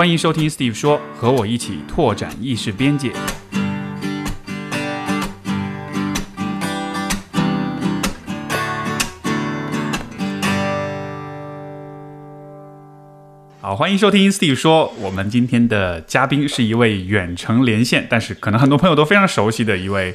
欢迎收听 Steve 说，和我一起拓展意识边界。好，欢迎收听 Steve 说。我们今天的嘉宾是一位远程连线，但是可能很多朋友都非常熟悉的一位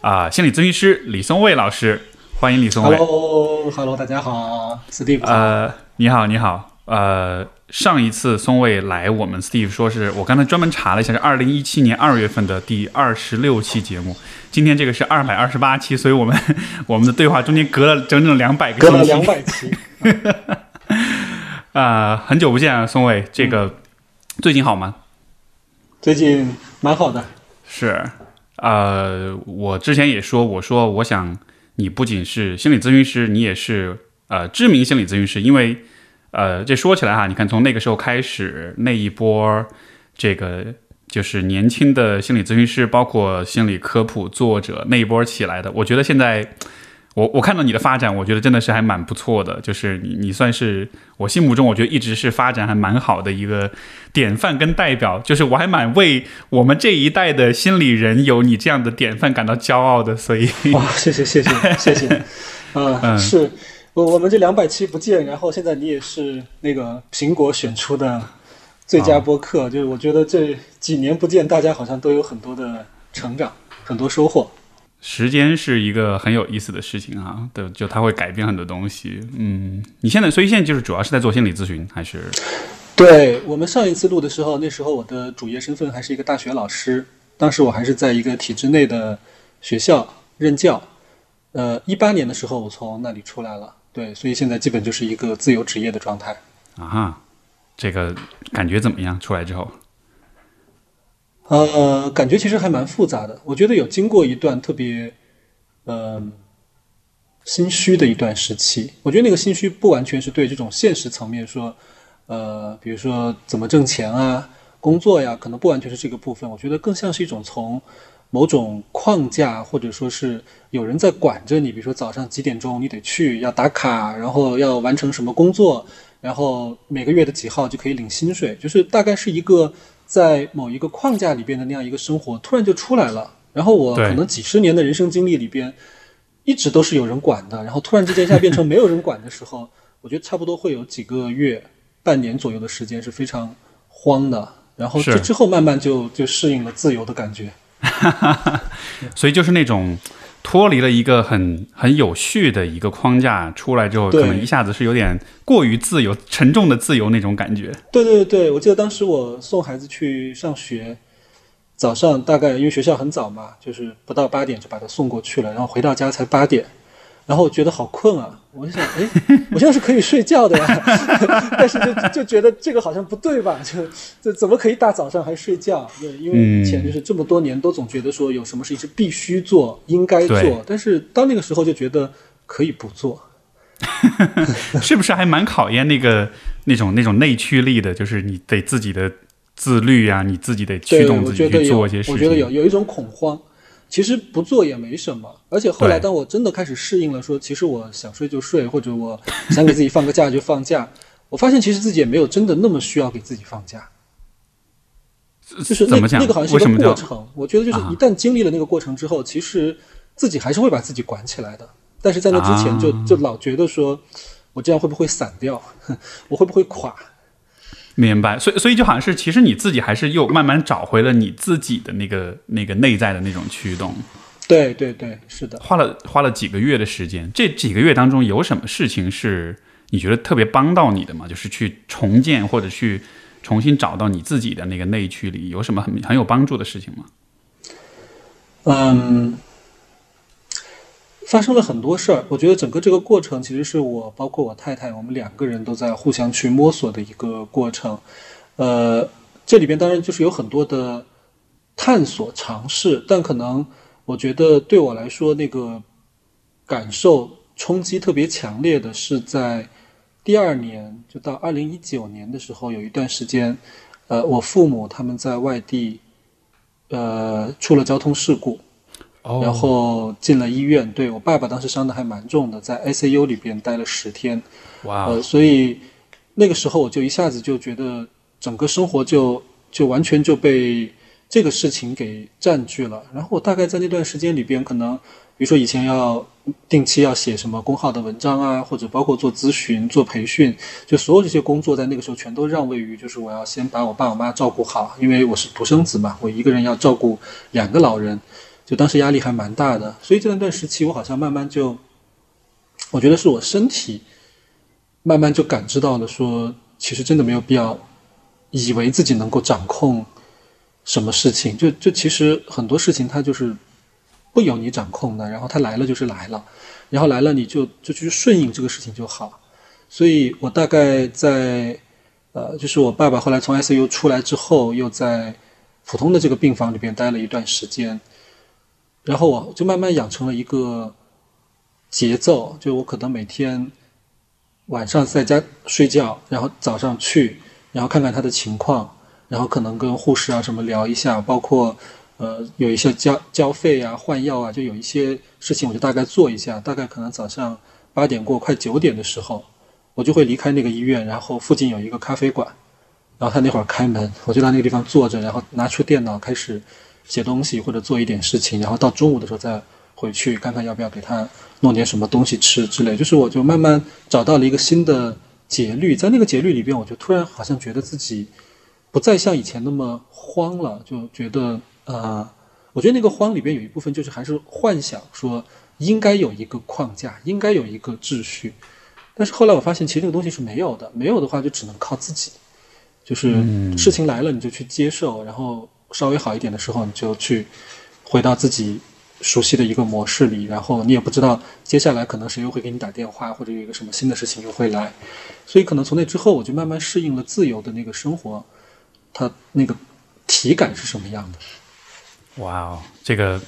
啊、心理咨询师李松蔚老师。欢迎李松蔚。Hello，Hello，大家好，Steve。呃，你好，你好。呃，上一次松蔚来我们 Steve 说是我刚才专门查了一下，是二零一七年二月份的第二十六期节目。今天这个是二百二十八期，所以我们 我们的对话中间隔了整整两百个隔了星期。两百期，啊、很久不见啊，松蔚，这个、最近好吗？最近蛮好的。是，呃，我之前也说，我说我想你不仅是心理咨询师，你也是呃知名心理咨询师，因为呃这说起来哈，你看从那个时候开始那一波这个就是年轻的心理咨询师，包括心理科普作者那一波起来的，我觉得现在。我我看到你的发展，我觉得真的是还蛮不错的，就是你你算是我心目中，我觉得一直是发展还蛮好的一个典范跟代表，就是我还蛮为我们这一代的心理人有你这样的典范感到骄傲的，所以哇，谢谢谢谢谢谢。嗯呃，是我我们这两百期不见，然后现在你也是那个苹果选出的最佳播客，就是我觉得这几年不见，大家好像都有很多的成长，很多收获。时间是一个很有意思的事情啊，对，就它会改变很多东西。嗯，你现在所以现在就是主要是在做心理咨询，还是对我们上一次录的时候，那时候我的主业身份还是一个大学老师，当时我还是在一个体制内的学校任教。呃，一八年的时候我从那里出来了，对，所以现在基本就是一个自由职业的状态。啊？这个感觉怎么样？出来之后，呃，感觉其实还蛮复杂的。我觉得有经过一段特别，呃，心虚的一段时期。我觉得那个心虚不完全是对这种现实层面说，呃，比如说怎么挣钱啊、工作呀，可能不完全是这个部分。我觉得更像是一种从某种框架，或者说是有人在管着你，比如说早上几点钟你得去，要打卡，然后要完成什么工作，然后每个月的几号就可以领薪水，就是大概是一个在某一个框架里边的那样一个生活，突然就出来了。然后我可能几十年的人生经历里边，一直都是有人管的，然后突然之间一下变成没有人管的时候，我觉得差不多会有几个月、半年左右的时间是非常慌的。然后这之后慢慢就就适应了自由的感觉。所以就是那种脱离了一个很很有序的一个框架出来之后，可能一下子是有点过于自由、沉重的自由那种感觉。对对对，我记得当时我送孩子去上学，早上大概因为学校很早嘛，就是不到八点就把他送过去了，然后回到家才八点，然后我觉得好困啊，我就想，哎，我现在是可以睡觉的呀，但是就就觉得这个好像不对吧？就就怎么可以大早上还睡觉？对，因为以前就是这么多年都总觉得说有什么事情是必须做、应该做，但是到那个时候就觉得可以不做。是不是还蛮考验那个那种那种内驱力的？就是你得自己的自律啊，你自己得驱，动自己去做一些事情。我觉得有有一种恐慌，其实不做也没什么。而且后来当我真的开始适应了说，其实我想睡就睡，或者我 想给自己放个假就放假，我发现其实自己也没有真的那么需要给自己放假。就是那？那个好像是个过程，我觉得就是啊一旦经历了那个过程之后，其实自己还是会把自己管起来的。但是在那之前就，就、啊老觉得说，我这样会不会散掉？我会不会垮？明白？所以所以就好像是，其实你自己还是又慢慢找回了你自己的那个那个内在的那种驱动。对对对，是的。花了花了几个月的时间，这几个月当中有什么事情是你觉得特别帮到你的吗？就是去重建或者去重新找到你自己的那个内驱力，有什么很很有帮助的事情吗？嗯，发生了很多事儿。我觉得整个这个过程其实是我包括我太太，我们两个人都在互相去摸索的一个过程。呃，这里边当然就是有很多的探索尝试，但可能我觉得对我来说，那个感受冲击特别强烈的是在第二年，就到二零一九年的时候，有一段时间，呃，我父母他们在外地，呃，出了交通事故，哦然后进了医院。对我爸爸当时伤的还蛮重的，在 ICU 里边待了十天。哇呃，所以那个时候我就一下子就觉得整个生活就就完全就被这个事情给占据了。然后我大概在那段时间里边，可能比如说以前要定期要写什么公号的文章啊，或者包括做咨询、做培训，就所有这些工作在那个时候全都让位于，就是我要先把我爸我妈照顾好，因为我是独生子嘛，我一个人要照顾两个老人，就当时压力还蛮大的。所以这段段时期，我好像慢慢就，我觉得是我身体慢慢就感知到了，说其实真的没有必要以为自己能够掌控什么事情，就就其实很多事情它就是不由你掌控的，然后它来了就是来了，然后来了你就就去顺应这个事情就好。所以我大概在呃，就是我爸爸后来从 ICU 出来之后，又在普通的这个病房里边待了一段时间，然后我就慢慢养成了一个节奏，就我可能每天晚上在家睡觉，然后早上去，然后看看他的情况，然后可能跟护士啊什么聊一下，包括呃有一些交交费啊、换药啊，就有一些事情我就大概做一下，大概可能早上八点过快九点的时候，我就会离开那个医院，然后附近有一个咖啡馆，然后他那会儿开门，我就在那个地方坐着，然后拿出电脑开始写东西或者做一点事情，然后到中午的时候再回去看看要不要给他弄点什么东西吃之类。就是我就慢慢找到了一个新的节律，在那个节律里边，我就突然好像觉得自己不再像以前那么慌了，就觉得呃，我觉得那个慌里边有一部分就是还是幻想说应该有一个框架，应该有一个秩序。但是后来我发现，其实这个东西是没有的，没有的话就只能靠自己。就是事情来了，你就去接受，然后稍微好一点的时候，你就去回到自己熟悉的一个模式里，然后你也不知道接下来可能谁又会给你打电话，或者有一个什么新的事情又会来，所以可能从那之后，我就慢慢适应了自由的那个生活，它那个体感是什么样的。哇哦，这个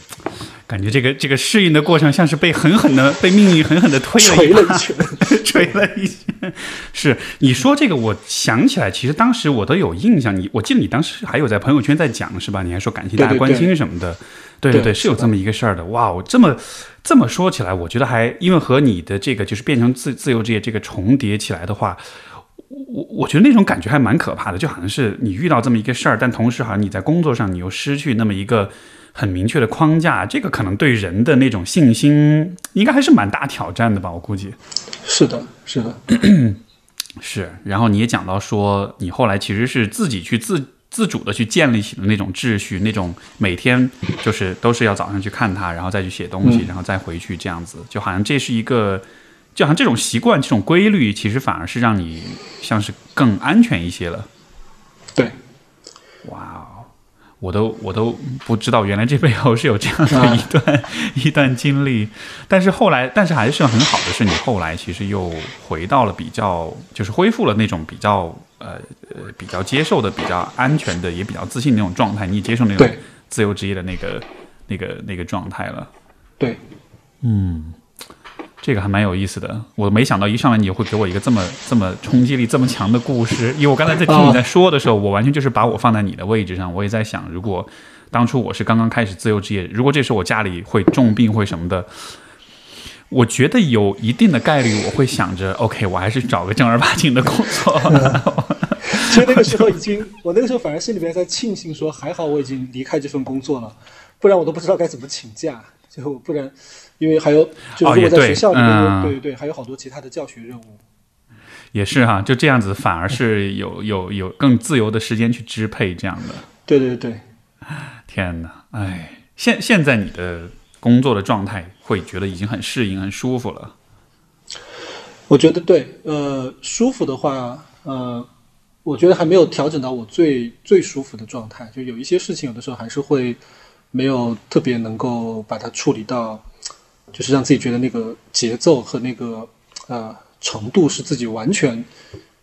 感觉，这个这个适应的过程，像是被狠狠的被命运狠狠的推了一把，捶了一拳，捶了一拳。是你说这个，我想起来，其实当时我都有印象。你我记得你当时还有在朋友圈在讲是吧？你还说感谢大家关对对对心什么的。对对，对是的是有这么一个事儿的。哇，我这么这么说起来，我觉得还因为和你的这个就是变成自自由职业这个重叠起来的话，我我觉得那种感觉还蛮可怕的，就好像是你遇到这么一个事儿，但同时好像你在工作上你又失去那么一个很明确的框架，这个可能对人的那种信心应该还是蛮大挑战的吧，我估计是的，是的，是。然后你也讲到说，你后来其实是自己去自自主的去建立起的那种秩序，那种每天就是都是要早上去看他，然后再去写东西，嗯然后再回去这样子，就好像这是一个。就好像这种习惯、这种规律，其实反而是让你像是更安全一些了。对，哇哦，我都我都不知道，原来这背后是有这样的一段、一段经历。但是后来，但是还是很好的是，你后来其实又回到了比较，就是恢复了那种比较呃呃比较接受的、比较安全的，也比较自信的那种状态。你也接受那种自由职业的那个那个那个状态了。对，这个还蛮有意思的，我没想到一上来你会给我一个这么这么冲击力这么强的故事，因为我刚才在听你在说的时候，我完全就是把我放在你的位置上，我也在想，如果当初我是刚刚开始自由职业，如果这时候我家里会重病会什么的，我觉得有一定的概率我会想着，OK，我还是找个正儿八经的工作。其实那个时候已经，我那个时候反而心里边在庆幸说，还好我已经离开这份工作了，不然我都不知道该怎么请假。就不然，因为还有就是如果在学校里对对对，还有好多其他的教学任务。也是哈，就这样子，反而是有 有有更自由的时间去支配这样的。对对对，天哪，哎，现现在你的工作的状态会觉得已经很适应、很舒服了。我觉得对，呃，舒服的话，呃，我觉得还没有调整到我最最舒服的状态。就有一些事情，有的时候还是会没有特别能够把它处理到，就是让自己觉得那个节奏和那个呃程度是自己完全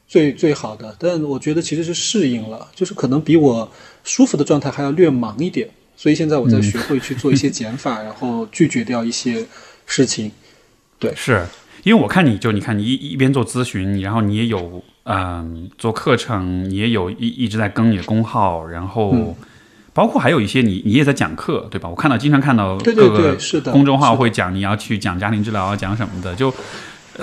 最最好的。但我觉得其实是适应了，就是可能比我舒服的状态还要略忙一点。所以现在我在学会去做一些减法，然后拒绝掉一些事情。对是因为我看你就你看你一一边做咨询，然后你也有嗯做课程，你也有一一直在更你的公号，然后。嗯包括还有一些你你也在讲课，对吧？我看到经常看到各个公众号会讲你要去讲家庭治疗啊，讲什么的，就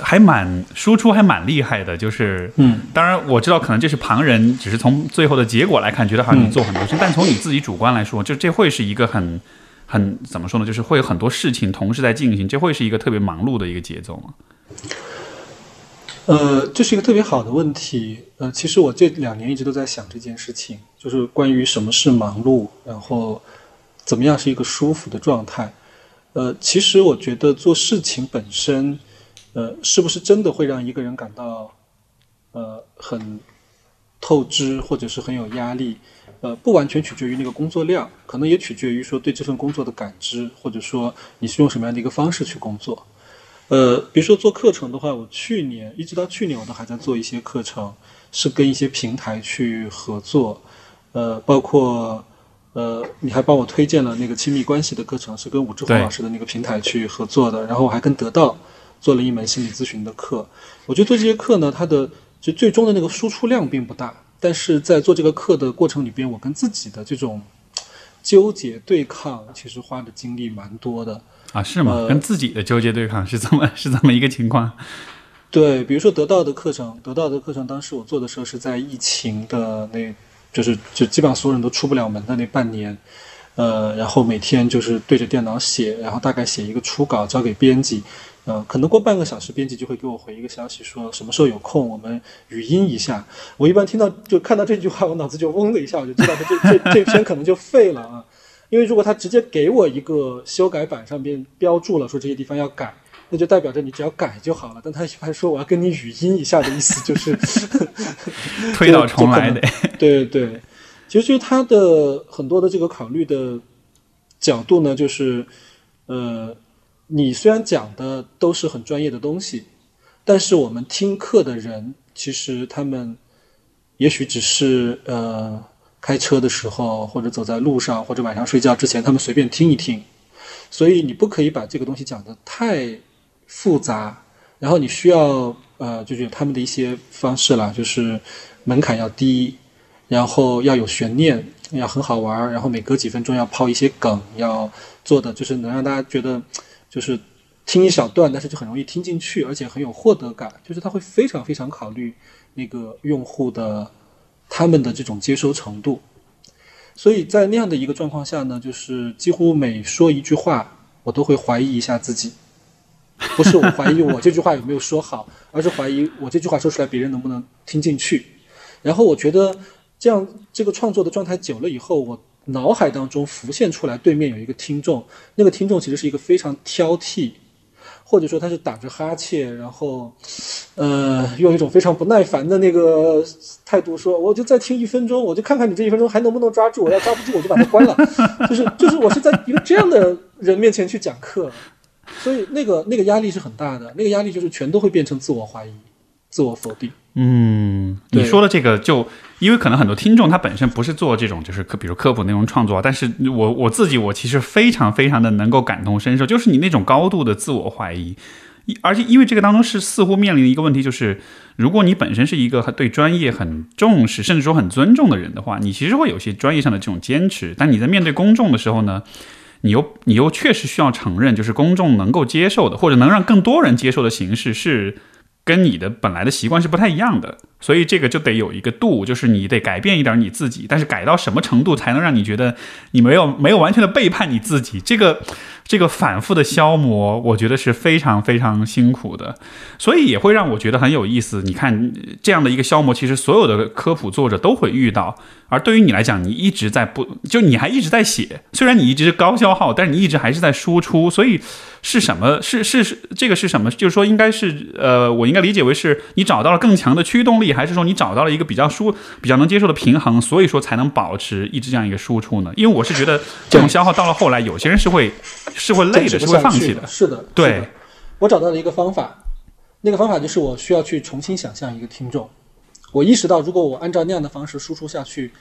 还蛮输出，还蛮厉害的。就是，嗯，当然我知道，可能这是旁人只是从最后的结果来看，觉得好像你做很多事情，但从你自己主观来说，就这会是一个很很怎么说呢？就是会有很多事情同时在进行，这会是一个特别忙碌的一个节奏嘛。呃，这是一个特别好的问题。呃，其实我这两年一直都在想这件事情，就是关于什么是忙碌，然后怎么样是一个舒服的状态。呃，其实我觉得做事情本身，呃，是不是真的会让一个人感到呃很透支，或者是很有压力？呃，不完全取决于那个工作量，可能也取决于说对这份工作的感知，或者说你是用什么样的一个方式去工作。呃，比如说做课程的话，我去年一直到去年我都还在做一些课程，是跟一些平台去合作，呃，包括呃，你还帮我推荐了那个亲密关系的课程，是跟武志红老师的那个平台去合作的，然后我还跟得到做了一门心理咨询的课。我觉得做这些课呢，它的就最终的那个输出量并不大，但是在做这个课的过程里边，我跟自己的这种纠结对抗，其实花的精力蛮多的。啊，是吗？呃跟自己的纠结对抗是这么是这么一个情况。对，比如说得到的课程，得到的课程，当时我做的时候是在疫情的那，就是就基本上所有人都出不了门的那半年，呃，然后每天就是对着电脑写，然后大概写一个初稿交给编辑，呃，可能过半个小时，编辑就会给我回一个消息说什么时候有空，我们语音一下。我一般听到就看到这句话，我脑子就嗡的一下，我就知道这这这篇可能就废了啊。因为如果他直接给我一个修改版上边标注了说这些地方要改，那就代表着你只要改就好了。但他一般说我要跟你语音一下的意思就是 推倒重来的。对对对，其实就是他的很多的这个考虑的角度呢，就是呃，你虽然讲的都是很专业的东西，但是我们听课的人其实他们也许只是呃开车的时候，或者走在路上，或者晚上睡觉之前，他们随便听一听。所以你不可以把这个东西讲得太复杂，然后你需要呃，就是他们的一些方式啦，就是门槛要低，然后要有悬念，要很好玩，然后每隔几分钟要抛一些梗，要做的就是能让大家觉得就是听一小段，但是就很容易听进去，而且很有获得感，就是他会非常非常考虑那个用户的他们的这种接收程度。所以在那样的一个状况下呢，就是几乎每说一句话，我都会怀疑一下自己，不是我怀疑我这句话有没有说好，而是怀疑我这句话说出来别人能不能听进去。然后我觉得这样这个创作的状态久了以后，我脑海当中浮现出来对面有一个听众，那个听众其实是一个非常挑剔，或者说他是打着哈欠，然后呃用一种非常不耐烦的那个态度说，我就再听一分钟，我就看看你这一分钟还能不能抓住，我要抓不住我就把它关了。就是就是我是在一个这样的人面前去讲课，所以那个那个压力是很大的，那个压力就是全都会变成自我怀疑、自我否定。嗯，你说的这个就，因为可能很多听众他本身不是做这种就是科，比如科普内容创作，但是我我自己我其实非常非常的能够感同身受，就是你那种高度的自我怀疑，而且因为这个当中是似乎面临一个问题，就是如果你本身是一个对专业很重视，甚至说很尊重的人的话，你其实会有些专业上的这种坚持，但你在面对公众的时候呢？你又你又确实需要承认，就是公众能够接受的，或者能让更多人接受的形式是跟你的本来的习惯是不太一样的，所以这个就得有一个度，就是你得改变一点你自己，但是改到什么程度才能让你觉得你没有没有完全的背叛你自己？这个这个反复的消磨，我觉得是非常非常辛苦的，所以也会让我觉得很有意思。你看这样的一个消磨，其实所有的科普作者都会遇到，而对于你来讲，你一直在不就你还一直在写，虽然你一直是高消耗，但是你一直还是在输出，所以。是什么？是是是，这个是什么？就是说，应该是呃，我应该理解为是你找到了更强的驱动力，还是说你找到了一个比较舒、比较能接受的平衡，所以说才能保持一直这样一个输出呢？因为我是觉得这种消耗到了后来，有些人是会是会累的，是会放弃的。是的，对的。我找到了一个方法，那个方法就是我需要去重新想象一个听众。我意识到，如果我按照那样的方式输出下去，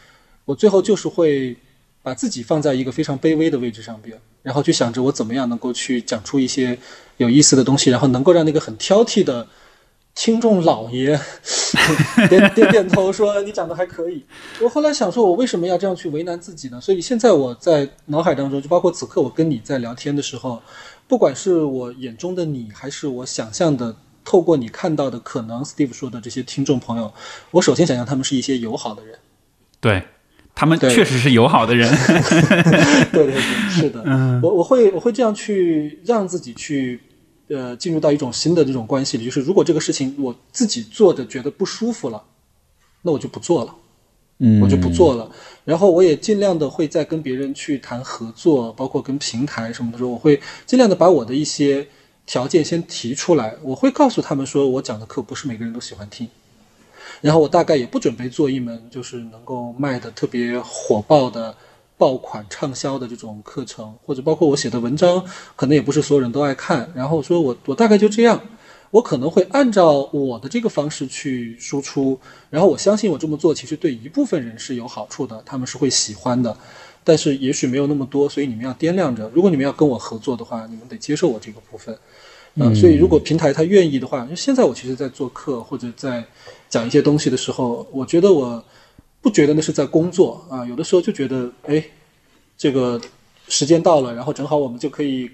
我最后就是会把自己放在一个非常卑微的位置上边，然后去想着我怎么样能够去讲出一些有意思的东西，然后能够让那个很挑剔的听众老爷 点点点头说你讲的还可以。我后来想说，我为什么要这样去为难自己呢？所以现在我在脑海当中，就包括此刻我跟你在聊天的时候，不管是我眼中的你，还是我想象的透过你看到的可能 Steve 说的这些听众朋友，我首先想象他们是一些友好的人。对他们确实是友好的人。对对对，是的，嗯我我会我会这样去让自己去呃进入到一种新的这种关系里，就是如果这个事情我自己做的觉得不舒服了，那我就不做了。嗯，我就不做了。然后我也尽量的会在跟别人去谈合作，包括跟平台什么的时候，我会尽量的把我的一些条件先提出来。我会告诉他们说，我讲的课不是每个人都喜欢听。然后我大概也不准备做一门就是能够卖的特别火爆的爆款畅销的这种课程，或者包括我写的文章，可能也不是所有人都爱看。然后说我我大概就这样。我可能会按照我的这个方式去输出，然后我相信我这么做其实对一部分人是有好处的，他们是会喜欢的，但是也许没有那么多，所以你们要掂量着。如果你们要跟我合作的话，你们得接受我这个部分。嗯，所以如果平台他愿意的话，因为现在我其实在做课或者在讲一些东西的时候，我觉得我不觉得那是在工作啊，有的时候就觉得，哎，这个时间到了，然后正好我们就可以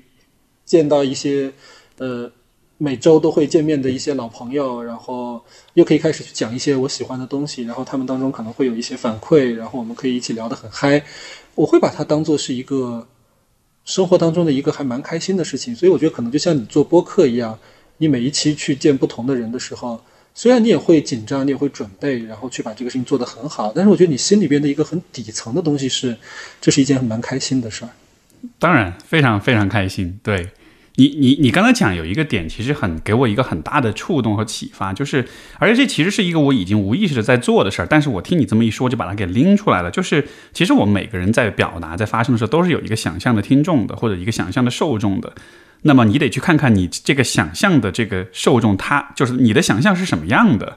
见到一些呃。每周都会见面的一些老朋友，然后又可以开始去讲一些我喜欢的东西，然后他们当中可能会有一些反馈，然后我们可以一起聊得很嗨。我会把它当做是一个生活当中的一个还蛮开心的事情，所以我觉得可能就像你做播客一样，你每一期去见不同的人的时候，虽然你也会紧张，你也会准备，然后去把这个事情做得很好，但是我觉得你心里边的一个很底层的东西是，这是一件很蛮开心的事儿。当然，非常非常开心，对。你你你刚才讲有一个点，其实很给我一个很大的触动和启发，就是而且这其实是一个我已经无意识的在做的事儿，但是我听你这么一说，就把它给拎出来了。就是其实我们每个人在表达在发生的时候，都是有一个想象的听众的，或者一个想象的受众的。那么你得去看看你这个想象的这个受众，他就是你的想象是什么样的。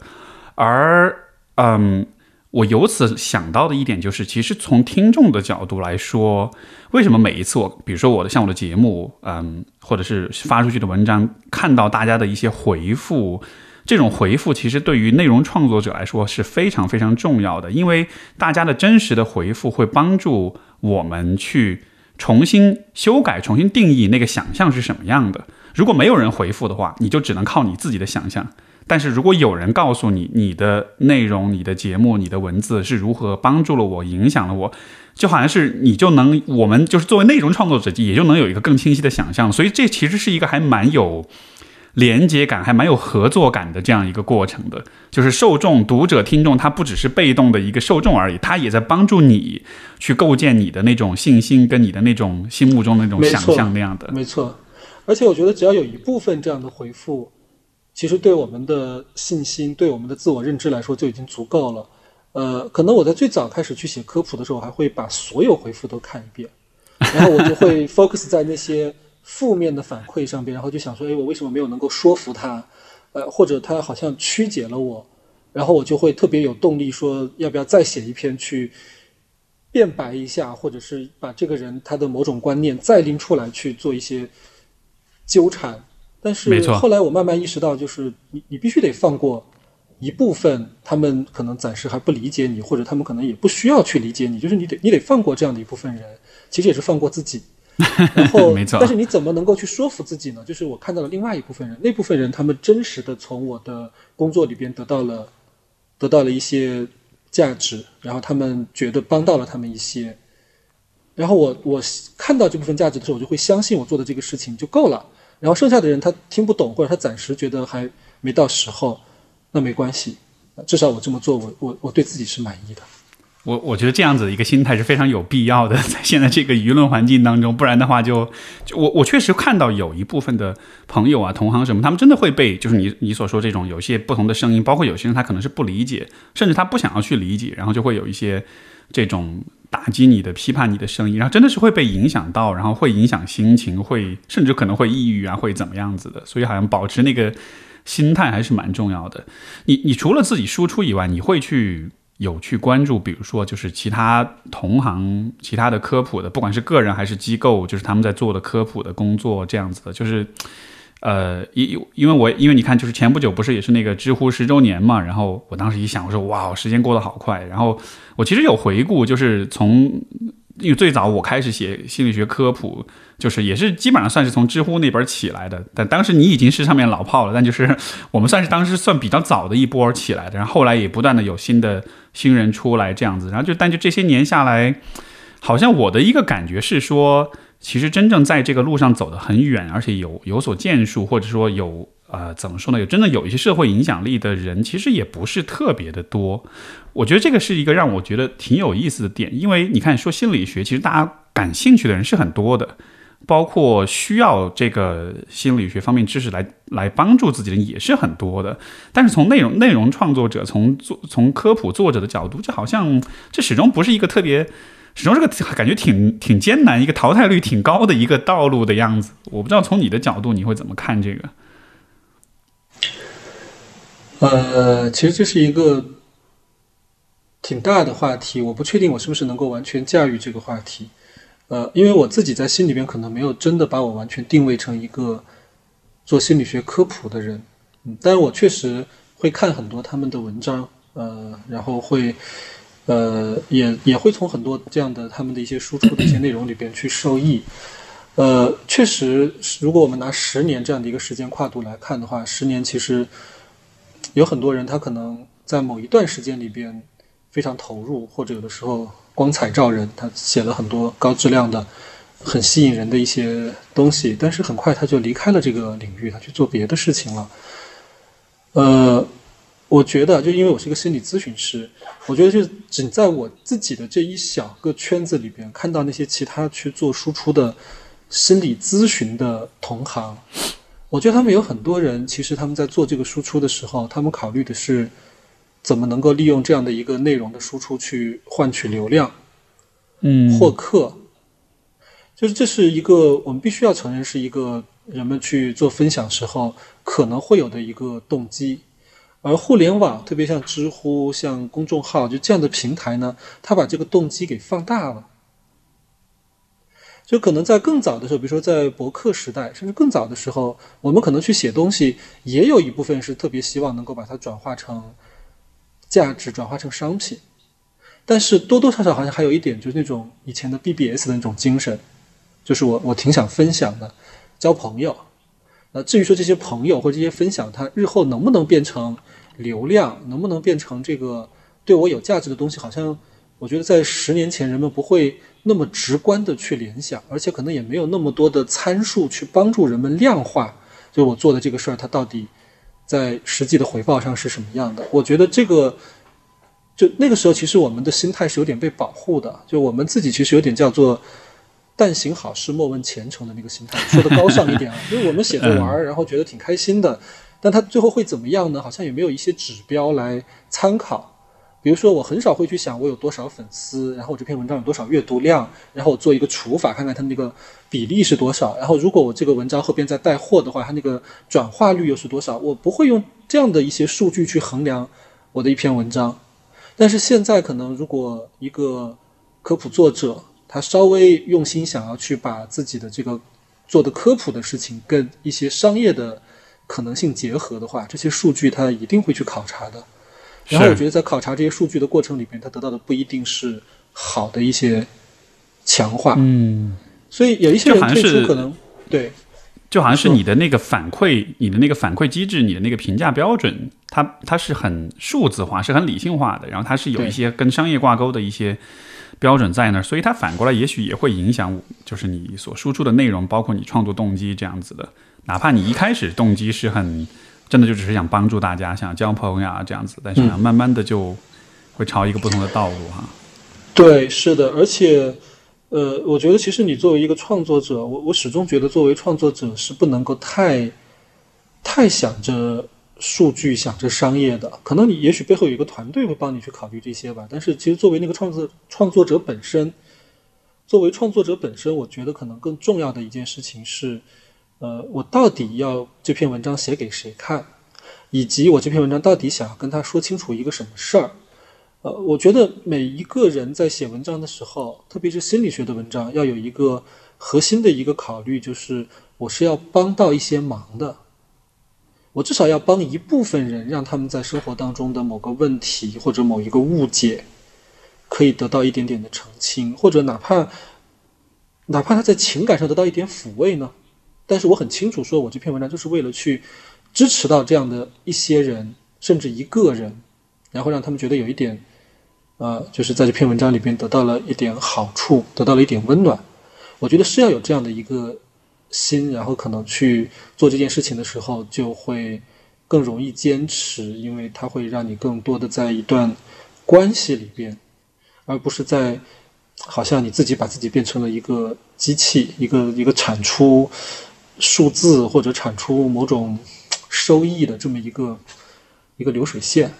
而嗯，我由此想到的一点就是，其实从听众的角度来说，为什么每一次我，比如说我的像我的节目，嗯，或者是发出去的文章，看到大家的一些回复，这种回复其实对于内容创作者来说是非常非常重要的，因为大家的真实的回复会帮助我们去重新修改、重新定义那个想象是什么样的。如果没有人回复的话，你就只能靠你自己的想象。但是如果有人告诉你你的内容、你的节目、你的文字是如何帮助了我、影响了我，就好像是你就能，我们就是作为内容创作者，也就能有一个更清晰的想象。所以这其实是一个还蛮有连接感、还蛮有合作感的这样一个过程的。就是受众、读者、听众，他不只是被动的一个受众而已，他也在帮助你去构建你的那种信心跟你的那种心目中的那种想象那样的。没错，而且我觉得只要有一部分这样的回复。其实对我们的信心，对我们的自我认知来说就已经足够了。呃，可能我在最早开始去写科普的时候，还会把所有回复都看一遍，然后我就会 focus 在那些负面的反馈上边，然后就想说，哎，我为什么没有能够说服他？呃，或者他好像曲解了我，然后我就会特别有动力说，要不要再写一篇去辩白一下，或者是把这个人他的某种观念再拎出来去做一些纠缠。但是后来我慢慢意识到，就是你你必须得放过一部分，他们可能暂时还不理解你，或者他们可能也不需要去理解你，就是你得你得放过这样的一部分人，其实也是放过自己。然后，但是你怎么能够去说服自己呢？就是我看到了另外一部分人，那部分人他们真实的从我的工作里边得到了得到了一些价值，然后他们觉得帮到了他们一些，然后我我看到这部分价值的时候，我就会相信我做的这个事情就够了。然后剩下的人他听不懂，或者他暂时觉得还没到时候，那没关系，至少我这么做，我我我对自己是满意的。我我觉得这样子的一个心态是非常有必要的，在现在这个舆论环境当中，不然的话就就我我确实看到有一部分的朋友啊、同行什么，他们真的会被就是你你所说这种有些不同的声音，包括有些人他可能是不理解，甚至他不想要去理解，然后就会有一些这种。打击你的、批判你的声音，然后真的是会被影响到，然后会影响心情，会甚至可能会抑郁啊，会怎么样子的？所以好像保持那个心态还是蛮重要的。你你除了自己输出以外，你会去有去关注，比如说就是其他同行、其他的科普的，不管是个人还是机构，就是他们在做的科普的工作这样子的，就是。呃，因因为我因为你看，就是前不久不是也是那个知乎十周年嘛，然后我当时一想，我说哇，时间过得好快。然后我其实有回顾，就是从因为最早我开始写心理学科普，就是也是基本上算是从知乎那边起来的。但当时你已经是上面老炮了，但就是我们算是当时算比较早的一波起来的。然后后来也不断的有新的新人出来这样子。然后就但就这些年下来，好像我的一个感觉是说，其实真正在这个路上走得很远，而且有有所建树，或者说有。呃，怎么说呢？有真的有一些社会影响力的人，其实也不是特别的多。我觉得这个是一个让我觉得挺有意思的点，因为你看，说心理学，其实大家感兴趣的人是很多的，包括需要这个心理学方面知识来来帮助自己的也是很多的。但是从内容内容创作者，从做从科普作者的角度，就好像这始终不是一个特别，始终是个感觉挺挺艰难，一个淘汰率挺高的一个道路的样子。我不知道从你的角度，你会怎么看这个？呃，其实这是一个挺大的话题，我不确定我是不是能够完全驾驭这个话题。呃，因为我自己在心里边可能没有真的把我完全定位成一个做心理学科普的人，嗯，但是我确实会看很多他们的文章，呃，然后会，呃，也也会从很多这样的他们的一些输出的一些内容里边去受益。呃，确实，如果我们拿十年这样的一个时间跨度来看的话，十年其实。有很多人，他可能在某一段时间里边非常投入，或者有的时候光彩照人，他写了很多高质量的、很吸引人的一些东西，但是很快他就离开了这个领域，他去做别的事情了。呃，我觉得，就因为我是一个心理咨询师，我觉得就仅在我自己的这一小个圈子里边，看到那些其他去做输出的心理咨询的同行。我觉得他们有很多人，其实他们在做这个输出的时候，他们考虑的是怎么能够利用这样的一个内容的输出去换取流量，嗯，获客，就是这是一个我们必须要承认是一个人们去做分享时候可能会有的一个动机，而互联网，特别像知乎、像公众号就这样的平台呢，它把这个动机给放大了。就可能在更早的时候，比如说在博客时代，甚至更早的时候，我们可能去写东西，也有一部分是特别希望能够把它转化成价值，转化成商品。但是多多少少好像还有一点，就是那种以前的 BBS 的那种精神，就是我我挺想分享的，交朋友。那至于说这些朋友或这些分享，它日后能不能变成流量，能不能变成这个对我有价值的东西，好像我觉得在十年前人们不会。那么直观的去联想，而且可能也没有那么多的参数去帮助人们量化，就我做的这个事儿，它到底在实际的回报上是什么样的？我觉得这个，就那个时候，其实我们的心态是有点被保护的，就我们自己其实有点叫做“但行好事，莫问前程”的那个心态，说的高尚一点啊，因为我们写着玩儿，然后觉得挺开心的，但它最后会怎么样呢？好像也没有一些指标来参考。比如说，我很少会去想我有多少粉丝，然后我这篇文章有多少阅读量，然后我做一个除法，看看它那个比例是多少。然后，如果我这个文章后边再带货的话，它那个转化率又是多少？我不会用这样的一些数据去衡量我的一篇文章。但是现在，可能如果一个科普作者他稍微用心想要去把自己的这个做的科普的事情跟一些商业的可能性结合的话，这些数据他一定会去考察的。然后我觉得在考察这些数据的过程里面，他得到的不一定是好的一些强化。嗯，所以有一些人退出可能对，就好像是你的那个反馈，你的那个反馈机制，你的那个评价标准，它它是很数字化，是很理性化的。然后它是有一些跟商业挂钩的一些标准在那儿，所以它反过来也许也会影响，就是你所输出的内容，包括你创作动机这样子的。哪怕你一开始动机是很。真的就只是想帮助大家，想交朋友啊这样子，但是慢慢的就会朝一个不同的道路哈。对，是的，而且，呃，我觉得其实你作为一个创作者，我我始终觉得作为创作者是不能够太，太想着数据、想着商业的。可能你也许背后有一个团队会帮你去考虑这些吧，但是其实作为那个创作创作者本身，作为创作者本身，我觉得可能更重要的一件事情是。呃，我到底要这篇文章写给谁看，以及我这篇文章到底想要跟他说清楚一个什么事儿？呃，我觉得每一个人在写文章的时候，特别是心理学的文章，要有一个核心的一个考虑，就是我是要帮到一些忙的，我至少要帮一部分人，让他们在生活当中的某个问题或者某一个误解可以得到一点点的澄清，或者哪怕哪怕他在情感上得到一点抚慰呢？但是我很清楚，说我这篇文章就是为了去支持到这样的一些人，甚至一个人，然后让他们觉得有一点，呃，就是在这篇文章里边得到了一点好处，得到了一点温暖。我觉得是要有这样的一个心，然后可能去做这件事情的时候，就会更容易坚持，因为它会让你更多的在一段关系里边，而不是在好像你自己把自己变成了一个机器，一个一个产出数字或者产出某种收益的这么一个一个流水线。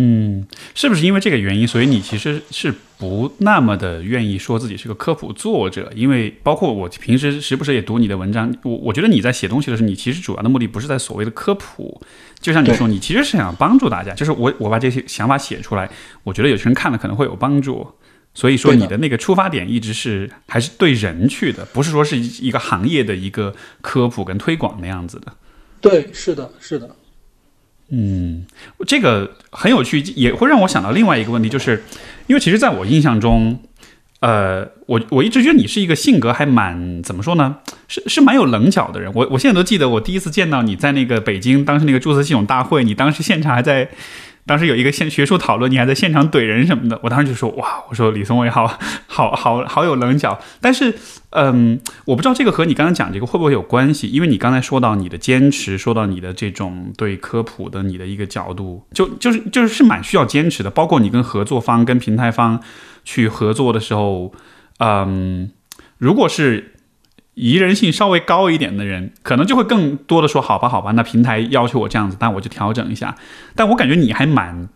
嗯，是不是因为这个原因，所以你其实是不那么的愿意说自己是个科普作者？因为包括我平时时不时也读你的文章，我我觉得你在写东西的时候，你其实主要的目的不是在所谓的科普，就像你说，你其实是想帮助大家，就是我我把这些想法写出来，我觉得有些人看了可能会有帮助，所以说你的那个出发点一直是还是对人去的，不是说是一个行业的一个科普跟推广那样子的。对，是的，是的。嗯，这个很有趣，也会让我想到另外一个问题，就是因为其实在我印象中，呃，我我一直觉得你是一个性格还蛮怎么说呢，是是蛮有棱角的人。我我现在都记得我第一次见到你在那个北京，当时那个注册系统大会，你当时现场还在。当时有一个现学术讨论，你还在现场怼人什么的，我当时就说哇，我说李松伟好 好好好有棱角。但是，嗯，我不知道这个和你刚刚讲这个会不会有关系，因为你刚才说到你的坚持，说到你的这种对科普的你的一个角度，就就是就是是蛮需要坚持的。包括你跟合作方、跟平台方去合作的时候，嗯，如果是。宜人性稍微高一点的人，可能就会更多的说：“好吧，好吧，那平台要求我这样子，那我就调整一下。”但我感觉你还蛮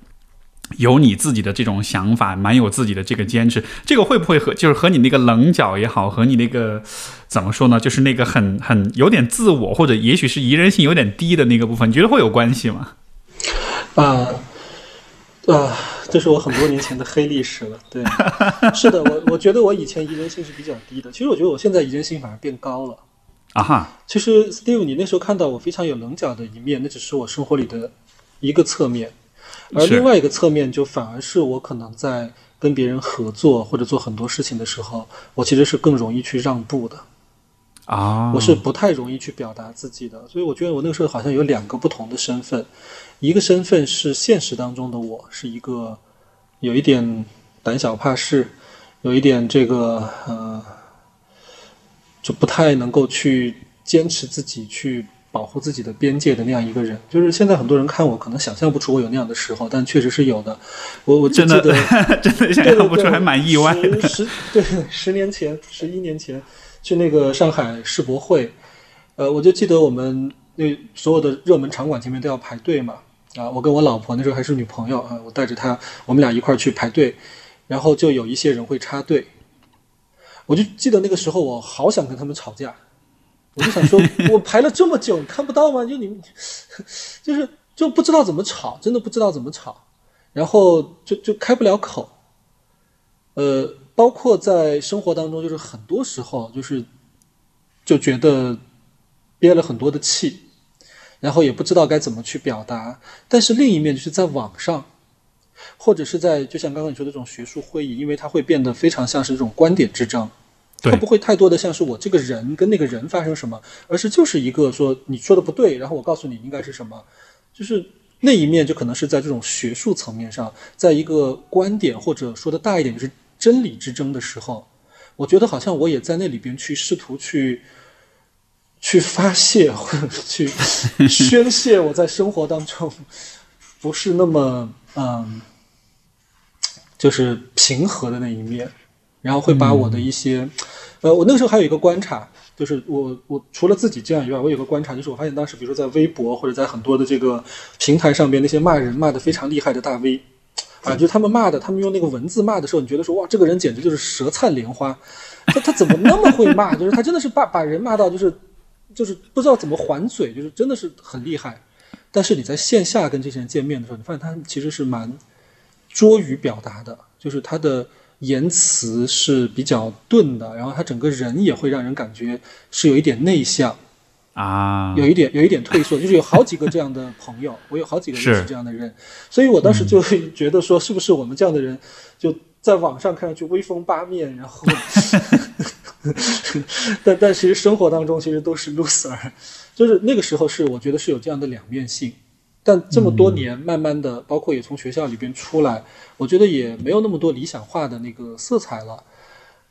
有你自己的这种想法，蛮有自己的这个坚持。这个会不会和就是和你那个棱角也好，和你那个怎么说呢？就是那个很很有点自我，或者也许是宜人性有点低的那个部分，你觉得会有关系吗？啊。啊，这是我很多年前的黑历史了。对，是的，我我觉得我以前宜人性是比较低的。其实我觉得我现在宜人性反而变高了。啊哈，其实 Steve，你那时候看到我非常有棱角的一面，那只是我生活里的一个侧面，而另外一个侧面就反而是我可能在跟别人合作或者做很多事情的时候，我其实是更容易去让步的。啊，我是不太容易去表达自己的，所以我觉得我那个时候好像有两个不同的身份。一个身份是现实当中的我，是一个有一点胆小怕事，有一点这个呃，就不太能够去坚持自己去保护自己的边界的那样一个人。就是现在很多人看我，可能想象不出我有那样的时候，但确实是有的。我我真的 真的想象不出，还蛮意外的。十对十年前，十一年前去那个上海世博会，呃，我就记得我们那所有的热门场馆前面都要排队嘛。啊，我跟我老婆那时候还是女朋友啊，我带着她，我们俩一块儿去排队，然后就有一些人会插队，我就记得那个时候我好想跟他们吵架，我就想说，我排了这么久，你看不到吗？就你们，就是就不知道怎么吵，真的不知道怎么吵，然后就就开不了口，呃，包括在生活当中，就是很多时候就是就觉得憋了很多的气。然后也不知道该怎么去表达，但是另一面就是在网上，或者是在就像刚刚你说的这种学术会议，因为它会变得非常像是这种观点之争，它不会太多的像是我这个人跟那个人发生什么，而是就是一个说你说的不对，然后我告诉你应该是什么，就是那一面就可能是在这种学术层面上，在一个观点或者说的大一点就是真理之争的时候，我觉得好像我也在那里边去试图去。去发泄或者去 宣泄我在生活当中不是那么嗯，就是平和的那一面，然后会把我的一些呃，我那个时候还有一个观察，就是我我除了自己这样以外，我有个观察，就是我发现当时比如说在微博或者在很多的这个平台上边，那些骂人骂的非常厉害的大 V 啊，就他们骂的，他们用那个文字骂的时候，你觉得说哇，这个人简直就是舌灿莲花，他他怎么那么会骂？就是他真的是把把人骂到就是。就是不知道怎么还嘴，就是真的是很厉害。但是你在线下跟这些人见面的时候，你发现他其实是蛮拙于表达的，就是他的言辞是比较钝的，然后他整个人也会让人感觉是有一点内向啊，有一点有一点退缩。就是有好几个这样的朋友，我有好几个认识这样的人，所以我当时就会觉得说，是不是我们这样的人就在网上看上去威风八面，然后，但 但其实生活当中其实都是 loser，就是那个时候是我觉得是有这样的两面性。但这么多年，慢慢的，包括也从学校里边出来，我觉得也没有那么多理想化的那个色彩了。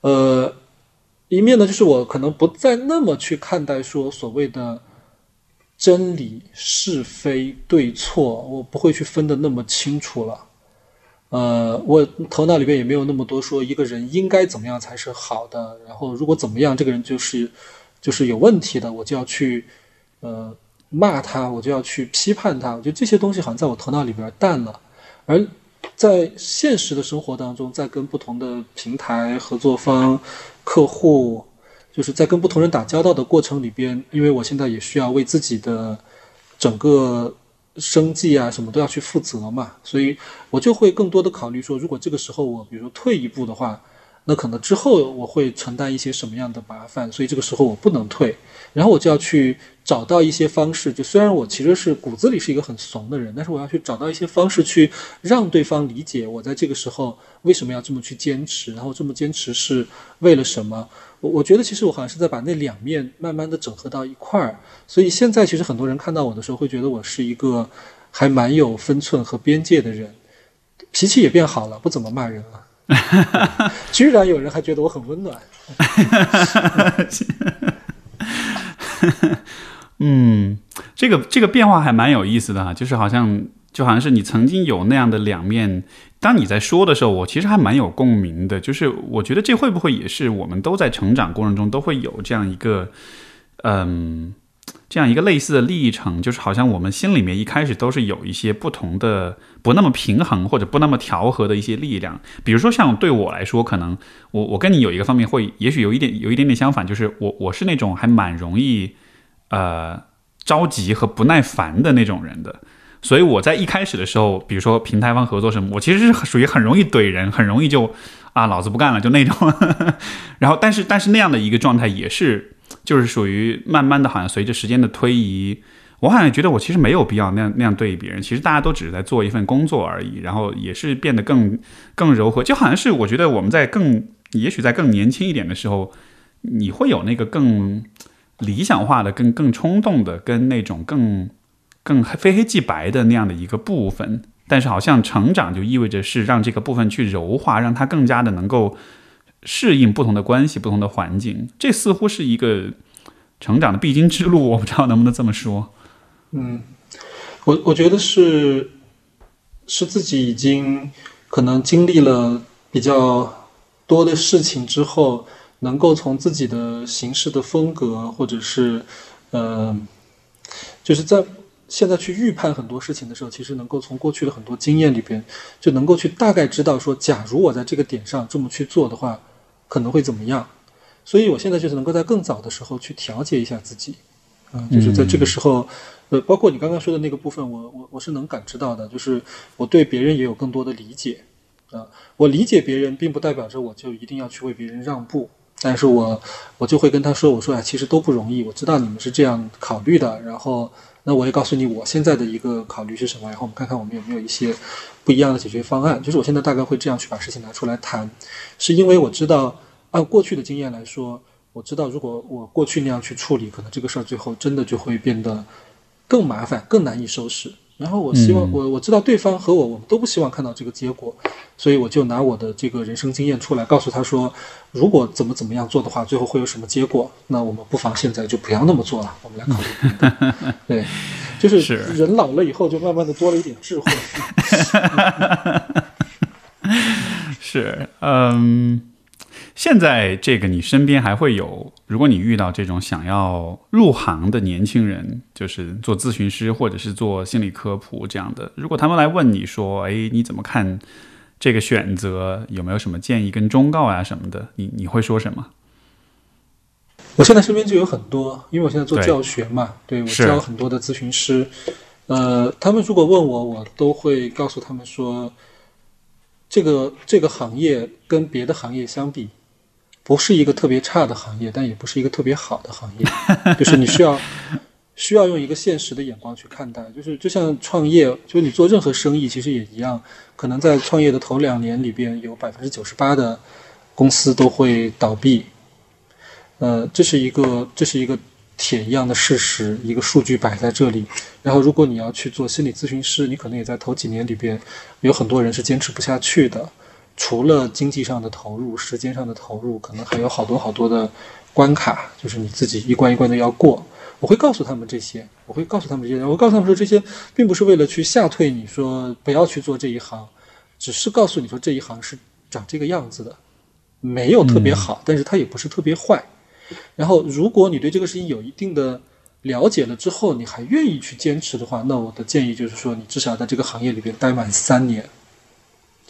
呃，一面呢，就是我可能不再那么去看待说所谓的真理、是非、对错，我不会去分得那么清楚了。呃，我头脑里边也没有那么多说一个人应该怎么样才是好的，然后如果怎么样，这个人就是就是有问题的，我就要去呃。骂他，我就要去批判他。我觉得这些东西好像在我头脑里边淡了，而在现实的生活当中，在跟不同的平台合作方、客户，就是在跟不同人打交道的过程里边，因为我现在也需要为自己的整个生计啊什么都要去负责嘛，所以我就会更多的考虑说，如果这个时候我比如说退一步的话。那可能之后我会承担一些什么样的麻烦，所以这个时候我不能退，然后我就要去找到一些方式。就虽然我其实是骨子里是一个很怂的人，但是我要去找到一些方式去让对方理解我在这个时候为什么要这么去坚持，然后这么坚持是为了什么。我我觉得其实我好像是在把那两面慢慢的整合到一块儿，所以现在其实很多人看到我的时候会觉得我是一个还蛮有分寸和边界的人，脾气也变好了，不怎么骂人了。居然有人还觉得我很温暖。嗯，这个这个变化还蛮有意思的哈，就是好像就好像是你曾经有那样的两面，当你在说的时候，我其实还蛮有共鸣的。就是我觉得这会不会也是我们都在成长过程中都会有这样一个，嗯。这样一个类似的历程，就是好像我们心里面一开始都是有一些不同的、不那么平衡或者不那么调和的一些力量。比如说，像对我来说，可能我我跟你有一个方面会，也许有一点有一点点相反，就是我我是那种还蛮容易呃着急和不耐烦的那种人的。所以我在一开始的时候，比如说平台方合作什么，我其实是属于很容易怼人，很容易就啊老子不干了就那种。然后，但是但是那样的一个状态也是。就是属于慢慢的，好像随着时间的推移，我好像觉得我其实没有必要那样那样对别人。其实大家都只是在做一份工作而已，然后也是变得更更柔和。就好像是我觉得我们在更，也许在更年轻一点的时候，你会有那个更理想化的、更更冲动的、跟那种更更非黑即白的那样的一个部分。但是好像成长就意味着是让这个部分去柔化，让它更加的能够。适应不同的关系、不同的环境，这似乎是一个成长的必经之路。我不知道能不能这么说。嗯，我我觉得是是自己已经可能经历了比较多的事情之后，能够从自己的行事的风格，或者是呃，就是在现在去预判很多事情的时候，其实能够从过去的很多经验里边，就能够去大概知道说，假如我在这个点上这么去做的话。可能会怎么样？所以我现在就是能够在更早的时候去调节一下自己，啊，就是在这个时候，呃，包括你刚刚说的那个部分，我我我是能感知到的，就是我对别人也有更多的理解，啊，我理解别人，并不代表着我就一定要去为别人让步，但是我我就会跟他说，我说啊，其实都不容易，我知道你们是这样考虑的，然后那我也告诉你我现在的一个考虑是什么，然后我们看看我们有没有一些。不一样的解决方案，就是我现在大概会这样去把事情拿出来谈，是因为我知道按过去的经验来说，我知道如果我过去那样去处理，可能这个事儿最后真的就会变得更麻烦、更难以收拾。然后我希望我我知道对方和我我们都不希望看到这个结果，所以我就拿我的这个人生经验出来告诉他说，如果怎么怎么样做的话，最后会有什么结果？那我们不妨现在就不要那么做了，我们来考虑。对。就是人老了以后，就慢慢的多了一点智慧。是，嗯，现在这个你身边还会有，如果你遇到这种想要入行的年轻人，就是做咨询师或者是做心理科普这样的，如果他们来问你说，哎，你怎么看这个选择？有没有什么建议跟忠告啊什么的？你你会说什么？我现在身边就有很多，因为我现在做教学嘛，对我教很多的咨询师，呃，他们如果问我，我都会告诉他们说，这个这个行业跟别的行业相比，不是一个特别差的行业，但也不是一个特别好的行业，就是你需要需要用一个现实的眼光去看待，就是就像创业，就是你做任何生意，其实也一样，可能在创业的头两年里边，有百分之九十八的公司都会倒闭，呃，这是一个这是一个铁一样的事实，一个数据摆在这里。然后，如果你要去做心理咨询师，你可能也在头几年里边，有很多人是坚持不下去的，除了经济上的投入、时间上的投入，可能还有好多好多的关卡，就是你自己一关一关的要过。我会告诉他们这些，我会告诉他们这些，我告诉他们说这些并不是为了去吓退你，说不要去做这一行，只是告诉你说这一行是长这个样子的，没有特别好，但是它也不是特别坏。然后，如果你对这个事情有一定的了解了之后，你还愿意去坚持的话，那我的建议就是说，你至少在这个行业里边待满三年，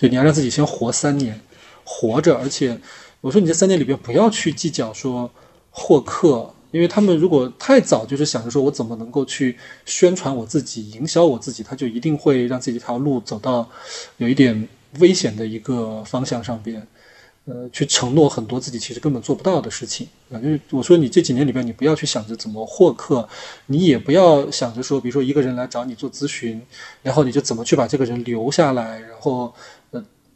对你要让自己先活三年，活着。而且，我说你这三年里边不要去计较说获客。因为他们如果太早就是想着说我怎么能够去宣传我自己、营销我自己，他就一定会让自己这条路走到有一点危险的一个方向上边，呃，去承诺很多自己其实根本做不到的事情啊。就是我说你这几年里边，你不要去想着怎么获客，你也不要想着说，比如说一个人来找你做咨询，然后你就怎么去把这个人留下来，然后，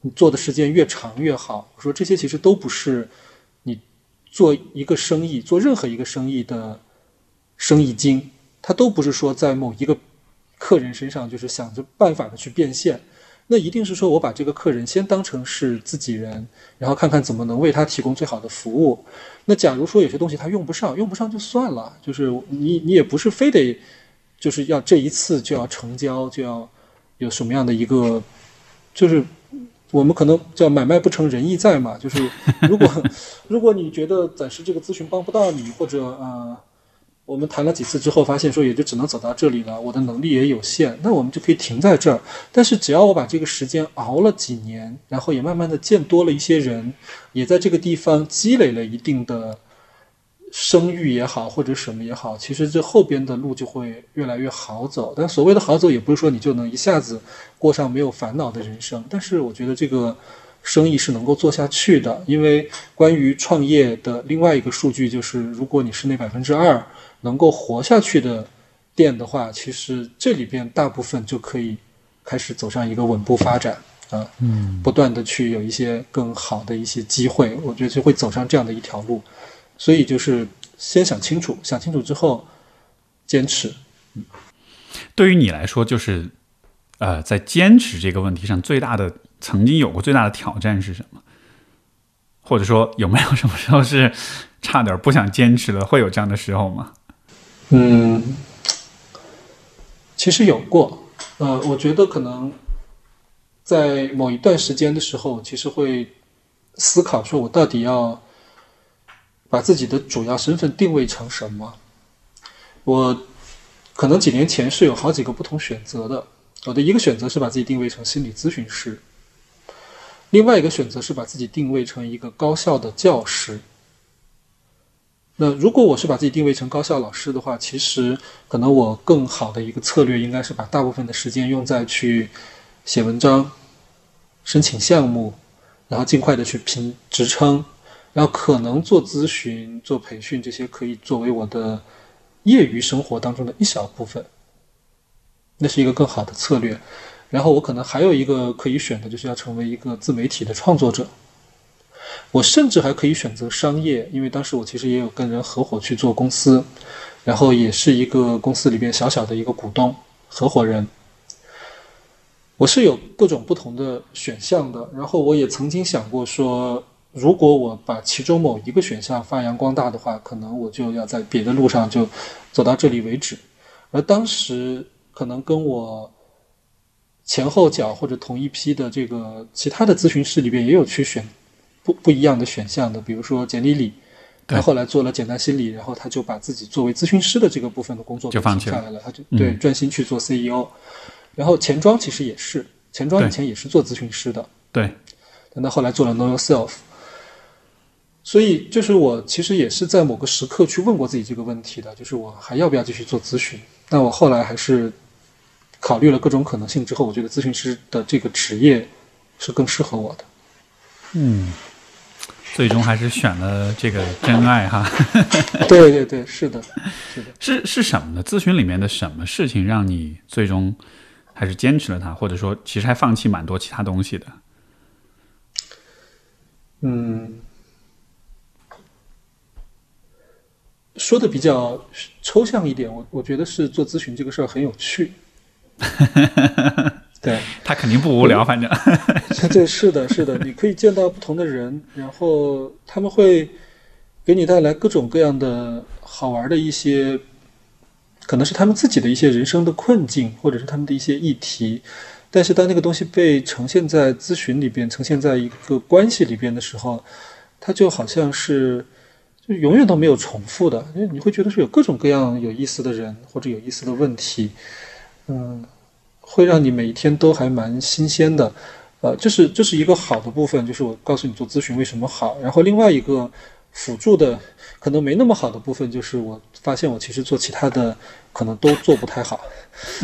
你做的时间越长越好。我说这些其实都不是。你做一个生意，做任何一个生意的生意经，他都不是说在某一个客人身上就是想着办法的去变现，那一定是说我把这个客人先当成是自己人，然后看看怎么能为他提供最好的服务。那假如说有些东西他用不上，用不上就算了，就是你你也不是非得就是要这一次就要成交，就要有什么样的一个就是。我们可能叫买卖不成仁义在嘛，就是如果如果你觉得暂时这个咨询帮不到你，或者呃，我们谈了几次之后发现说也就只能走到这里了，我的能力也有限，那我们就可以停在这儿。但是只要我把这个时间熬了几年，然后也慢慢的见多了一些人，也在这个地方积累了一定的。声誉也好，或者什么也好，其实这后边的路就会越来越好走。但所谓的好走，也不是说你就能一下子过上没有烦恼的人生。但是我觉得这个生意是能够做下去的，因为关于创业的另外一个数据就是，如果你是那百分之二能够活下去的店的话，其实这里边大部分就可以开始走上一个稳步发展啊，嗯，不断的去有一些更好的一些机会，我觉得就会走上这样的一条路。所以就是先想清楚，想清楚之后坚持。嗯，对于你来说，就是呃，在坚持这个问题上，最大的曾经有过最大的挑战是什么？或者说有没有什么时候是差点不想坚持了？会有这样的时候吗？嗯，其实有过。呃，我觉得可能在某一段时间的时候，其实会思考说，我到底要。把自己的主要身份定位成什么？我可能几年前是有好几个不同选择的。我的一个选择是把自己定位成心理咨询师，另外一个选择是把自己定位成一个高校的教师。那如果我是把自己定位成高校老师的话，其实可能我更好的一个策略应该是把大部分的时间用在去写文章、申请项目，然后尽快的去评职称。然后可能做咨询、做培训这些可以作为我的业余生活当中的一小部分，那是一个更好的策略。然后我可能还有一个可以选的，就是要成为一个自媒体的创作者。我甚至还可以选择商业，因为当时我其实也有跟人合伙去做公司，然后也是一个公司里边小小的一个股东、合伙人。我是有各种不同的选项的。然后我也曾经想过说。如果我把其中某一个选项发扬光大的话，可能我就要在别的路上就走到这里为止。而当时可能跟我前后脚或者同一批的这个其他的咨询师里边也有去选不不一样的选项的，比如说简历里，他后来做了简单心理，然后他就把自己作为咨询师的这个部分的工作就放下来了，他就对专心去做 CEO。然后钱庄其实也是，钱庄以前也是做咨询师的，对，但他后来做了 Know Yourself。所以，就是我其实也是在某个时刻去问过自己这个问题的，就是我还要不要继续做咨询？但我后来还是考虑了各种可能性之后，我觉得咨询师的这个职业是更适合我的。嗯，最终还是选了这个真爱哈。对对对，是的，是的。是是什么呢？咨询里面的什么事情让你最终还是坚持了它，或者说其实还放弃蛮多其他东西的？嗯，说的比较抽象一点，我我觉得是做咨询这个事儿很有趣。对，他肯定不无聊，反正。对，是的，是的，你可以见到不同的人，然后他们会给你带来各种各样的好玩的一些，可能是他们自己的一些人生的困境，或者是他们的一些议题。但是当那个东西被呈现在咨询里边，呈现在一个关系里边的时候，它就好像是就永远都没有重复的，因为你会觉得是有各种各样有意思的人或者有意思的问题，嗯。会让你每一天都还蛮新鲜的，呃，这是这是一个好的部分，就是我告诉你做咨询为什么好。然后另外一个辅助的可能没那么好的部分，就是我发现我其实做其他的可能都做不太好，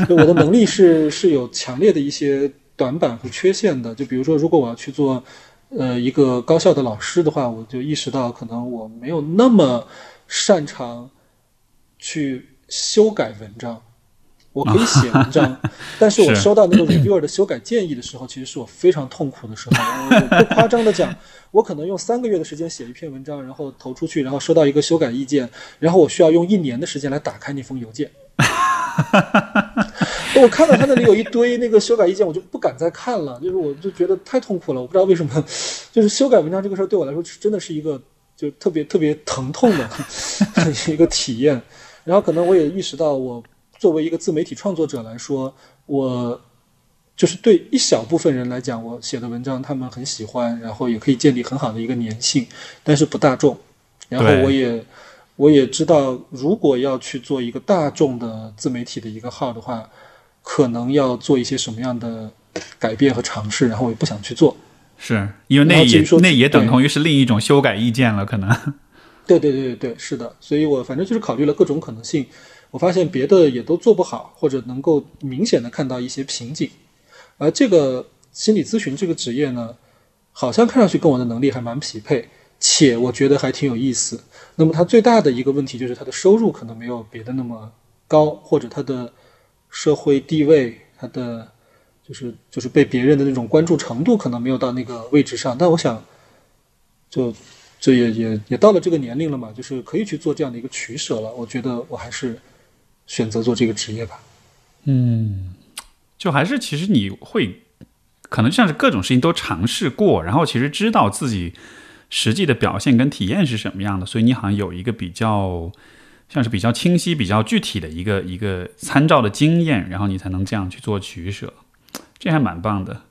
就我的能力是是有强烈的一些短板和缺陷的。就比如说，如果我要去做呃一个高校的老师的话，我就意识到可能我没有那么擅长去修改文章。我可以写文章，但是我收到那个 reviewer 的修改建议的时候，其实是我非常痛苦的时候。我不夸张的讲，我可能用三个月的时间写一篇文章，然后投出去，然后收到一个修改意见，然后我需要用一年的时间来打开那封邮件。我看到他那里有一堆那个修改意见，我就不敢再看了，就是我就觉得太痛苦了。我不知道为什么，就是修改文章这个事儿对我来说真的是一个就特别特别疼痛的 一个体验。然后可能我也意识到我。作为一个自媒体创作者来说，我就是对一小部分人来讲，我写的文章他们很喜欢，然后也可以建立很好的一个粘性，但是不大众。然后我也我也知道，如果要去做一个大众的自媒体的一个号的话，可能要做一些什么样的改变和尝试，然后我也不想去做，是因为那也那也等同于是另一种修改意见了，可能。对对对对对，是的，所以我反正就是考虑了各种可能性。我发现别的也都做不好，或者能够明显的看到一些瓶颈，而这个心理咨询这个职业呢，好像看上去跟我的能力还蛮匹配，且我觉得还挺有意思。那么它最大的一个问题就是它的收入可能没有别的那么高，或者它的社会地位，他的就是就是被别人的那种关注程度可能没有到那个位置上。但我想，就这也也也到了这个年龄了嘛，就是可以去做这样的一个取舍了。我觉得我还是。选择做这个职业吧，嗯，就还是其实你会可能像是各种事情都尝试过，然后其实知道自己实际的表现跟体验是什么样的，所以你好像有一个比较像是比较清晰、比较具体的一个一个参照的经验，然后你才能这样去做取舍，这还蛮棒的。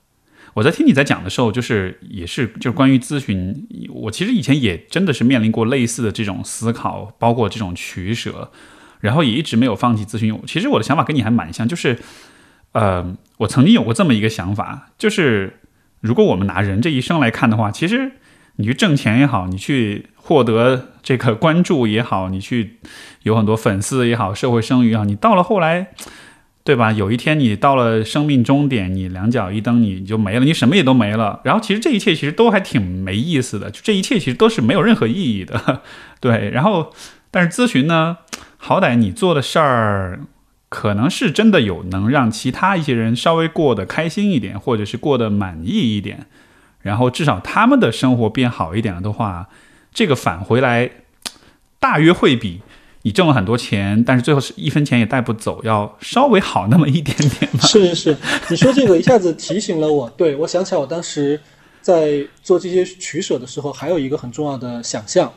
我在听你在讲的时候，就是也是就是关于咨询，我其实以前也真的是面临过类似的这种思考，包括这种取舍。然后也一直没有放弃咨询。其实我的想法跟你还蛮像，就是，呃，我曾经有过这么一个想法，就是如果我们拿人这一生来看的话，其实你去挣钱也好，你去获得这个关注也好，你去有很多粉丝也好，社会声誉啊，你到了后来，对吧？有一天你到了生命终点，你两脚一蹬，你就没了，你什么也都没了。然后其实这一切其实都还挺没意思的，就这一切其实都是没有任何意义的，对。然后，但是咨询呢？好歹你做的事儿，可能是真的有能让其他一些人稍微过得开心一点，或者是过得满意一点，然后至少他们的生活变好一点了的话，这个返回来大约会比你挣了很多钱，但是最后是一分钱也带不走，要稍微好那么一点点吧。是是是，你说这个一下子提醒了我，对 我想起来我当时在做这些取舍的时候，还有一个很重要的想象。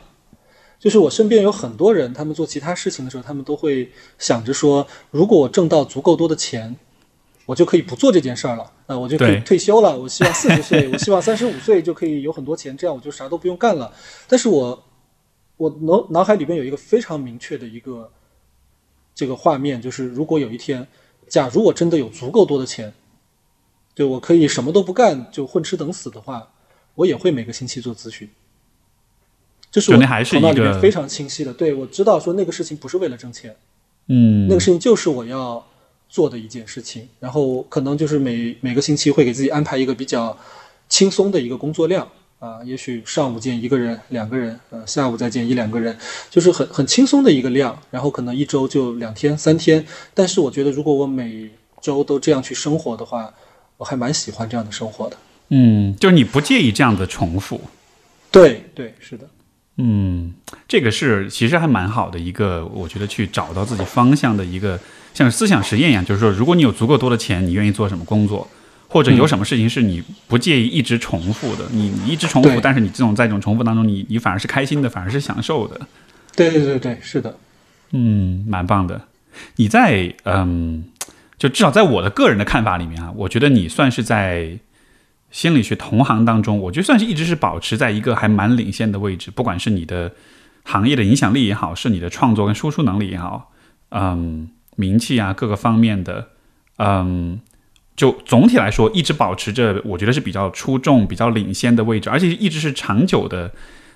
就是我身边有很多人，他们做其他事情的时候，他们都会想着说，如果我挣到足够多的钱，我就可以不做这件事儿了，啊，我就可以退休了。我希望四十岁，我希望三十五岁就可以有很多钱，这样我就啥都不用干了。但是我，我脑脑海里边有一个非常明确的一个这个画面，就是如果有一天，假如我真的有足够多的钱，对我可以什么都不干就混吃等死的话，我也会每个星期做咨询。就是我头脑里面非常清晰的，对我知道说那个事情不是为了挣钱，嗯，那个事情就是我要做的一件事情，然后可能就是每每个星期会给自己安排一个比较轻松的一个工作量，啊，也许上午见一个人、两个人，呃，下午再见一两个人，就是很很 轻松的一个量。然后可能一周就两天、三天。但是我觉得，如果我每周都这样去生活的话，我还蛮喜欢这样的生活的。嗯，就是你不介意这样的重复。对对，是的。嗯，这个是其实还蛮好的一个，我觉得去找到自己方向的一个像思想实验一样。就是说，如果你有足够多的钱，你愿意做什么工作？或者有什么事情是你不介意一直重复的？你你一直重复，但是你这种在这种重复当中，你你反而是开心的，反而是享受的。对对对对，是的，嗯，蛮棒的。你在嗯，就至少在我的个人的看法里面啊，我觉得你算是在心理学同行当中，我觉得算是一直是保持在一个还蛮领先的位置。不管是你的行业的影响力也好，是你的创作跟输出能力也好，嗯，名气啊各个方面的，嗯。就总体来说，一直保持着，我觉得是比较出众、比较领先的位置，而且一直是长久的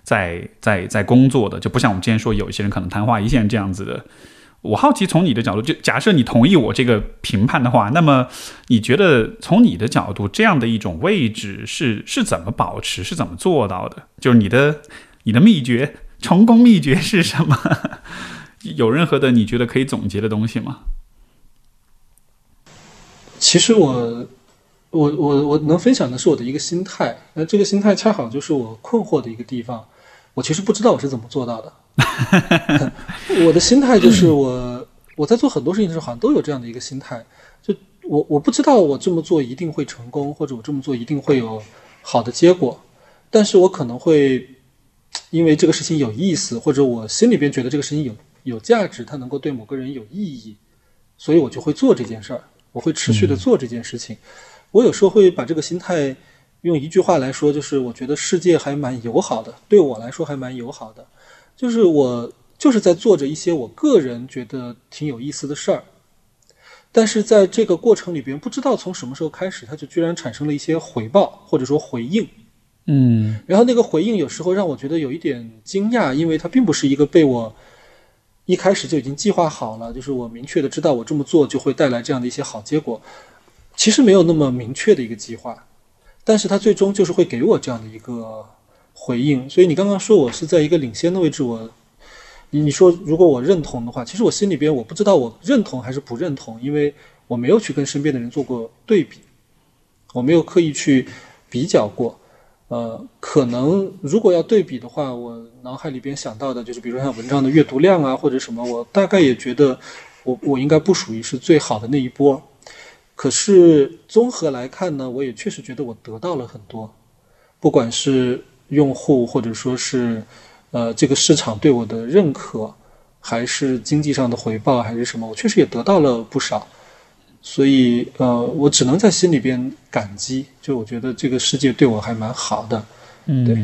在在在工作的，就不像我们之前说有一些人可能昙花一现这样子的。我好奇，从你的角度，就假设你同意我这个评判的话，那么你觉得从你的角度，这样的一种位置是是怎么保持，是怎么做到的？就是你的你的秘诀，成功秘诀是什么？有任何的你觉得可以总结的东西吗？其实我，我我我能分享的是我的一个心态，那这个心态恰好就是我困惑的一个地方。我其实不知道我是怎么做到的。我的心态就是我我在做很多事情的时候，好像都有这样的一个心态，就我我不知道我这么做一定会成功，或者我这么做一定会有好的结果，但是我可能会因为这个事情有意思，或者我心里边觉得这个事情有有价值，它能够对某个人有意义，所以我就会做这件事儿。我会持续的做这件事情。我有时候会把这个心态用一句话来说，就是我觉得世界还蛮友好的，对我来说还蛮友好的。就是我就是在做着一些我个人觉得挺有意思的事儿，但是在这个过程里边，不知道从什么时候开始，它就居然产生了一些回报或者说回应。嗯，然后那个回应有时候让我觉得有一点惊讶，因为它并不是一个被我。一开始就已经计划好了，就是我明确的知道我这么做就会带来这样的一些好结果。其实没有那么明确的一个计划，但是他最终就是会给我这样的一个回应。所以你刚刚说我是在一个领先的位置，我你你说如果我认同的话，其实我心里边我不知道我认同还是不认同，因为我没有去跟身边的人做过对比，我没有刻意去比较过。呃，可能如果要对比的话，我脑海里边想到的就是，比如像文章的阅读量啊，或者什么，我大概也觉得我我应该不属于是最好的那一波。可是综合来看呢，我也确实觉得我得到了很多，不管是用户或者说是呃这个市场对我的认可，还是经济上的回报，还是什么，我确实也得到了不少。所以，呃，我只能在心里边感激，就我觉得这个世界对我还蛮好的，嗯，对，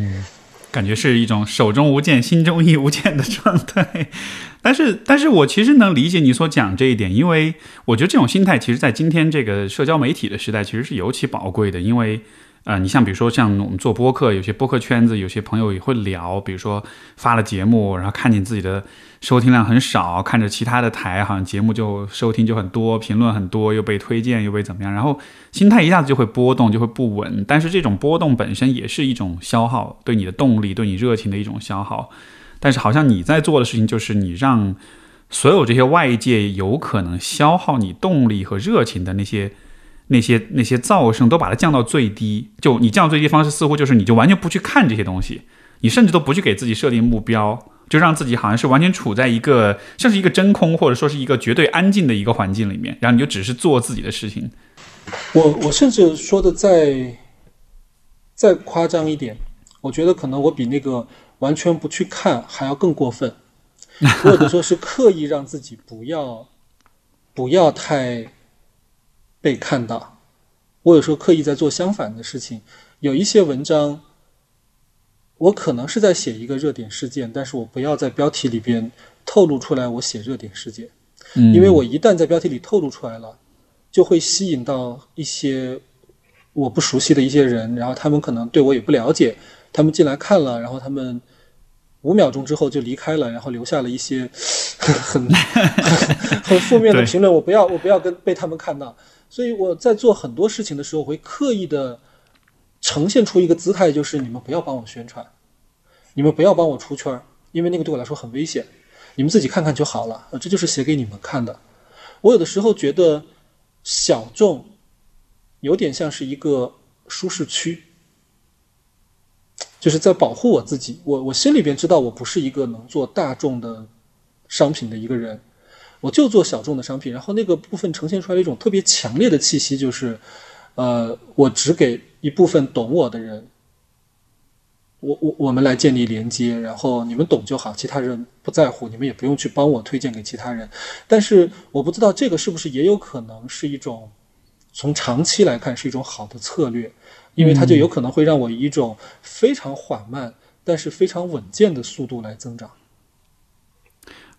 感觉是一种手中无剑，心中亦无剑的状态。但是，但是我其实能理解你所讲这一点，因为我觉得这种心态，其实在今天这个社交媒体的时代，其实是尤其宝贵的，因为。呃，你像比如说像我们做播客，有些播客圈子有些朋友也会聊，比如说发了节目，然后看见自己的收听量很少，看着其他的台好像节目就收听就很多，评论很多，又被推荐又被怎么样，然后心态一下子就会波动，就会不稳。但是这种波动本身也是一种消耗，对你的动力、对你热情的一种消耗。但是好像你在做的事情就是你让所有这些外界有可能消耗你动力和热情的那些。那些那些噪声都把它降到最低，就你降最低方式似乎就是你就完全不去看这些东西，你甚至都不去给自己设定目标，就让自己好像是完全处在一个像是一个真空或者说是一个绝对安静的一个环境里面，然后你就只是做自己的事情。我我甚至说的再再夸张一点，我觉得可能我比那个完全不去看还要更过分，或者说是刻意让自己不要不要太。被看到，我有时候刻意在做相反的事情。有一些文章，我可能是在写一个热点事件，但是我不要在标题里边透露出来我写热点事件，因为我一旦在标题里透露出来了，就会吸引到一些我不熟悉的一些人，然后他们可能对我也不了解，他们进来看了，然后他们五秒钟之后就离开了，然后留下了一些 很 很负面的评论。我不要，我不要跟被他们看到。所以我在做很多事情的时候，会刻意的呈现出一个姿态，就是你们不要帮我宣传，你们不要帮我出圈儿，因为那个对我来说很危险，你们自己看看就好了。呃这就是写给你们看的。我有的时候觉得小众有点像是一个舒适区，就是在保护我自己。我我心里边知道我不是一个能做大众的商品的一个人，我就做小众的商品。然后那个部分呈现出来一种特别强烈的气息，就是呃，我只给一部分懂我的人。我我我们来建立连接，然后你们懂就好，其他人不在乎，你们也不用去帮我推荐给其他人。但是我不知道这个是不是也有可能是一种从长期来看是一种好的策略，因为它就有可能会让我以一种非常缓慢但是非常稳健的速度来增长。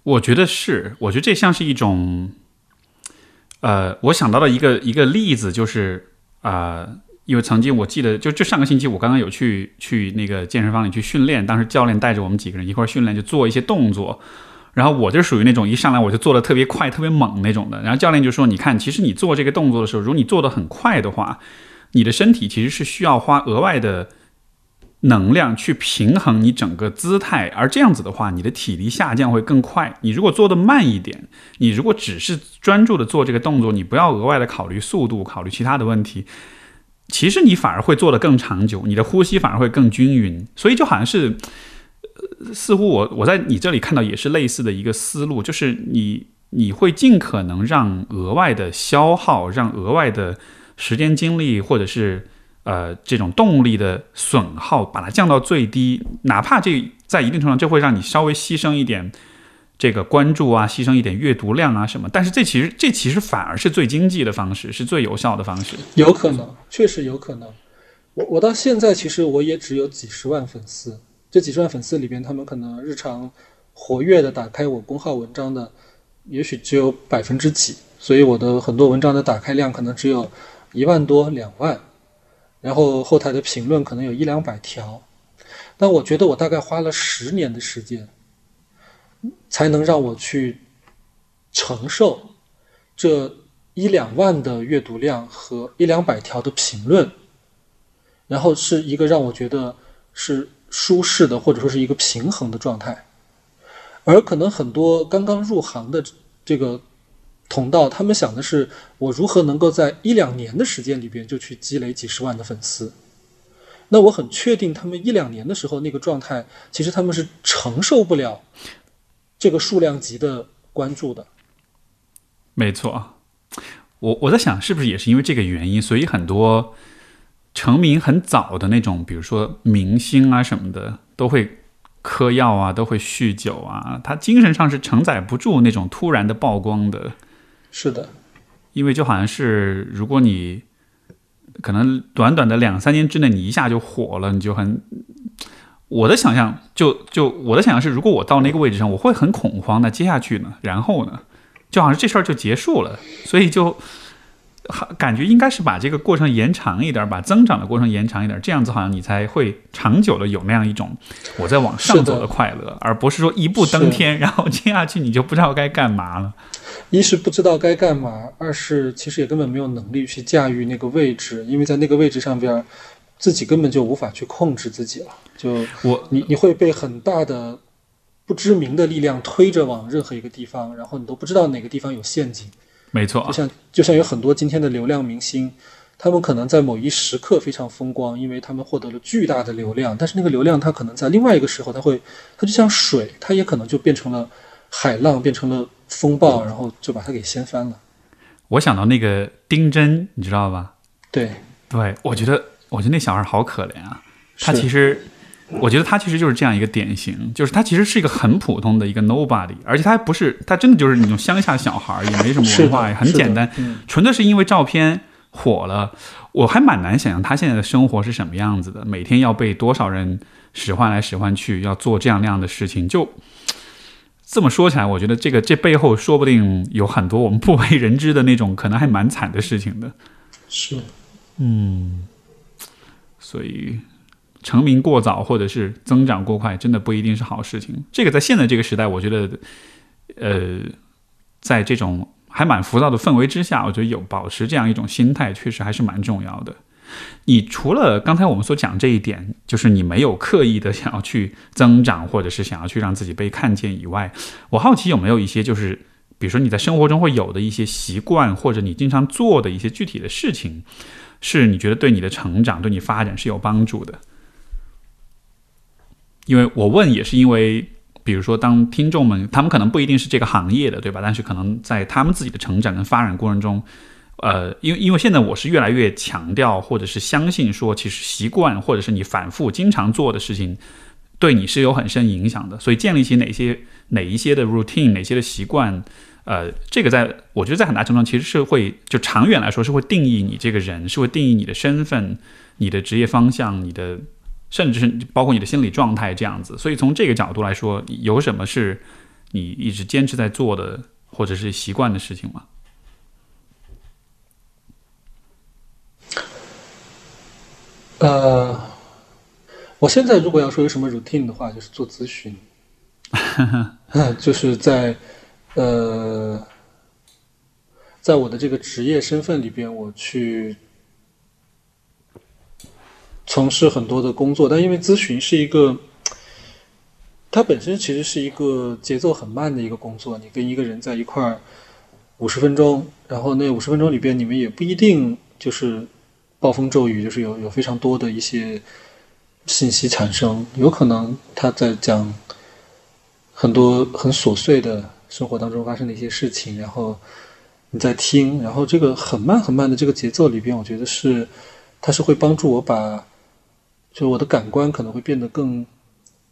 我觉得是，我觉得这像是一种，呃，我想到的一个一个例子就是啊、因为曾经我记得就就上个星期我刚刚有去去那个健身房里去训练，当时教练带着我们几个人一块训练，就做一些动作。然后我就属于那种一上来我就做的特别快、特别猛那种的。然后教练就说：“你看，其实你做这个动作的时候，如果你做的很快的话，你的身体其实是需要花额外的能量去平衡你整个姿态，而这样子的话，你的体力下降会更快。你如果做的慢一点，你如果只是专注的做这个动作，你不要额外的考虑速度、考虑其他的问题，其实你反而会做得更长久，你的呼吸反而会更均匀。所以就好像是，呃，似乎我我在你这里看到也是类似的一个思路，就是你你会尽可能让额外的消耗，让额外的时间精力或者是呃这种动力的损耗，把它降到最低，哪怕这在一定程度上就会让你稍微牺牲一点这个关注啊，牺牲一点阅读量啊什么，但是这其实这其实反而是最经济的方式，是最有效的方式。有可能，确实有可能。我我到现在其实我也只有几十万粉丝，这几十万粉丝里边，他们可能日常活跃的打开我公号文章的，也许只有百分之几，所以我的很多文章的打开量可能只有一万多、两万，然后后台的评论可能有一两百条。但我觉得我大概花了十年的时间，才能让我去承受这一两万的阅读量和一两百条的评论，然后是一个让我觉得是舒适的，或者说是一个平衡的状态。而可能很多刚刚入行的这个同道，他们想的是我如何能够在一两年的时间里边就去积累几十万的粉丝。那我很确定，他们一两年的时候那个状态，其实他们是承受不了这个数量级的关注的。没错，我我在想，是不是也是因为这个原因，所以很多成名很早的那种，比如说明星啊什么的，都会嗑药啊，都会酗酒啊，他精神上是承载不住那种突然的曝光的。是的，因为就好像是，如果你可能短短的两三年之内，你一下就火了，你就很。我的想象就就我的想象是，如果我到那个位置上，我会很恐慌。那接下去呢？然后呢？就好像这事儿就结束了，所以就感觉应该是把这个过程延长一点，把增长的过程延长一点，这样子好像你才会长久的有那样一种我在往上走的快乐，而不是说一步登天，然后接下去你就不知道该干嘛了。一是不知道该干嘛，二是其实也根本没有能力去驾驭那个位置，因为在那个位置上边，自己根本就无法去控制自己了。就我你你会被很大的不知名的力量推着往任何一个地方，然后你都不知道哪个地方有陷阱。没错就，像就像有很多今天的流量明星，他们可能在某一时刻非常风光，因为他们获得了巨大的流量，但是那个流量它可能在另外一个时候，它会它就像水，它也可能就变成了海浪，变成了风暴，然后就把它给掀翻了。我想到那个丁真，你知道吧？对，对，我觉得，我觉得那小孩好可怜啊。他其实，我觉得他其实就是这样一个典型，就是他其实是一个很普通的一个 nobody，而且他还不是，他真的就是那种乡下小孩，也没什么文化，也很简单，嗯纯粹是因为照片火了。我还蛮难想象他现在的生活是什么样子的，每天要被多少人使唤来使唤去，要做这样那样的事情，就。这么说起来，我觉得这个这背后说不定有很多我们不为人知的那种，可能还蛮惨的事情的。是嗯所以成名过早或者是增长过快，真的不一定是好事情。这个在现在这个时代，我觉得，呃，在这种还蛮浮躁的氛围之下，我觉得有保持这样一种心态，确实还是蛮重要的。你除了刚才我们所讲这一点，就是你没有刻意的想要去增长，或者是想要去让自己被看见以外，我好奇有没有一些就是，比如说你在生活中会有的一些习惯，或者你经常做的一些具体的事情，是你觉得对你的成长、对你发展是有帮助的。因为我问也是因为，比如说当听众们，他们可能不一定是这个行业的，对吧？但是可能在他们自己的成长跟发展过程中。呃，因为因为现在我是越来越强调，或者是相信说，其实习惯或者是你反复经常做的事情，对你是有很深影响的。所以建立起哪些哪一些的 routine，哪些的习惯，呃，这个在我觉得在很大程度上其实是会就长远来说是会定义你这个人，是会定义你的身份、你的职业方向、你的甚至是包括你的心理状态这样子。所以从这个角度来说，有什么是你一直坚持在做的，或者是习惯的事情吗？呃，我现在如果要说有什么 routine 的话，就是做咨询，就是在呃，在我的这个职业身份里边，我去从事很多的工作，但因为咨询是一个，它本身其实是一个节奏很慢的一个工作，你跟一个人在一块儿五十分钟，然后那五十分钟里边，你们也不一定就是。暴风骤雨就是有有非常多的一些信息产生，有可能他在讲很多很琐碎的生活当中发生的一些事情，然后你在听，然后这个很慢很慢的这个节奏里边，我觉得是它是会帮助我把就我的感官可能会变得更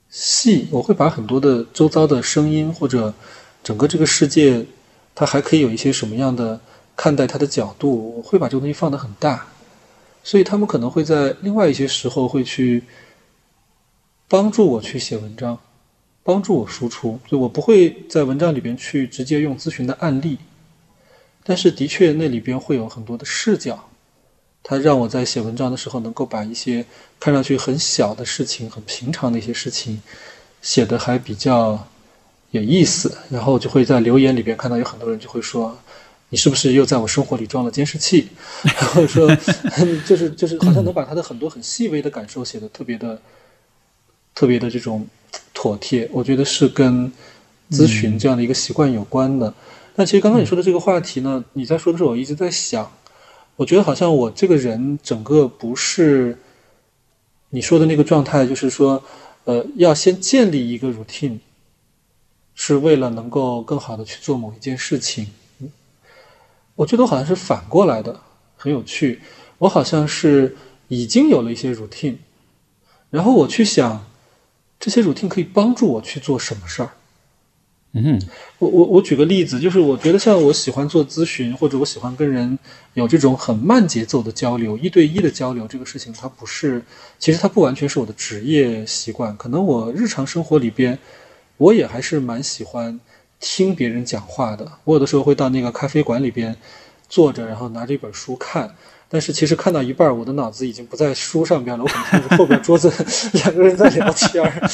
细，我会把很多的周遭的声音或者整个这个世界，它还可以有一些什么样的看待它的角度，我会把这个东西放得很大。所以他们可能会在另外一些时候会去帮助我去写文章，帮助我输出。就我不会在文章里边去直接用咨询的案例，但是的确那里边会有很多的视角，它让我在写文章的时候能够把一些看上去很小的事情、很平常的一些事情写的还比较有意思。然后就会在留言里边看到有很多人就会说。你是不是又在我生活里装了监视器？然后说，就是就是好像能把他的很多很细微的感受写的特别的、特别的这种妥帖。我觉得是跟咨询这样的一个习惯有关的。但其实刚刚你说的这个话题呢，你在说的时候，我一直在想，我觉得好像我这个人整个不是你说的那个状态，就是说，呃，要先建立一个 routine，是为了能够更好的去做某一件事情。我觉得我好像是反过来的，很有趣。我好像是已经有了一些 routine，然后我去想这些 routine 可以帮助我去做什么事儿。嗯，我我我举个例子，就是我觉得像我喜欢做咨询，或者我喜欢跟人有这种很慢节奏的交流，一对一的交流，这个事情它不是，其实它不完全是我的职业习惯，可能我日常生活里边，我也还是蛮喜欢。听别人讲话的，我有的时候会到那个咖啡馆里边坐着，然后拿着一本书看。但是其实看到一半，我的脑子已经不在书上边了，我可能看着后边桌子 两个人在聊天儿。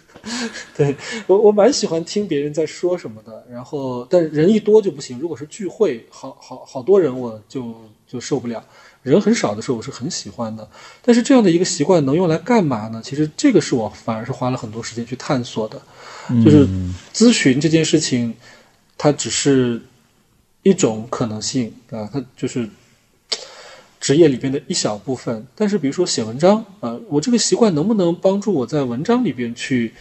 对我，我蛮喜欢听别人在说什么的。然后，但人一多就不行。如果是聚会，好好好多人，我就就受不了。人很少的时候，我是很喜欢的。但是这样的一个习惯能用来干嘛呢？其实这个是我反而是花了很多时间去探索的。就是咨询这件事情，它只是一种可能性啊，它就是职业里边的一小部分。但是，比如说写文章啊，我这个习惯能不能帮助我在文章里边去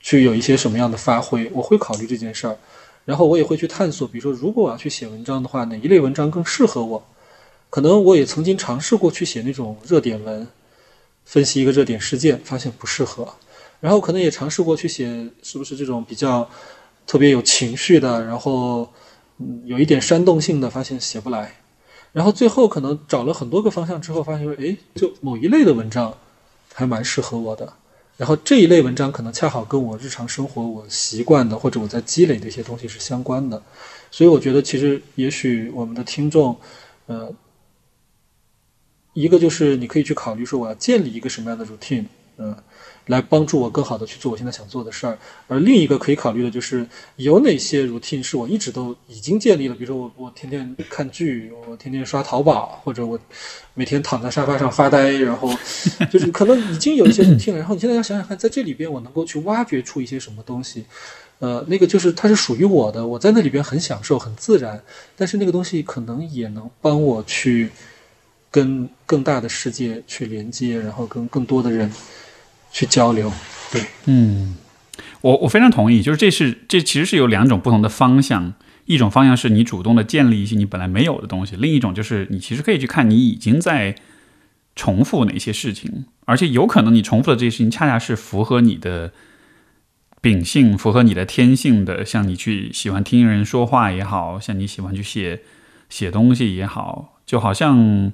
去有一些什么样的发挥？我会考虑这件事儿，然后我也会去探索。比如说，如果我要去写文章的话，哪一类文章更适合我？可能我也曾经尝试过去写那种热点文，分析一个热点事件，发现不适合。然后可能也尝试过去写，是不是这种比较特别有情绪的，然后嗯有一点煽动性的，发现写不来。然后最后可能找了很多个方向之后，发现说，哎，就某一类的文章还蛮适合我的。然后这一类文章可能恰好跟我日常生活我习惯的或者我在积累的一些东西是相关的。所以我觉得其实也许我们的听众，呃，一个就是你可以去考虑说我要建立一个什么样的 routine。嗯，来帮助我更好的去做我现在想做的事儿。而另一个可以考虑的就是有哪些 routine 是我一直都已经建立了，比如说我我天天看剧，我天天刷淘宝，或者我每天躺在沙发上发呆，然后 就是可能已经有一些 routine 了。然后你现在要想想看，在这里边我能够去挖掘出一些什么东西。呃，那个就是它是属于我的，我在那里边很享受，很自然。但是那个东西可能也能帮我去跟更大的世界去连接，然后跟更多的人去交流。对，嗯，我我非常同意，就是这是这其实是有两种不同的方向，一种方向是你主动的建立一些你本来没有的东西，另一种就是你其实可以去看你已经在重复哪些事情，而且有可能你重复的这些事情恰恰是符合你的。秉性符合你的天性的，像你去喜欢听人说话也好像你喜欢去写写东西也好，就好像，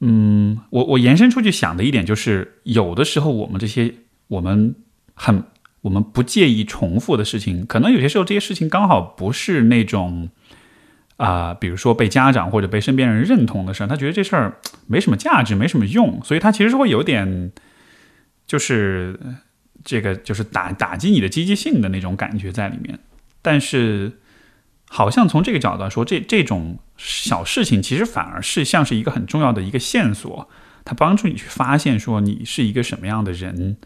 嗯，我我延伸出去想的一点就是，有的时候我们这些我们很我们不介意重复的事情，可能有些时候这些事情刚好不是那种啊，比如说被家长或者被身边人认同的事儿，他觉得这事儿没什么价值，没什么用，所以他其实是会有点就是。这个就是打打击你的积极性的那种感觉在里面，但是好像从这个角度来说，这这种小事情其实反而是像是一个很重要的一个线索，它帮助你去发现说你是一个什么样的人。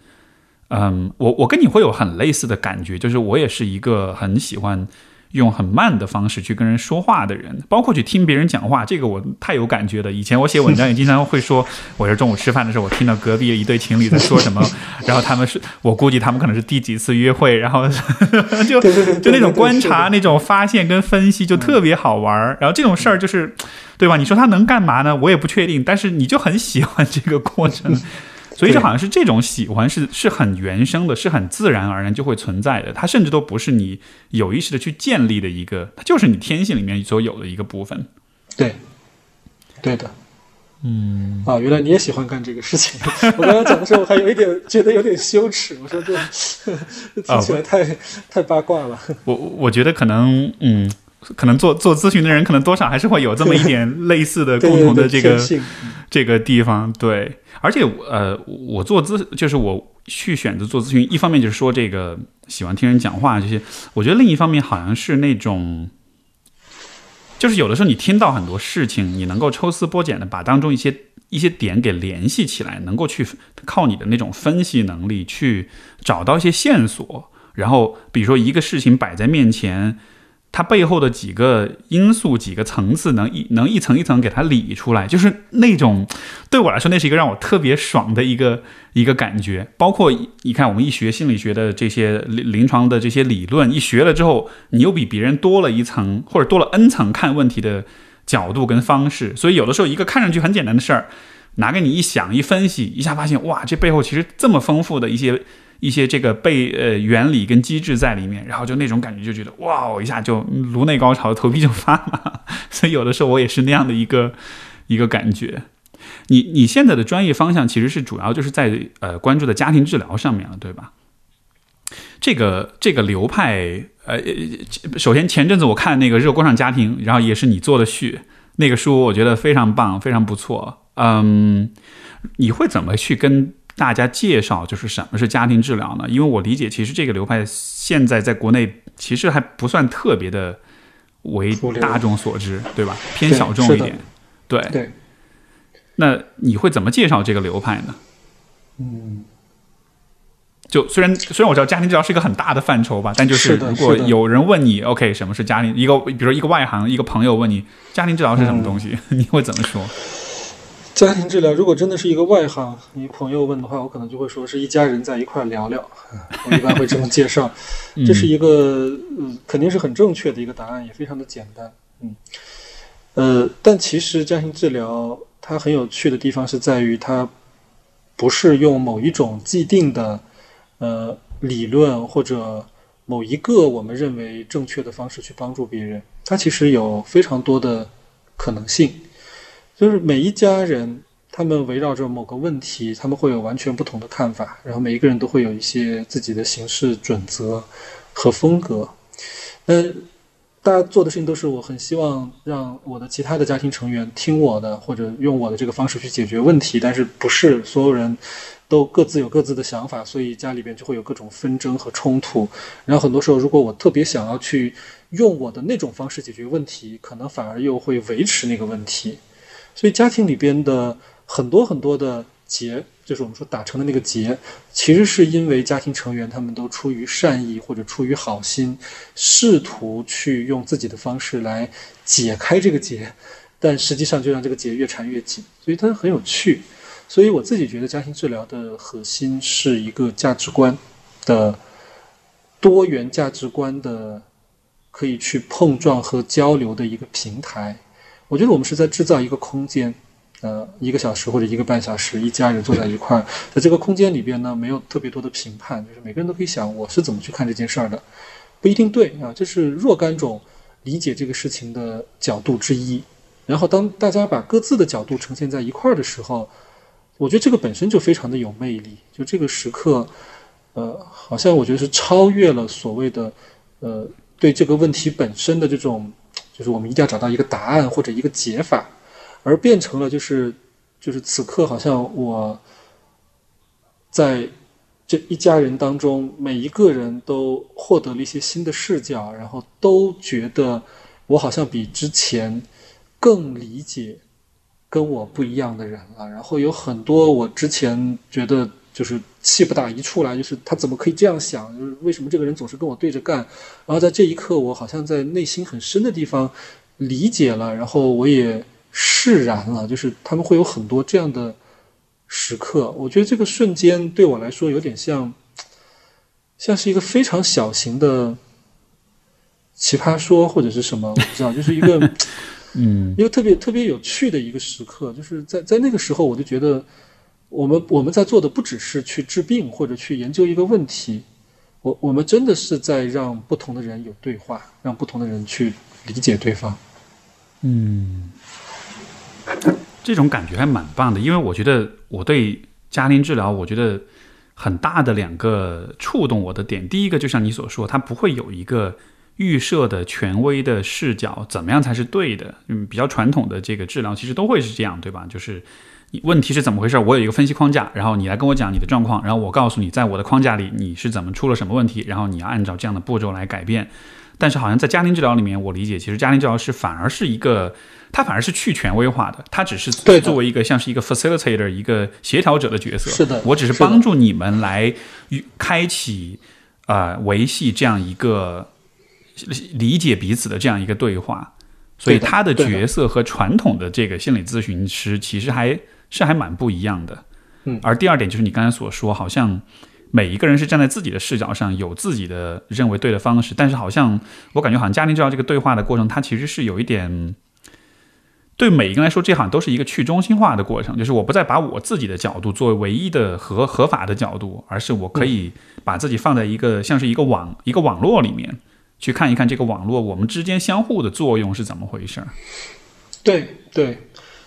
嗯，我我跟你会有很类似的感觉，就是我也是一个很喜欢。用很慢的方式去跟人说话的人，包括去听别人讲话，这个我太有感觉了。以前我写文章也经常会说，我是中午吃饭的时候，我听到隔壁一对情侣在说什么，然后他们是我估计他们可能是第几次约会，然后就就那种观察、那种发现跟分析就特别好玩。然后这种事儿就是，对吧？你说他能干嘛呢？我也不确定，但是你就很喜欢这个过程。所以就好像是这种喜欢是是很原生的，是很自然而然就会存在的。它甚至都不是你有意识的去建立的一个，它就是你天性里面所有的一个部分。对，对的。嗯。啊，原来你也喜欢干这个事情。我刚刚讲的时候，我还有一点觉得有点羞耻。我说这 听起来太太八卦了。我我觉得可能，嗯，可能做做咨询的人，可能多少还是会有这么一点类似的 共同的这个这个地方。对。而且，呃，我做咨就是我去选择做咨询，一方面就是说这个喜欢听人讲话这些，我觉得另一方面好像是那种，就是有的时候你听到很多事情，你能够抽丝剥茧的把当中一些一些点给联系起来，能够去靠你的那种分析能力去找到一些线索，然后比如说一个事情摆在面前。它背后的几个因素、几个层次，能一能一层一层给它理出来，就是那种对我来说，那是一个让我特别爽的一个一个感觉。包括你看，我们一学心理学的这些临临床的这些理论，一学了之后，你又比别人多了一层或者多了 n 层看问题的角度跟方式。所以有的时候，一个看上去很简单的事儿，拿给你一想一分析，一下发现哇，这背后其实这么丰富的一些。一些这个被呃原理跟机制在里面，然后就那种感觉，就觉得哇，一下就颅内高潮，头皮就发麻。所以有的时候我也是那样的一个一个感觉。你你现在的专业方向其实是主要就是在呃关注的家庭治疗上面了，对吧？这个这个流派，呃，首先前阵子我看那个《热锅上家庭》，然后也是你做的序，那个书我觉得非常棒，非常不错。嗯，你会怎么去跟？大家介绍就是什么是家庭治疗呢？因为我理解，其实这个流派现在在国内其实还不算特别的为大众所知，对吧？偏小众一点。对对。那你会怎么介绍这个流派呢？嗯，就虽然虽然我知道家庭治疗是一个很大的范畴吧，但就是如果有人问你，OK，什么是家庭？一个比如说一个外行，一个朋友问你，家庭治疗是什么东西？你会怎么说？家庭治疗如果真的是一个外行，你朋友问的话，我可能就会说是一家人在一块聊聊。我一般会这么介绍，这是一个嗯，肯定是很正确的一个答案，也非常的简单。嗯，呃，但其实家庭治疗它很有趣的地方是在于，它不是用某一种既定的呃理论或者某一个我们认为正确的方式去帮助别人，它其实有非常多的可能性。就是每一家人，他们围绕着某个问题，他们会有完全不同的看法，然后每一个人都会有一些自己的行事准则和风格。那大家做的事情都是我很希望让我的其他的家庭成员听我的，或者用我的这个方式去解决问题，但是不是所有人都各自有各自的想法，所以家里边就会有各种纷争和冲突。然后很多时候，如果我特别想要去用我的那种方式解决问题，可能反而又会维持那个问题。所以家庭里边的很多很多的结。就是我们说打成的那个结，其实是因为家庭成员他们都出于善意或者出于好心，试图去用自己的方式来解开这个结，但实际上就让这个结越缠越紧，所以它很有趣。所以我自己觉得家庭治疗的核心是一个价值观的多元价值观的可以去碰撞和交流的一个平台。我觉得我们是在制造一个空间。呃，一个小时或者一个半小时，一家人坐在一块儿，在这个空间里边呢，没有特别多的评判，就是每个人都可以想我是怎么去看这件事儿的，不一定对啊，这是若干种理解这个事情的角度之一。然后当大家把各自的角度呈现在一块儿的时候，我觉得这个本身就非常的有魅力。就这个时刻，呃，好像我觉得是超越了所谓的呃对这个问题本身的这种，就是我们一定要找到一个答案或者一个解法。而变成了就是，就是此刻好像我，在这一家人当中，每一个人都获得了一些新的视角，然后都觉得我好像比之前更理解跟我不一样的人了。然后有很多我之前觉得就是气不打一处来，就是他怎么可以这样想？就是为什么这个人总是跟我对着干？然后在这一刻，我好像在内心很深的地方理解了，然后我也。释然了，就是他们会有很多这样的时刻。我觉得这个瞬间对我来说有点像，像是一个非常小型的奇葩说或者是什么，我不知道，就是一个，嗯，一个特别特别有趣的一个时刻。就是在在那个时候，我就觉得我们我们在做的不只是去治病或者去研究一个问题，我我们真的是在让不同的人有对话，让不同的人去理解对方。嗯。这种感觉还蛮棒的，因为我觉得我对家庭治疗，我觉得很大的两个触动我的点。第一个就像你所说，它不会有一个预设的权威的视角，怎么样才是对的？嗯，比较传统的这个治疗其实都会是这样，对吧？就是问题是怎么回事？我有一个分析框架，然后你来跟我讲你的状况，然后我告诉你，在我的框架里你是怎么出了什么问题，然后你要按照这样的步骤来改变。但是好像在家庭治疗里面，我理解其实家庭治疗师反而是一个。他反而是去权威化的，他只是作为一个像是一个 facilitator，一个协调者的角色。是的，我只是帮助你们来开启啊维系这样一个理解彼此的这样一个对话。所以他的角色和传统的这个心理咨询师其实还是还蛮不一样的。嗯，而第二点就是你刚才所说，好像每一个人是站在自己的视角上有自己的认为对的方式，但是好像我感觉好像家庭治疗这个对话的过程，它其实是有一点。对每一个人来说，这好像都是一个去中心化的过程，就是我不再把我自己的角度作为唯一的合合法的角度，而是我可以把自己放在一个像是一个网一个网络里面，去看一看这个网络我们之间相互的作用是怎么回事儿。对对，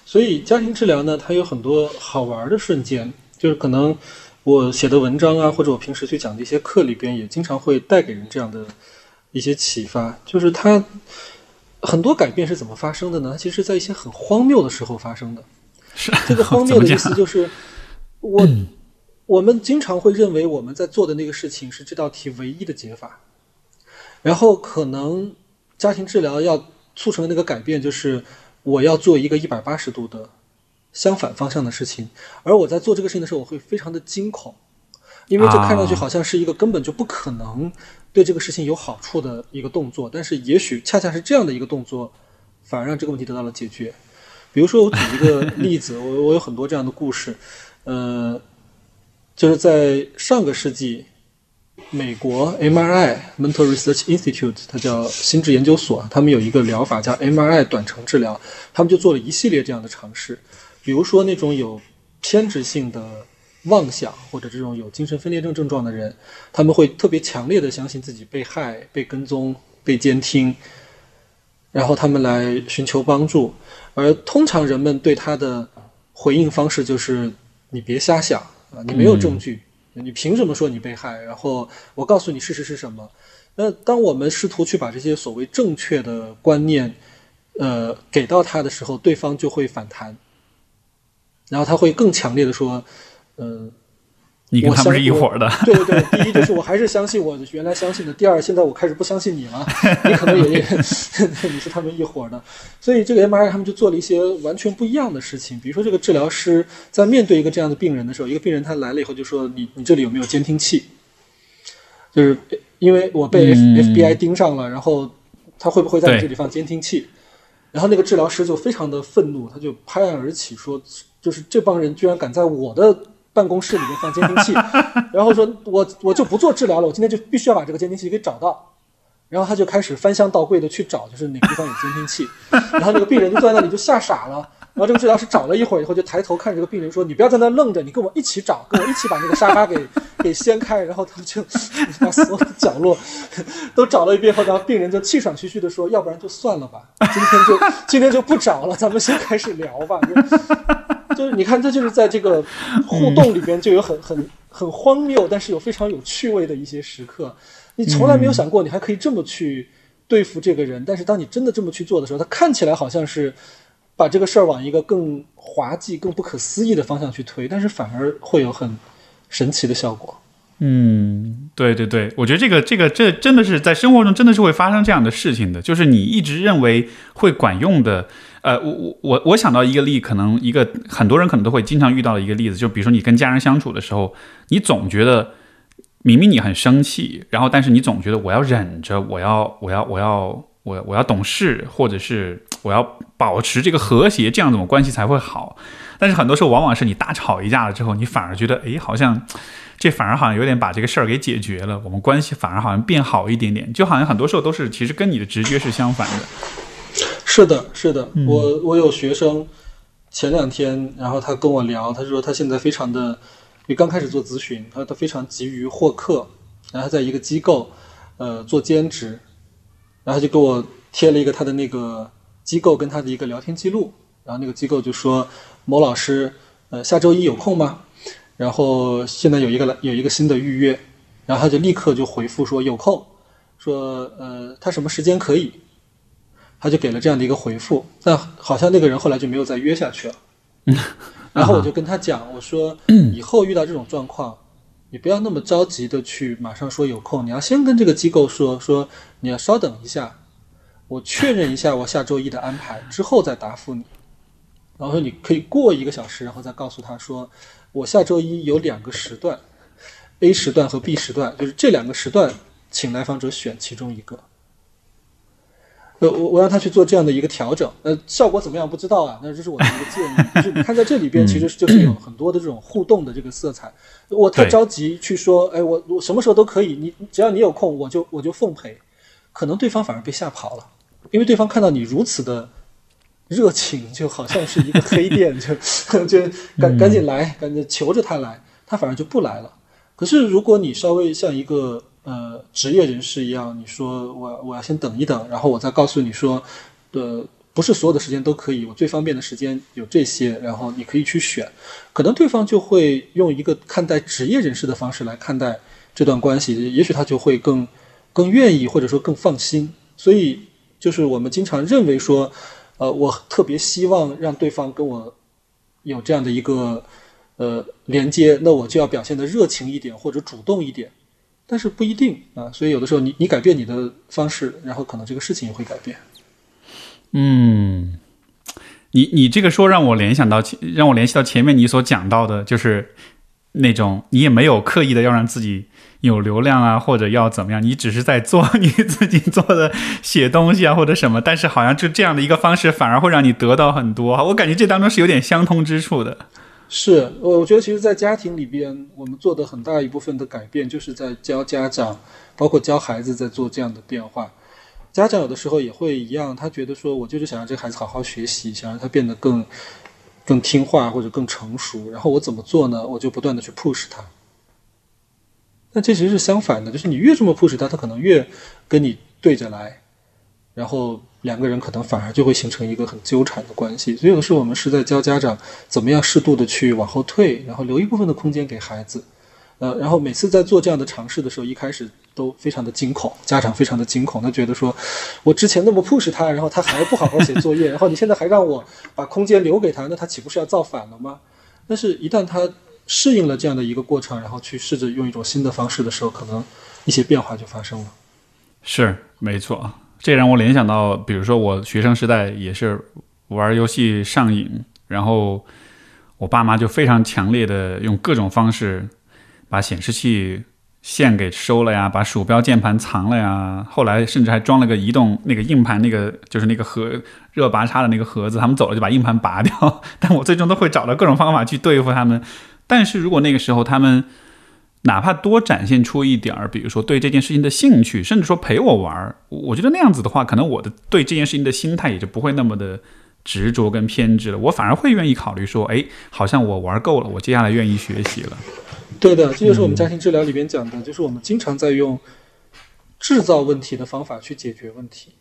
所以家庭治疗呢，它有很多好玩的瞬间，就是可能我写的文章啊，或者我平时去讲的一些课里边，也经常会带给人这样的一些启发，就是它。很多改变是怎么发生的呢？其实，在一些很荒谬的时候发生的。是这个 荒谬的意思就是，我我们经常会认为我们在做的那个事情是这道题唯一的解法，然后可能家庭治疗要促成的那个改变就是我要做一个一百八十度的相反方向的事情，而我在做这个事情的时候，我会非常的惊恐，因为这看上去好像是一个根本就不可能。对这个事情有好处的一个动作，但是也许恰恰是这样的一个动作，反而让这个问题得到了解决。比如说，我举一个例子，我我有很多这样的故事，呃，就是在上个世纪，美国 MRI Mental Research Institute，它叫心智研究所，他们有一个疗法叫 MRI 短程治疗，他们就做了一系列这样的尝试，比如说那种有偏执性的。妄想或者这种有精神分裂症症状的人，他们会特别强烈的相信自己被害、被跟踪、被监听，然后他们来寻求帮助。而通常人们对他的回应方式就是：“你别瞎想啊，你没有证据，你凭什么说你被害？然后我告诉你事实是什么。”那当我们试图去把这些所谓正确的观念，呃，给到他的时候，对方就会反弹，然后他会更强烈的说，嗯。你跟他们是一伙的，对对对。第一就是我还是相信我原来相信的。第二，现在我开始不相信你了，你可能也 你是他们一伙的。所以这个 MRI 他们就做了一些完全不一样的事情。比如说，这个治疗师在面对一个这样的病人的时候，一个病人他来了以后就说：“你你这里有没有监听器？就是因为我被 FBI 盯上了，然后他会不会在你这里放监听器？”然后那个治疗师就非常的愤怒，他就拍案而起说：“就是这帮人居然敢在我的。”办公室里面放监听器，然后说我我就不做治疗了，我今天就必须要把这个监听器给找到。然后他就开始翻箱倒柜的去找，就是哪个地方有监听器。然后那个病人就坐在那里就吓傻了。然后这个治疗师找了一会儿以后，就抬头看着这个病人说：“你不要在那愣着，你跟我一起找，跟我一起把那个沙发给给掀开。”然后他们就把所有的角落都找了一遍后，然后病人就气喘吁吁的说：“要不然就算了吧，今天就今天就不找了，咱们先开始聊吧。”就是你看，这就是在这个互动里边就有很很很荒谬，但是有非常有趣味的一些时刻。你从来没有想过，你还可以这么去对付这个人，但是当你真的这么去做的时候，他看起来好像是。把这个事儿往一个更滑稽、更不可思议的方向去推，但是反而会有很神奇的效果。嗯，对对对，我觉得这个这个这真的是在生活中真的是会发生这样的事情的，就是你一直认为会管用的。呃，我我我我想到一个例，可能一个很多人可能都会经常遇到的一个例子，就比如说你跟家人相处的时候，你总觉得明明你很生气，然后但是你总觉得我要忍着，我要我要我要。我我要懂事，或者是我要保持这个和谐，这样子我关系才会好。但是很多时候，往往是你大吵一架了之后，你反而觉得，哎，好像这反而好像有点把这个事儿给解决了，我们关系反而好像变好一点点。就好像很多时候都是其实跟你的直觉是相反的。是的，是的，我我有学生前两天，然后他跟我聊，他说他现在非常的，因为刚开始做咨询，他他非常急于获客，然后在一个机构呃做兼职。然后就给我贴了一个他的那个机构跟他的一个聊天记录，然后那个机构就说某老师，呃，下周一有空吗？然后现在有一个来有一个新的预约，然后他就立刻就回复说有空，说呃他什么时间可以，他就给了这样的一个回复，但好像那个人后来就没有再约下去了。然后我就跟他讲，我说以后遇到这种状况。你不要那么着急的去马上说有空，你要先跟这个机构说说，你要稍等一下，我确认一下我下周一的安排之后再答复你。然后说你可以过一个小时，然后再告诉他说，我下周一有两个时段，A 时段和 B 时段，就是这两个时段，请来访者选其中一个。呃，我我让他去做这样的一个调整，呃，效果怎么样不知道啊？那这是我的一个建议，就是你看在这里边其实就是有很多的这种互动的这个色彩。我太着急去说，哎，我我什么时候都可以，你只要你有空，我就我就奉陪。可能对方反而被吓跑了，因为对方看到你如此的热情，就好像是一个黑店，就 就赶赶紧来，赶紧求着他来，他反而就不来了。可是如果你稍微像一个。呃，职业人士一样，你说我我要先等一等，然后我再告诉你说，呃，不是所有的时间都可以，我最方便的时间有这些，然后你可以去选，可能对方就会用一个看待职业人士的方式来看待这段关系，也许他就会更更愿意或者说更放心。所以就是我们经常认为说，呃，我特别希望让对方跟我有这样的一个呃连接，那我就要表现的热情一点或者主动一点。但是不一定啊，所以有的时候你你改变你的方式，然后可能这个事情也会改变。嗯，你你这个说让我联想到，让我联系到前面你所讲到的，就是那种你也没有刻意的要让自己有流量啊，或者要怎么样，你只是在做 你自己做的写东西啊或者什么，但是好像就这样的一个方式反而会让你得到很多，我感觉这当中是有点相通之处的。是，我我觉得其实，在家庭里边，我们做的很大一部分的改变，就是在教家长，包括教孩子，在做这样的变化。家长有的时候也会一样，他觉得说，我就是想让这个孩子好好学习，想让他变得更更听话或者更成熟，然后我怎么做呢？我就不断的去 push 他。那这其实是相反的，就是你越这么 push 他，他可能越跟你对着来，然后。两个人可能反而就会形成一个很纠缠的关系，所以有的时候我们是在教家长怎么样适度的去往后退，然后留一部分的空间给孩子，呃，然后每次在做这样的尝试的时候，一开始都非常的惊恐，家长非常的惊恐，他觉得说，我之前那么 push 他，然后他还不好好写作业，然后你现在还让我把空间留给他，那他岂不是要造反了吗？但是，一旦他适应了这样的一个过程，然后去试着用一种新的方式的时候，可能一些变化就发生了。是没错啊，这让我联想到，比如说我学生时代也是玩游戏上瘾，然后我爸妈就非常强烈的用各种方式把显示器。线给收了呀，把鼠标键盘藏了呀，后来甚至还装了个移动那个硬盘，那个就是那个盒热拔插的那个盒子。他们走了就把硬盘拔掉，但我最终都会找到各种方法去对付他们。但是如果那个时候他们哪怕多展现出一点儿，比如说对这件事情的兴趣，甚至说陪我玩儿，我觉得那样子的话，可能我的对这件事情的心态也就不会那么的执着跟偏执了。我反而会愿意考虑说，哎，好像我玩够了，我接下来愿意学习了。对的，这就是我们家庭治疗里边讲的，就是我们经常在用制造问题的方法去解决问题。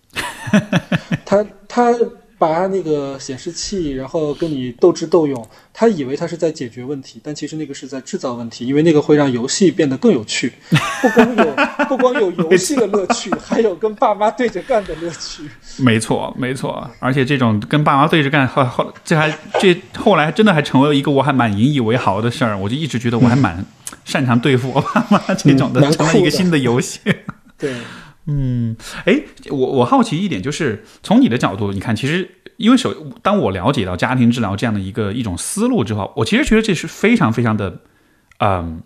他他。拔那个显示器，然后跟你斗智斗勇，他以为他是在解决问题，但其实那个是在制造问题，因为那个会让游戏变得更有趣。不光有不光有游戏的乐趣，还有跟爸妈对着干的乐趣。没错，没错，而且这种跟爸妈对着干，后后这还这后来真的还成为了一个我还蛮引以为豪的事儿。我就一直觉得我还蛮擅长对付我爸妈这种的，成了一个新的游戏。对。嗯，哎，我我好奇一点，就是从你的角度，你看，其实因为首当我了解到家庭治疗这样的一个一种思路之后，我其实觉得这是非常非常的，嗯，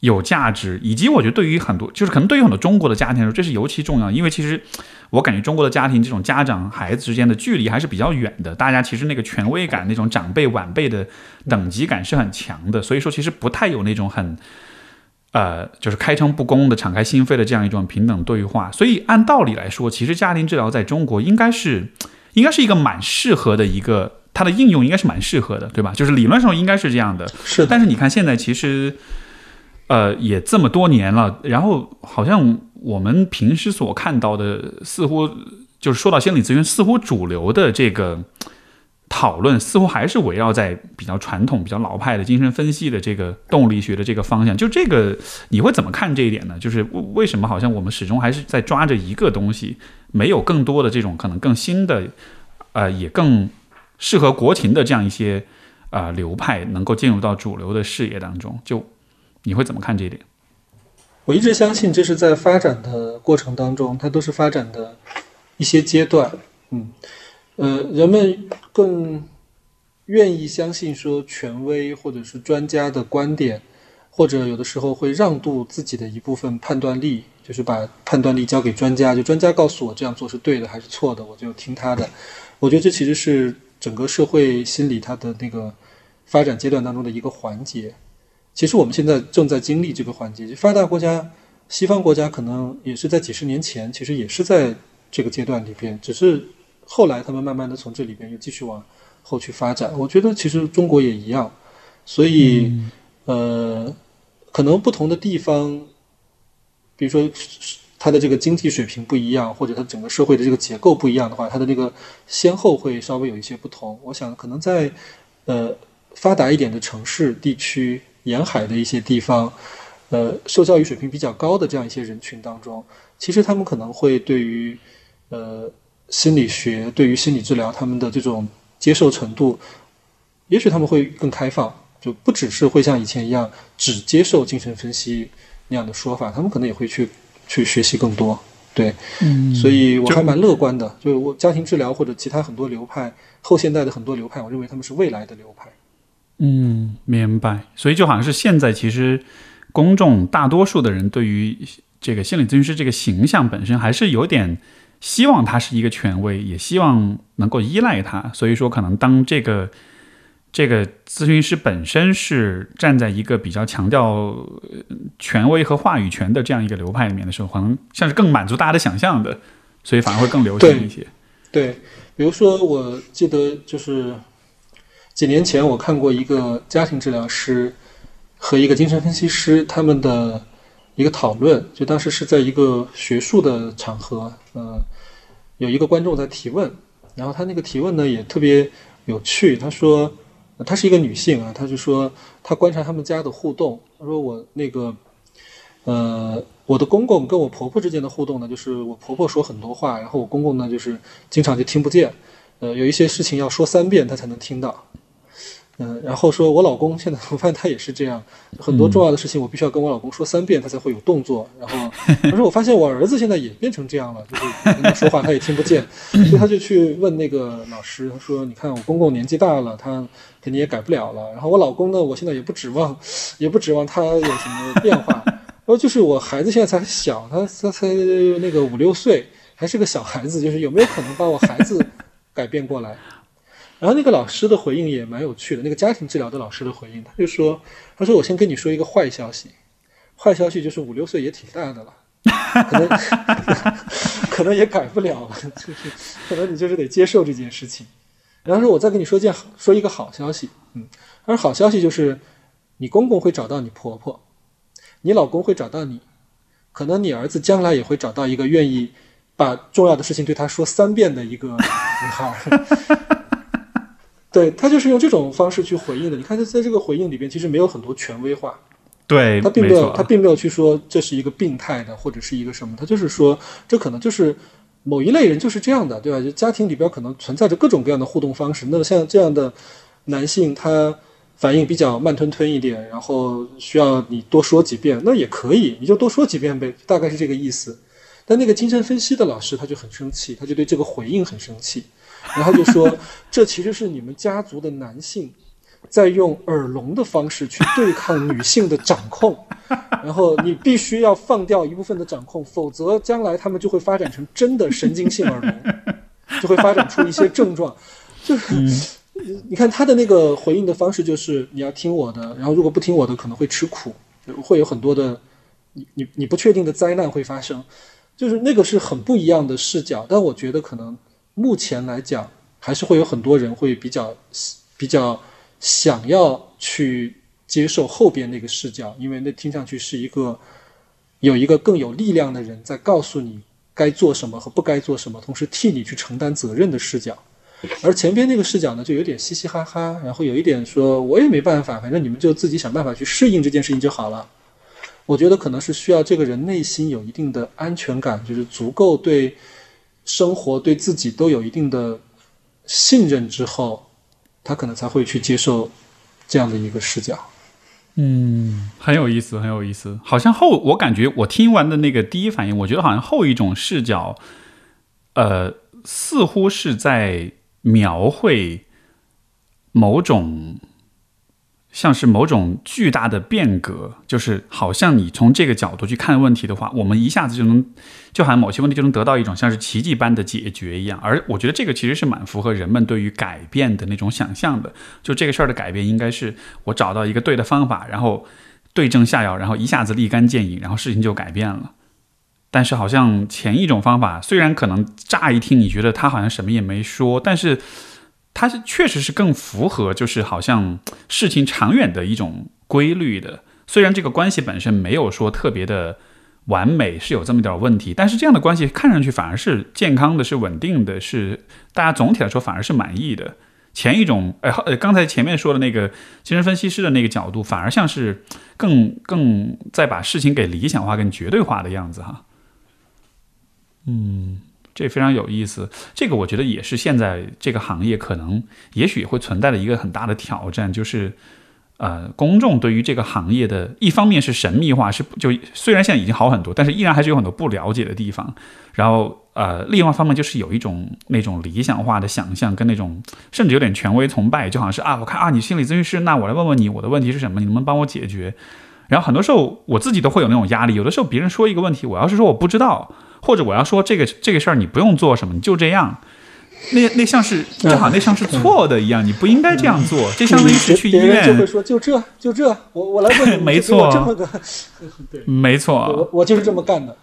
有价值，以及我觉得对于很多，就是可能对于很多中国的家庭来说，这是尤其重要，因为其实我感觉中国的家庭这种家长孩子之间的距离还是比较远的，大家其实那个权威感、那种长辈晚辈的等级感是很强的，所以说其实不太有那种很。呃，就是开诚布公的、敞开心扉的这样一种平等对话，所以按道理来说，其实家庭治疗在中国应该是，应该是一个蛮适合的一个，它的应用应该是蛮适合的，对吧？就是理论上应该是这样的。是。但是你看现在其实，呃，也这么多年了，然后好像我们平时所看到的，似乎就是说到心理咨询，似乎主流的这个。讨论似乎还是围绕在比较传统、比较老派的精神分析的这个动力学的这个方向。就这个，你会怎么看这一点呢？就是为什么好像我们始终还是在抓着一个东西，没有更多的这种可能更新的，呃，也更适合国情的这样一些啊流派能够进入到主流的视野当中？就你会怎么看这一点？我一直相信，这是在发展的过程当中，它都是发展的一些阶段。嗯。呃，人们更愿意相信说权威或者是专家的观点，或者有的时候会让渡自己的一部分判断力，就是把判断力交给专家，就专家告诉我这样做是对的还是错的，我就听他的。我觉得这其实是整个社会心理它的那个发展阶段当中的一个环节。其实我们现在正在经历这个环节，就发达国家、西方国家可能也是在几十年前，其实也是在这个阶段里边，只是。后来，他们慢慢的从这里边又继续往后去发展。我觉得其实中国也一样，所以，呃，可能不同的地方，比如说它的这个经济水平不一样，或者它整个社会的这个结构不一样的话，它的这个先后会稍微有一些不同。我想，可能在呃发达一点的城市地区、沿海的一些地方，呃，受教育水平比较高的这样一些人群当中，其实他们可能会对于呃。心理学对于心理治疗，他们的这种接受程度，也许他们会更开放，就不只是会像以前一样只接受精神分析那样的说法，他们可能也会去去学习更多。对，嗯，所以我还蛮乐观的。就是我家庭治疗或者其他很多流派，后现代的很多流派，我认为他们是未来的流派。嗯，明白。所以就好像是现在，其实公众大多数的人对于这个心理咨询师这个形象本身还是有点。希望他是一个权威，也希望能够依赖他。所以说，可能当这个这个咨询师本身是站在一个比较强调权威和话语权的这样一个流派里面的时候，可能像是更满足大家的想象的，所以反而会更流行一些。对，比如说，我记得就是几年前我看过一个家庭治疗师和一个精神分析师他们的。一个讨论，就当时是在一个学术的场合，呃，有一个观众在提问，然后他那个提问呢也特别有趣。他说，她是一个女性啊，她就说她观察他们家的互动。她说我那个呃，我的公公跟我婆婆之间的互动呢，就是我婆婆说很多话，然后我公公呢就是经常就听不见，呃，有一些事情要说三遍他才能听到。嗯，然后说我老公现在我发现他也是这样，很多重要的事情我必须要跟我老公说三遍，他才会有动作。然后，可是我发现我儿子现在也变成这样了，就是跟他说话他也听不见，所以他就去问那个老师，他说：“你看我公公年纪大了，他肯定也改不了了。然后我老公呢，我现在也不指望，也不指望他有什么变化。然后就是我孩子现在才小，他他才那个五六岁，还是个小孩子，就是有没有可能把我孩子改变过来？”然后那个老师的回应也蛮有趣的，那个家庭治疗的老师的回应，他就说：“他说我先跟你说一个坏消息，坏消息就是五六岁也挺大的了，可能 可能也改不了了，就是可能你就是得接受这件事情。然后说我再跟你说件好说一个好消息，嗯，他说好消息就是你公公会找到你婆婆，你老公会找到你，可能你儿子将来也会找到一个愿意把重要的事情对他说三遍的一个女孩。”对他就是用这种方式去回应的。你看他在这个回应里边，其实没有很多权威化。对他并没有，他并没有去说这是一个病态的或者是一个什么，他就是说这可能就是某一类人就是这样的，对吧？就家庭里边可能存在着各种各样的互动方式。那像这样的男性，他反应比较慢吞吞一点，然后需要你多说几遍，那也可以，你就多说几遍呗，大概是这个意思。但那个精神分析的老师他就很生气，他就对这个回应很生气。然后就说，这其实是你们家族的男性，在用耳聋的方式去对抗女性的掌控，然后你必须要放掉一部分的掌控，否则将来他们就会发展成真的神经性耳聋，就会发展出一些症状。就是你看他的那个回应的方式，就是你要听我的，然后如果不听我的，可能会吃苦，会有很多的你你你不确定的灾难会发生，就是那个是很不一样的视角。但我觉得可能。目前来讲，还是会有很多人会比较比较想要去接受后边那个视角，因为那听上去是一个有一个更有力量的人在告诉你该做什么和不该做什么，同时替你去承担责任的视角。而前边那个视角呢，就有点嘻嘻哈哈，然后有一点说我也没办法，反正你们就自己想办法去适应这件事情就好了。我觉得可能是需要这个人内心有一定的安全感，就是足够对。生活对自己都有一定的信任之后，他可能才会去接受这样的一个视角。嗯，很有意思，很有意思。好像后，我感觉我听完的那个第一反应，我觉得好像后一种视角，呃，似乎是在描绘某种。像是某种巨大的变革，就是好像你从这个角度去看问题的话，我们一下子就能，就好像某些问题就能得到一种像是奇迹般的解决一样。而我觉得这个其实是蛮符合人们对于改变的那种想象的。就这个事儿的改变，应该是我找到一个对的方法，然后对症下药，然后一下子立竿见影，然后事情就改变了。但是好像前一种方法，虽然可能乍一听你觉得他好像什么也没说，但是。它是确实是更符合，就是好像 事情长远的一种规律的。虽然这个关系本身没有说特别的完美，是有这么点问题，但是这样的关系看上去反而是健康的，是稳定的，是大家总体来说反而是满意的。前一种，哎，呃，刚才前面说的那个精神分析师的那个角度，反而像是更更在把事情给理想化、更绝对化的样子，哈。嗯。这非常有意思，这个我觉得也是现在这个行业可能也许会存在的一个很大的挑战，就是，呃，公众对于这个行业的一方面是神秘化，是就虽然现在已经好很多，但是依然还是有很多不了解的地方。然后，呃，另外一方面就是有一种那种理想化的想象，跟那种甚至有点权威崇拜，就好像是啊，我看啊，你心理咨询师，那我来问问你，我的问题是什么，你能不能帮我解决？然后很多时候我自己都会有那种压力，有的时候别人说一个问题，我要是说我不知道。或者我要说这个这个事儿你不用做什么，你就这样，那那像是正好那像是错的一样，你不应该这样做。这相当于是去医院就会说就这就这，我我来问你，没错，这么个对，没错，我我就是这么干的，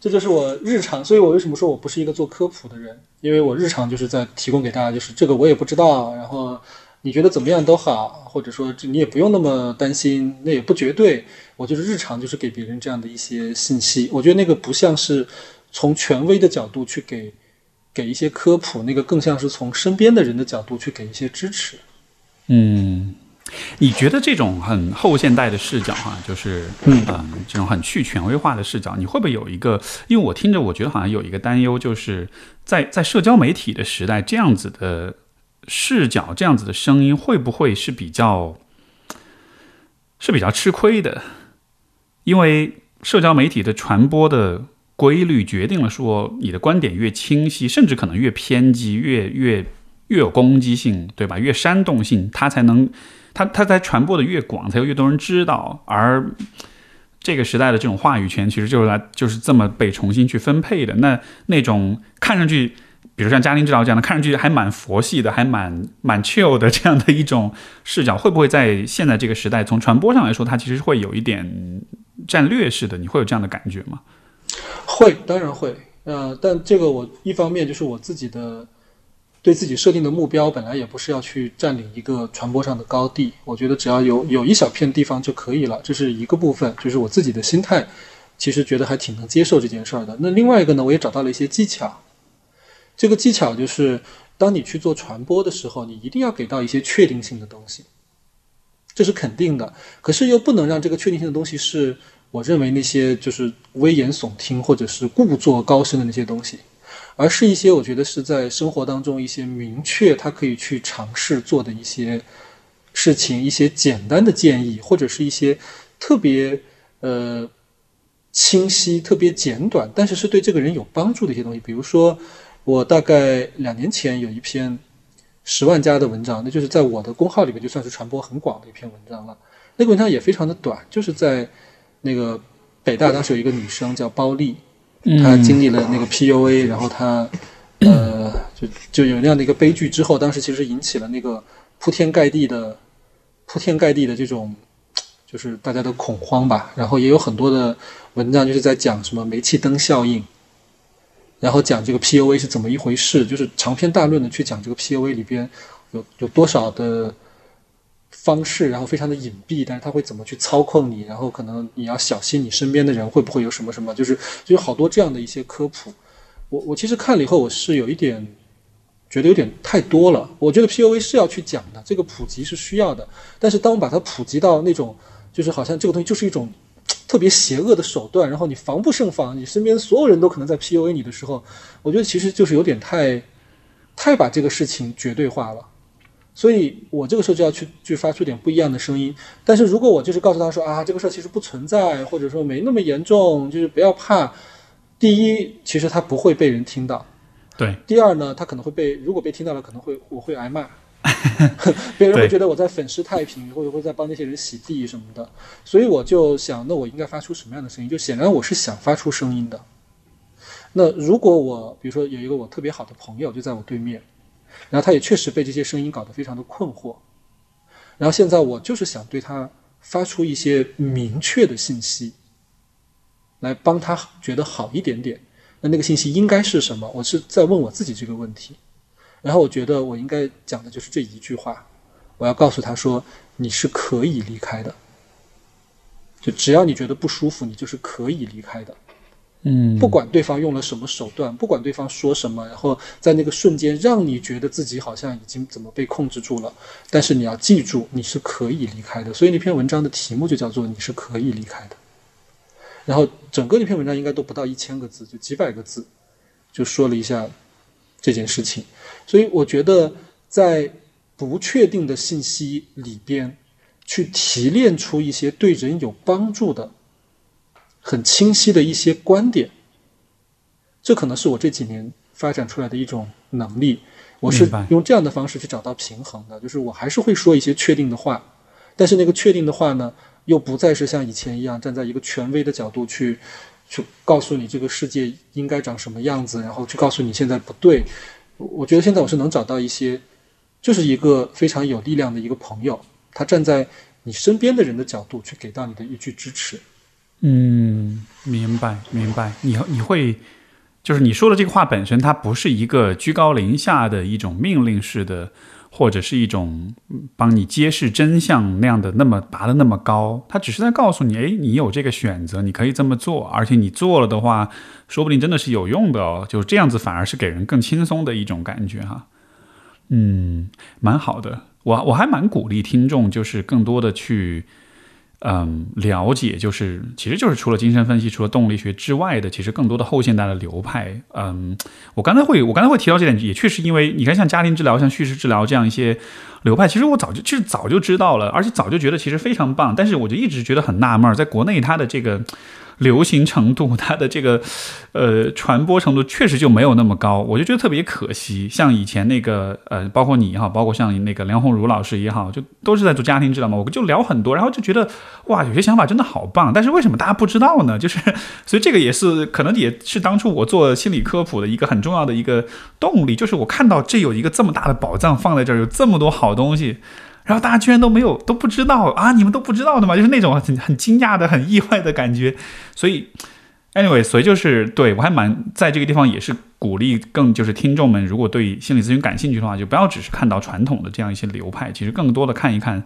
这就是我日常。所以我为什么说我不是一个做科普的人？因为我日常就是在提供给大家，就是这个我也不知道，然后你觉得怎么样都好，或者说你也不用那么担心，那也不绝对。我就是日常就是给别人这样的一些信息，我觉得那个不像是从权威的角度去给给一些科普，那个更像是从身边的人的角度去给一些支持。嗯，你觉得这种很后现代的视角哈，就是嗯这种很去权威化的视角，你会不会有一个？因为我听着，我觉得好像有一个担忧，就是在在社交媒体的时代，这样子的视角、这样子的声音，会不会是比较是比较吃亏的？因为社交媒体的传播的规律决定了，说你的观点越清晰，甚至可能越偏激，越越越有攻击性，对吧？越煽动性，它才能。它它才传播的越广，才有越多人知道。而这个时代的这种话语权，其实就是来就是这么被重新去分配的。那那种看上去，比如像家庭治疗这样的，看上去还蛮佛系的，还蛮蛮 chill 的这样的一种视角，会不会在现在这个时代，从传播上来说，它其实会有一点战略式的？你会有这样的感觉吗？会，当然会。呃，但这个我一方面就是我自己的。对自己设定的目标本来也不是要去占领一个传播上的高地，我觉得只要有有一小片地方就可以了，这是一个部分，就是我自己的心态，其实觉得还挺能接受这件事儿的。那另外一个呢，我也找到了一些技巧，这个技巧就是当你去做传播的时候，你一定要给到一些确定性的东西，这是肯定的，可是又不能让这个确定性的东西是我认为那些就是危言耸听或者是故作高深的那些东西。而是一些我觉得是在生活当中一些明确他可以去尝试做的一些事情，一些简单的建议，或者是一些特别呃清晰、特别简短，但是是对这个人有帮助的一些东西。比如说，我大概两年前有一篇十万加的文章，那就是在我的公号里面就算是传播很广的一篇文章了。那个文章也非常的短，就是在那个北大当时有一个女生叫包丽。她经历了那个 PUA，然后她，呃，就就有那样的一个悲剧之后，当时其实引起了那个铺天盖地的、铺天盖地的这种，就是大家的恐慌吧。然后也有很多的文章就是在讲什么煤气灯效应，然后讲这个 PUA 是怎么一回事，就是长篇大论的去讲这个 PUA 里边有有多少的。方式，然后非常的隐蔽，但是他会怎么去操控你？然后可能你要小心你身边的人会不会有什么什么？就是就有好多这样的一些科普。我我其实看了以后，我是有一点觉得有点太多了。我觉得 P U A 是要去讲的，这个普及是需要的。但是当我把它普及到那种，就是好像这个东西就是一种特别邪恶的手段，然后你防不胜防，你身边所有人都可能在 P U A 你的时候，我觉得其实就是有点太太把这个事情绝对化了。所以我这个时候就要去去发出点不一样的声音。但是如果我就是告诉他说啊，这个事儿其实不存在，或者说没那么严重，就是不要怕。第一，其实他不会被人听到。对。第二呢，他可能会被，如果被听到了，可能会我会挨骂，别人会觉得我在粉饰太平，或者会在帮那些人洗地什么的。所以我就想，那我应该发出什么样的声音？就显然我是想发出声音的。那如果我，比如说有一个我特别好的朋友就在我对面。然后他也确实被这些声音搞得非常的困惑，然后现在我就是想对他发出一些明确的信息，来帮他觉得好一点点。那那个信息应该是什么？我是在问我自己这个问题。然后我觉得我应该讲的就是这一句话，我要告诉他说：“你是可以离开的，就只要你觉得不舒服，你就是可以离开的。”嗯，不管对方用了什么手段，不管对方说什么，然后在那个瞬间让你觉得自己好像已经怎么被控制住了，但是你要记住，你是可以离开的。所以那篇文章的题目就叫做“你是可以离开的”。然后整个那篇文章应该都不到一千个字，就几百个字，就说了一下这件事情。所以我觉得在不确定的信息里边，去提炼出一些对人有帮助的。很清晰的一些观点，这可能是我这几年发展出来的一种能力。我是用这样的方式去找到平衡的，就是我还是会说一些确定的话，但是那个确定的话呢，又不再是像以前一样站在一个权威的角度去去告诉你这个世界应该长什么样子，然后去告诉你现在不对。我觉得现在我是能找到一些，就是一个非常有力量的一个朋友，他站在你身边的人的角度去给到你的一句支持。嗯，明白明白。你你会，就是你说的这个话本身，它不是一个居高临下的一种命令式的，或者是一种帮你揭示真相那样的那么拔的那么高。他只是在告诉你，哎，你有这个选择，你可以这么做，而且你做了的话，说不定真的是有用的哦。就是这样子，反而是给人更轻松的一种感觉哈。嗯，蛮好的。我我还蛮鼓励听众，就是更多的去。嗯，了解就是，其实就是除了精神分析、除了动力学之外的，其实更多的后现代的流派。嗯，我刚才会，我刚才会提到这点，也确实因为你看，像家庭治疗、像叙事治疗这样一些流派，其实我早就其实早就知道了，而且早就觉得其实非常棒。但是我就一直觉得很纳闷，在国内它的这个。流行程度，它的这个呃传播程度确实就没有那么高，我就觉得特别可惜。像以前那个呃，包括你也好，包括像那个梁红茹老师也好，就都是在做家庭治疗嘛，我就聊很多，然后就觉得哇，有些想法真的好棒。但是为什么大家不知道呢？就是 所以这个也是可能也是当初我做心理科普的一个很重要的一个动力，就是我看到这有一个这么大的宝藏放在这儿，有这么多好东西。然后大家居然都没有都不知道啊！你们都不知道的吗？就是那种很很惊讶的、很意外的感觉。所以，anyway，所以就是对我还蛮在这个地方也是鼓励更就是听众们，如果对心理咨询感兴趣的话，就不要只是看到传统的这样一些流派，其实更多的看一看，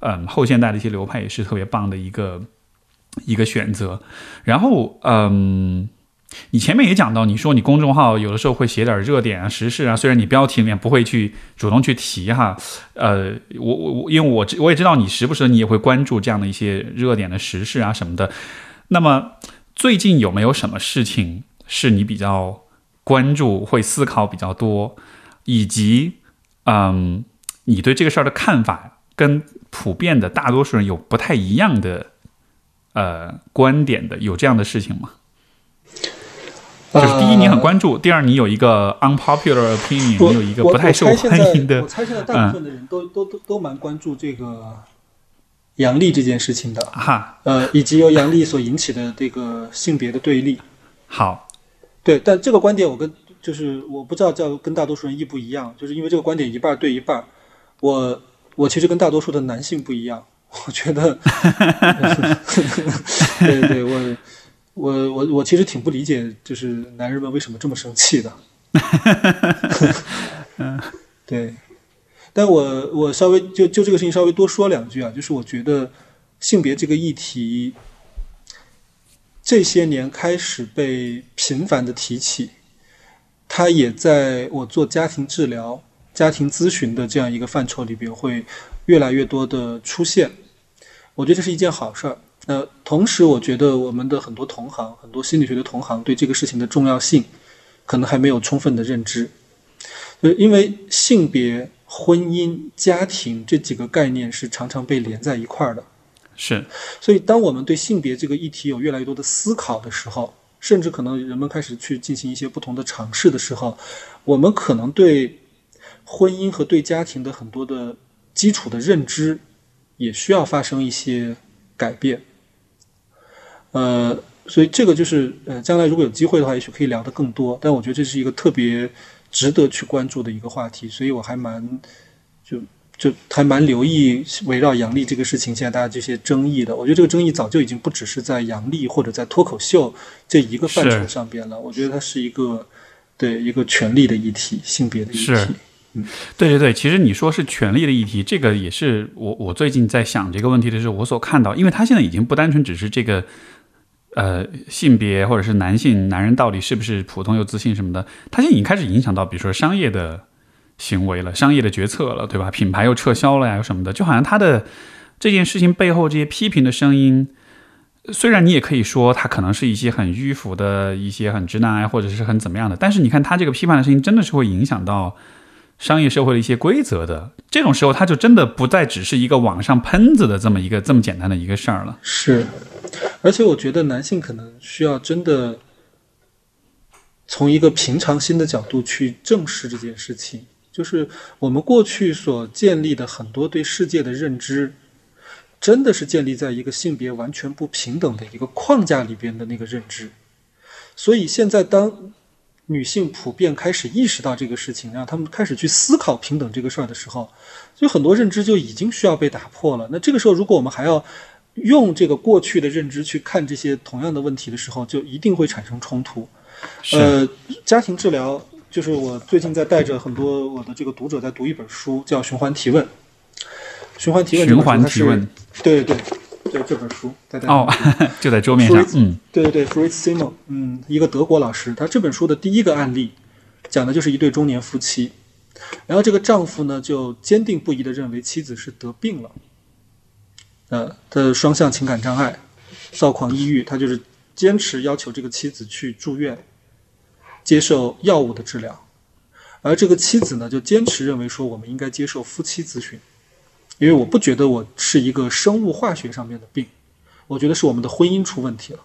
嗯，后现代的一些流派也是特别棒的一个一个选择。然后，嗯。你前面也讲到，你说你公众号有的时候会写点热点啊、时事啊，虽然你标题里面不会去主动去提哈，呃，我我我，因为我我也知道你时不时你也会关注这样的一些热点的时事啊什么的。那么最近有没有什么事情是你比较关注、会思考比较多，以及嗯，你对这个事儿的看法跟普遍的大多数人有不太一样的呃观点的，有这样的事情吗？就是第一，你很关注；第二，你有一个 unpopular opinion，你有一个不太受欢迎的。我猜现在大部分的人都都都都蛮关注这个杨笠这件事情的哈，呃，以及由杨笠所引起的这个性别的对立。好，对，但这个观点我跟就是我不知道叫跟大多数人一不一样，就是因为这个观点一半对一半。我我其实跟大多数的男性不一样，我觉得，对对，我。我我我其实挺不理解，就是男人们为什么这么生气的。嗯，对。但我我稍微就就这个事情稍微多说两句啊，就是我觉得性别这个议题这些年开始被频繁的提起，它也在我做家庭治疗、家庭咨询的这样一个范畴里边会越来越多的出现。我觉得这是一件好事儿。那同时，我觉得我们的很多同行、很多心理学的同行对这个事情的重要性，可能还没有充分的认知。呃因为性别、婚姻、家庭这几个概念是常常被连在一块儿的。是。所以，当我们对性别这个议题有越来越多的思考的时候，甚至可能人们开始去进行一些不同的尝试的时候，我们可能对婚姻和对家庭的很多的基础的认知，也需要发生一些改变。呃，所以这个就是呃，将来如果有机会的话，也许可以聊得更多。但我觉得这是一个特别值得去关注的一个话题，所以我还蛮就就还蛮留意围绕杨笠这个事情现在大家这些争议的。我觉得这个争议早就已经不只是在杨笠或者在脱口秀这一个范畴上边了。我觉得它是一个对一个权力的议题，性别的议题。嗯，对对对，其实你说是权力的议题，这个也是我我最近在想这个问题的时候，我所看到，因为它现在已经不单纯只是这个。呃，性别或者是男性男人到底是不是普通又自信什么的，他现在已经开始影响到，比如说商业的行为了，商业的决策了，对吧？品牌又撤销了呀，什么的，就好像他的这件事情背后这些批评的声音，虽然你也可以说他可能是一些很迂腐的一些很直男癌，或者是很怎么样的，但是你看他这个批判的声音，真的是会影响到商业社会的一些规则的。这种时候，他就真的不再只是一个网上喷子的这么一个这么简单的一个事儿了。是。而且我觉得男性可能需要真的从一个平常心的角度去正视这件事情，就是我们过去所建立的很多对世界的认知，真的是建立在一个性别完全不平等的一个框架里边的那个认知。所以现在当女性普遍开始意识到这个事情，让他们开始去思考平等这个事儿的时候，就很多认知就已经需要被打破了。那这个时候，如果我们还要用这个过去的认知去看这些同样的问题的时候，就一定会产生冲突。呃，家庭治疗就是我最近在带着很多我的这个读者在读一本书，叫《循环提问》。循环提问，循环提问，对对对，这本书在哦，就在桌面上。嗯，对对对，Fritz Simon，嗯，一个德国老师，他这本书的第一个案例讲的就是一对中年夫妻。然后这个丈夫呢就坚定不移的认为妻子是得病了，呃，他的双向情感障碍、躁狂抑郁，他就是坚持要求这个妻子去住院接受药物的治疗，而这个妻子呢就坚持认为说我们应该接受夫妻咨询，因为我不觉得我是一个生物化学上面的病，我觉得是我们的婚姻出问题了。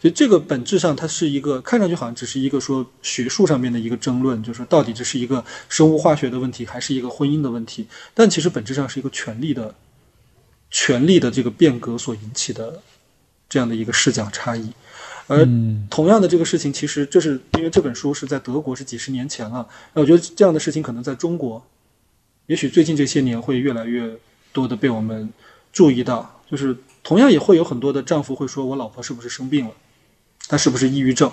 所以这个本质上，它是一个看上去好像只是一个说学术上面的一个争论，就是说到底这是一个生物化学的问题，还是一个婚姻的问题？但其实本质上是一个权力的、权力的这个变革所引起的这样的一个视角差异。而同样的这个事情，其实这是因为这本书是在德国是几十年前了，那我觉得这样的事情可能在中国，也许最近这些年会越来越多的被我们注意到，就是同样也会有很多的丈夫会说：“我老婆是不是生病了？”她是不是抑郁症？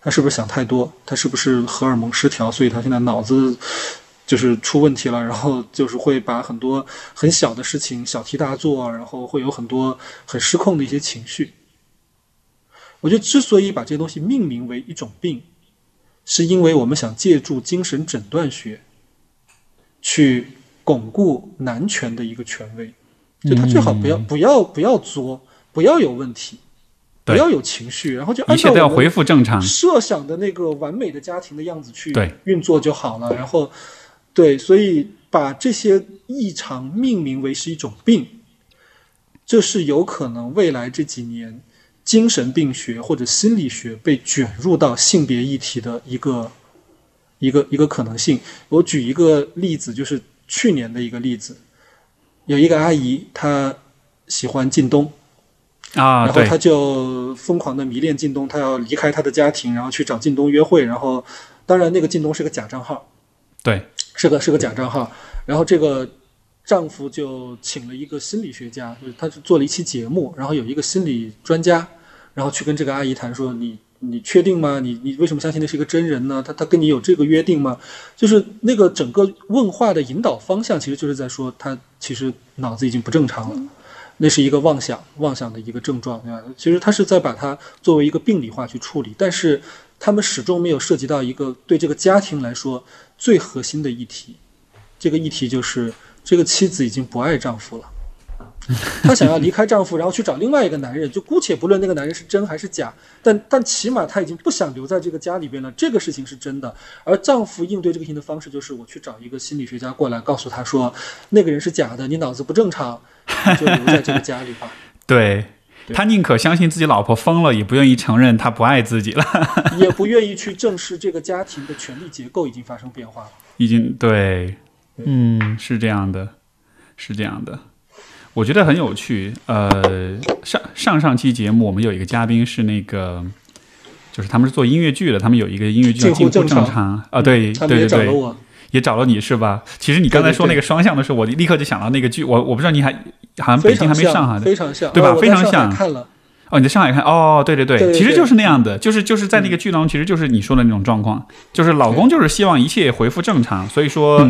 她是不是想太多？她是不是荷尔蒙失调？所以她现在脑子就是出问题了，然后就是会把很多很小的事情小题大做，然后会有很多很失控的一些情绪。我觉得之所以把这些东西命名为一种病，是因为我们想借助精神诊断学去巩固男权的一个权威，就他最好不要不要不要作，不要有问题。不要有情绪，然后就一切都要恢复正常，设想的那个完美的家庭的样子去运作就好了。然后，对，所以把这些异常命名为是一种病，这是有可能未来这几年精神病学或者心理学被卷入到性别议题的一个一个一个可能性。我举一个例子，就是去年的一个例子，有一个阿姨，她喜欢靳东。啊，然后她就疯狂的迷恋靳东，她要离开她的家庭，然后去找靳东约会。然后，当然那个靳东是个假账号，对，是个是个假账号。然后这个丈夫就请了一个心理学家，就是他是做了一期节目，然后有一个心理专家，然后去跟这个阿姨谈说：“你你确定吗？你你为什么相信那是一个真人呢？他他跟你有这个约定吗？”就是那个整个问话的引导方向，其实就是在说他其实脑子已经不正常了。那是一个妄想，妄想的一个症状，对吧？其实他是在把它作为一个病理化去处理，但是他们始终没有涉及到一个对这个家庭来说最核心的议题。这个议题就是这个妻子已经不爱丈夫了，她想要离开丈夫，然后去找另外一个男人。就姑且不论那个男人是真还是假，但但起码她已经不想留在这个家里边了。这个事情是真的。而丈夫应对这个事情的方式就是我去找一个心理学家过来，告诉他说那个人是假的，你脑子不正常。就留在这个家里吧。对他宁可相信自己老婆疯了，也不愿意承认他不爱自己了，也不愿意去正视这个家庭的权力结构已经发生变化了。已经对，嗯，是这样的，是这样的。我觉得很有趣。呃，上上上期节目我们有一个嘉宾是那个，就是他们是做音乐剧的，他们有一个音乐剧叫《近乎正常》啊，对对对对。也找了你是吧？其实你刚才说那个双向的时候，我立刻就想到那个剧。我我不知道你还好像北京还没上哈，非常像，对吧？非常像。看了哦，你在上海看哦，对对对，其实就是那样的，就是就是在那个剧当中，其实就是你说的那种状况，就是老公就是希望一切恢复正常，所以说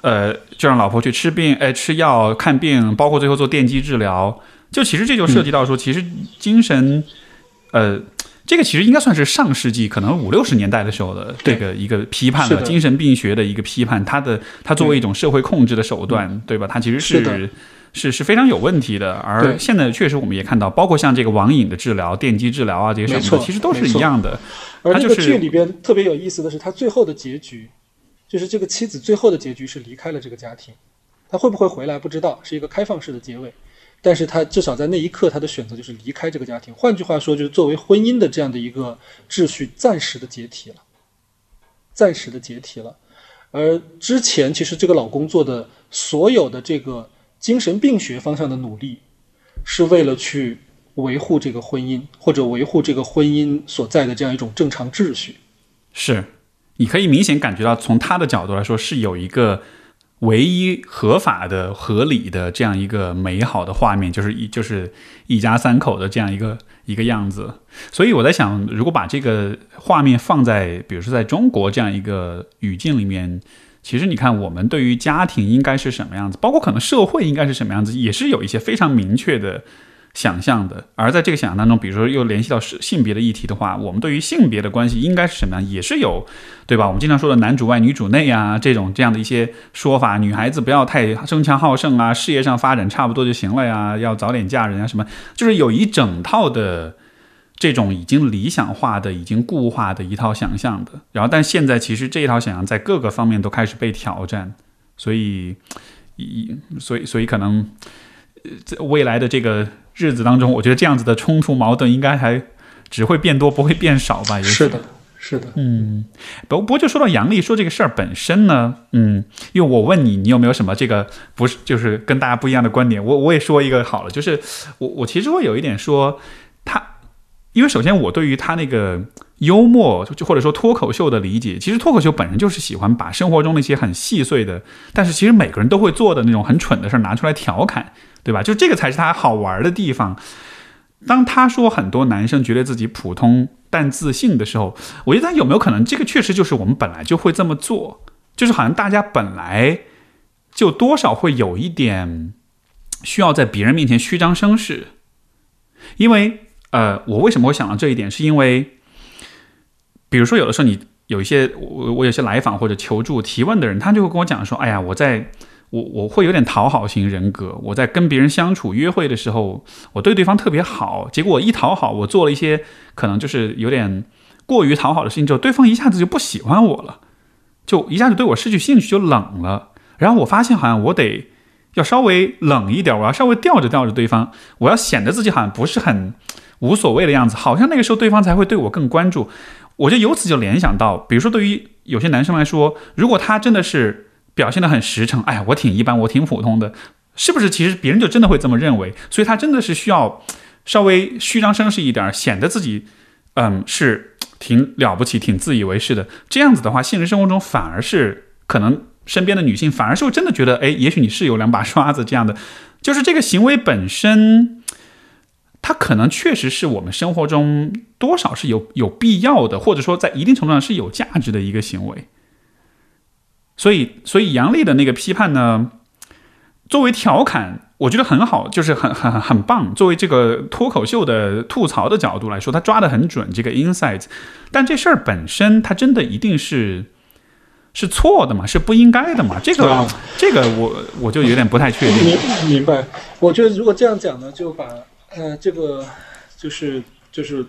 呃，就让老婆去吃病，哎，吃药看病，包括最后做电击治疗，就其实这就涉及到说，其实精神呃。这个其实应该算是上世纪可能五六十年代的时候的这个一个批判了精神病学的一个批判，它的它作为一种社会控制的手段，对吧？它其实是是是非常有问题的。而现在确实我们也看到，包括像这个网瘾的治疗、电击治疗啊这些什么，其实都是一样的。而这个剧里边特别有意思的是，它最后的结局，就是这个妻子最后的结局是离开了这个家庭，他会不会回来不知道，是一个开放式的结尾。但是他至少在那一刻，他的选择就是离开这个家庭。换句话说，就是作为婚姻的这样的一个秩序，暂时的解体了，暂时的解体了。而之前，其实这个老公做的所有的这个精神病学方向的努力，是为了去维护这个婚姻，或者维护这个婚姻所在的这样一种正常秩序。是，你可以明显感觉到，从他的角度来说，是有一个。唯一合法的、合理的这样一个美好的画面，就是一就是一家三口的这样一个一个样子。所以我在想，如果把这个画面放在，比如说在中国这样一个语境里面，其实你看，我们对于家庭应该是什么样子，包括可能社会应该是什么样子，也是有一些非常明确的想象的。而在这个想象当中，比如说又联系到是性别的议题的话，我们对于性别的关系应该是什么样，也是有，对吧？我们经常说的男主外女主内啊，这种这样的一些说法，女孩子不要太争强好胜啊，事业上发展差不多就行了呀，要早点嫁人啊，什么，就是有一整套的。这种已经理想化的、已经固化的一套想象的，然后，但现在其实这一套想象在各个方面都开始被挑战，所以，一，所以，所以可能，在未来的这个日子当中，我觉得这样子的冲突矛盾应该还只会变多，不会变少吧？也是的，是的，嗯，不，不过就说到杨笠说这个事儿本身呢，嗯，因为我问你，你有没有什么这个不是就是跟大家不一样的观点？我我也说一个好了，就是我我其实会有一点说他。因为首先，我对于他那个幽默，就或者说脱口秀的理解，其实脱口秀本身就是喜欢把生活中那些很细碎的，但是其实每个人都会做的那种很蠢的事儿拿出来调侃，对吧？就这个才是他好玩的地方。当他说很多男生觉得自己普通但自信的时候，我觉得他有没有可能，这个确实就是我们本来就会这么做，就是好像大家本来就多少会有一点需要在别人面前虚张声势，因为。呃，我为什么会想到这一点？是因为，比如说，有的时候你有一些我我有些来访或者求助提问的人，他就会跟我讲说：“哎呀，我在我我会有点讨好型人格，我在跟别人相处约会的时候，我对对方特别好，结果我一讨好，我做了一些可能就是有点过于讨好的事情之后，对方一下子就不喜欢我了，就一下子对我失去兴趣，就冷了。然后我发现好像我得要稍微冷一点，我要稍微吊着吊着对方，我要显得自己好像不是很。”无所谓的样子，好像那个时候对方才会对我更关注。我就由此就联想到，比如说对于有些男生来说，如果他真的是表现的很实诚，哎呀，我挺一般，我挺普通的，是不是？其实别人就真的会这么认为，所以他真的是需要稍微虚张声势一点，显得自己嗯是挺了不起、挺自以为是的。这样子的话，现实生活中反而是可能身边的女性反而是会真的觉得，哎，也许你是有两把刷子这样的，就是这个行为本身。它可能确实是我们生活中多少是有有必要的，或者说在一定程度上是有价值的一个行为。所以，所以杨笠的那个批判呢，作为调侃，我觉得很好，就是很很很棒。作为这个脱口秀的吐槽的角度来说，他抓的很准这个 insight。但这事儿本身，它真的一定是是错的嘛？是不应该的嘛？这个这个，我我就有点不太确定。明明白？我觉得如果这样讲呢，就把。呃，这个就是就是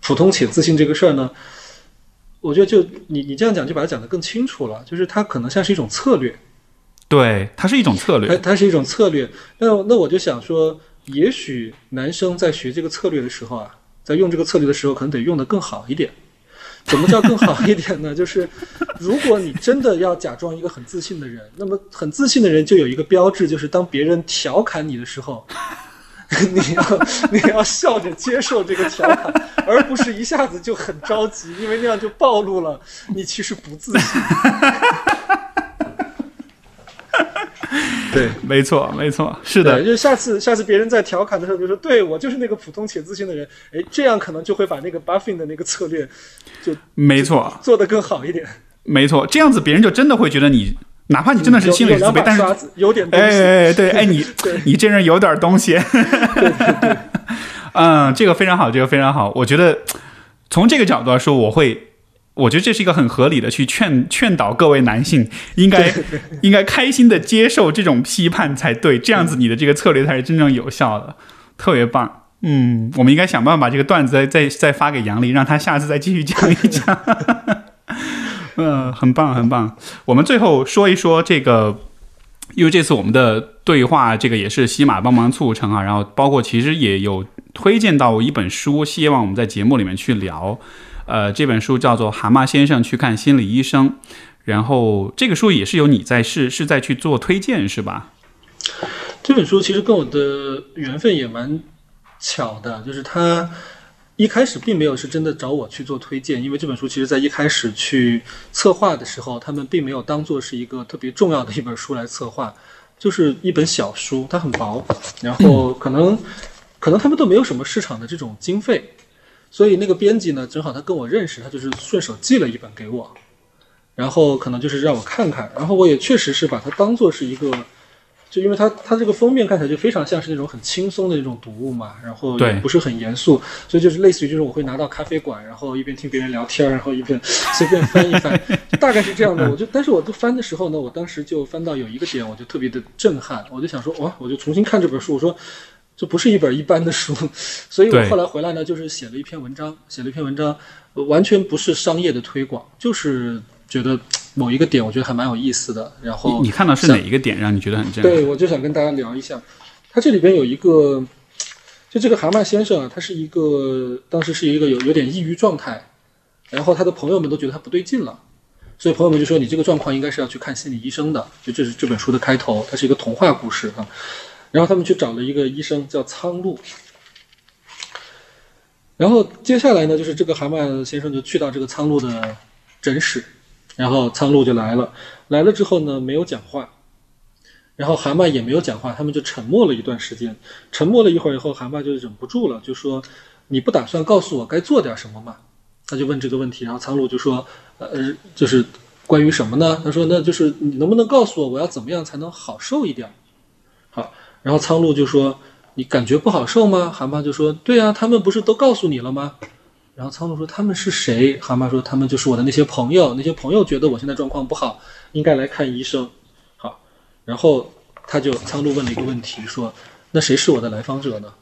普通且自信这个事儿呢，我觉得就你你这样讲就把它讲得更清楚了，就是它可能像是一种策略，对，它是一种策略，它它是一种策略。那那我就想说，也许男生在学这个策略的时候啊，在用这个策略的时候，可能得用得更好一点。怎么叫更好一点呢？就是 如果你真的要假装一个很自信的人，那么很自信的人就有一个标志，就是当别人调侃你的时候。你要你要笑着接受这个调侃，而不是一下子就很着急，因为那样就暴露了你其实不自信。对，没错，没错，是的。就下次下次别人在调侃的时候，就说对我就是那个普通且自信的人。哎，这样可能就会把那个 buffing 的那个策略就没错做得更好一点。没错，这样子别人就真的会觉得你。哪怕你真的是心里自卑，但是有点哎哎对 哎你你这人有点东西，嗯，这个非常好，这个非常好。我觉得从这个角度来说，我会，我觉得这是一个很合理的去劝劝导各位男性，应该 应该开心的接受这种批判才对，这样子你的这个策略才是真正有效的，特别棒。嗯，我们应该想办法把这个段子再再再发给杨笠，让他下次再继续讲一讲。嗯，很棒，很棒。我们最后说一说这个，因为这次我们的对话，这个也是西马帮忙促成啊。然后包括其实也有推荐到一本书，希望我们在节目里面去聊。呃，这本书叫做《蛤蟆先生去看心理医生》。然后这个书也是由你在是是在去做推荐是吧？这本书其实跟我的缘分也蛮巧的，就是它。一开始并没有是真的找我去做推荐，因为这本书其实在一开始去策划的时候，他们并没有当做是一个特别重要的一本书来策划，就是一本小书，它很薄，然后可能可能他们都没有什么市场的这种经费，所以那个编辑呢，正好他跟我认识，他就是顺手寄了一本给我，然后可能就是让我看看，然后我也确实是把它当做是一个就因为它它这个封面看起来就非常像是那种很轻松的那种读物嘛，然后也不是很严肃，所以就是类似于就是我会拿到咖啡馆，然后一边听别人聊天，然后一边随便翻一翻，大概是这样的。我就但是我都翻的时候呢，我当时就翻到有一个点，我就特别的震撼，我就想说哇，我就重新看这本书，我说。这不是一本一般的书，所以我后来回来呢，就是写了一篇文章，写了一篇文章，呃完全不是商业的推广，就是觉得某一个点我觉得还蛮有意思的，然后你你看到是哪一个点让你觉得很震撼？对，我就想跟大家聊一下，他这里边有一个，就这个蛤蟆先生啊，他是一个当时是一个有有点抑郁状态，然后他的朋友们都觉得他不对劲了，所以朋友们就说你这个状况应该是要去看心理医生的，就这是这本书的开头，它是一个童话故事啊，然后他们去找了一个医生叫苍鹭。然后接下来呢，就是这个蛤蟆先生就去到这个苍鹭的诊室，然后苍鹭就来了，来了之后呢，没有讲话，然后蛤蟆也没有讲话，他们就沉默了一段时间。沉默了一会儿以后，蛤蟆就忍不住了，就说：“你不打算告诉我该做点什么吗？”他就问这个问题，然后苍鹭就说：“呃，就是关于什么呢？”他说：“那就是你能不能告诉我，我要怎么样才能好受一点？”好，然后苍鹭就说：“你感觉不好受吗？”蛤蟆就说：“对啊，他们不是都告诉你了吗？”然后苍鹭说：“他们是谁？”蛤蟆说：“他们就是我的那些朋友，那些朋友觉得我现在状况不好，应该来看医生。”好，然后他就苍鹭问了一个问题，说：“那谁是我的来访者呢？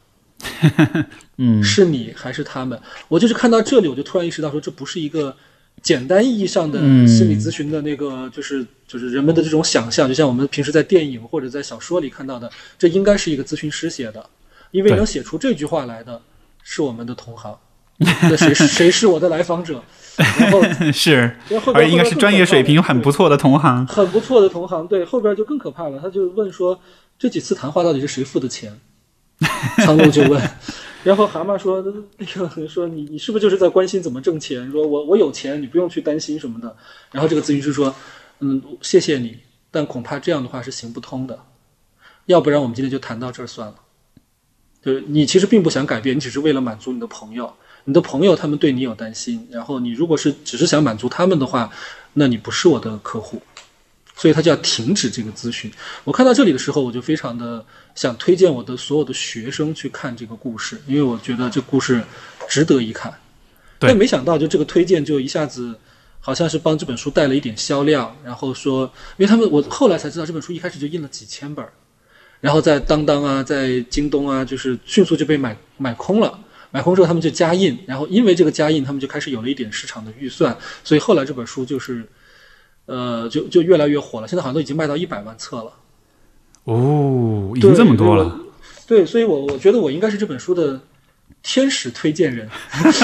嗯，是你还是他们？”我就是看到这里，我就突然意识到，说这不是一个简单意义上的嗯心理咨询的那个，就是就是人们的这种想象，就像我们平时在电影或者在小说里看到的，这应该是一个咨询师写的，因为能写出这句话来的是我们的同行。那谁谁是我的来访者？然后是，然后而应该是专业水平很不错的同行。很不错的同行，对，后边就更可怕了。他就问说，这几次谈话到底是谁付的钱？苍鹭就问，然后蛤蟆说，那个说你你是不是就是在关心怎么挣钱？说我我有钱，你不用去担心什么的。然后这个咨询师说，嗯，谢谢你，但恐怕这样的话是行不通的，要不然我们今天就谈到这儿算了。就是你其实并不想改变，你只是为了满足你的朋友，你的朋友他们对你有担心，然后你如果是只是想满足他们的话，那你不是我的客户，所以他就要停止这个咨询。我看到这里的时候，我就非常的想推荐我的所有的学生去看这个故事，因为我觉得这故事值得一看。对但没想到就这个推荐就一下子好像是帮这本书带了一点销量，然后说，因为他们我后来才知道这本书一开始就印了几千本，然后在当当啊，在京东啊，就是迅速就被买买空了。买空之后，他们就加印，然后因为这个加印，他们就开始有了一点市场的预算，所以后来这本书就是，呃，就就越来越火了。现在好像都已经卖到一百万册了。哦，已经这么多了。对，所以我我觉得我应该是这本书的天使推荐人，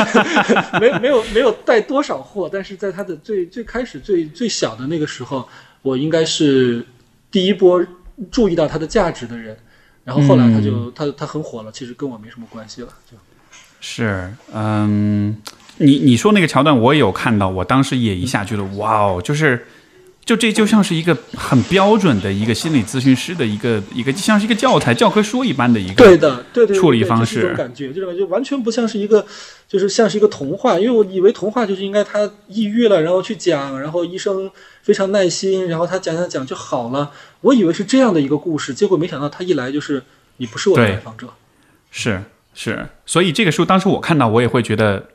没没有没有带多少货，但是在它的最最开始最最小的那个时候，我应该是第一波注意到它的价值的人。然后后来它就、它它很火了，其实跟我没什么关系了，就是嗯，你你说那个桥段我也有看到，我当时也一下觉得哇哦，就是。就这就像是一个很标准的一个心理咨询师的一个一个像是一个教材教科书一般的一个对的，对对对处理方式这种式感觉，这种感觉完全不像是一个，就是像是一个童话。因为我以为童话就是应该他抑郁了，然后去讲，然后医生非常耐心，然后他讲讲讲就好了。我以为是这样的一个故事，结果没想到他一来就是你不是我的来访者。是是，所以这个书当时我看到，我也会觉得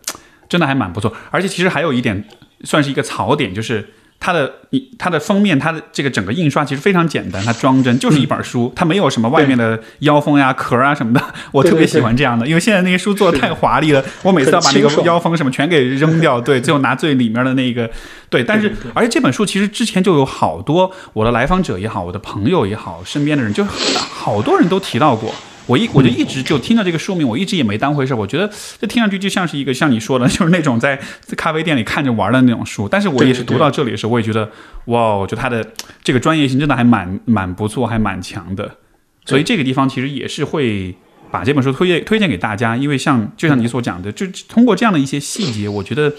真的还蛮不错。而且其实还有一点算是一个槽点，就是它的一它的封面，它的这个整个印刷其实非常简单，它装帧就是一本书，它没有什么外面的腰封呀、壳啊什么的。我特别喜欢这样的，因为现在那些书做的太华丽了，我每次要把那个腰封什么全给扔掉，对，最后拿最里面的那个。对，但是而且这本书其实之前就有好多我的来访者也好，我的朋友也好，身边的人就好多人都提到过。我一我就一直就听到这个书名，我一直也没当回事。我觉得这听上去就像是一个像你说的，就是那种在在咖啡店里看着玩的那种书。但是我也是读到这里的时候，我也觉得哇，我觉得它的这个专业性真的还蛮蛮不错，还蛮强的。所以这个地方其实也是会把这本书推荐推荐给大家，因为像就像你所讲的，就通过这样的一些细节，我觉得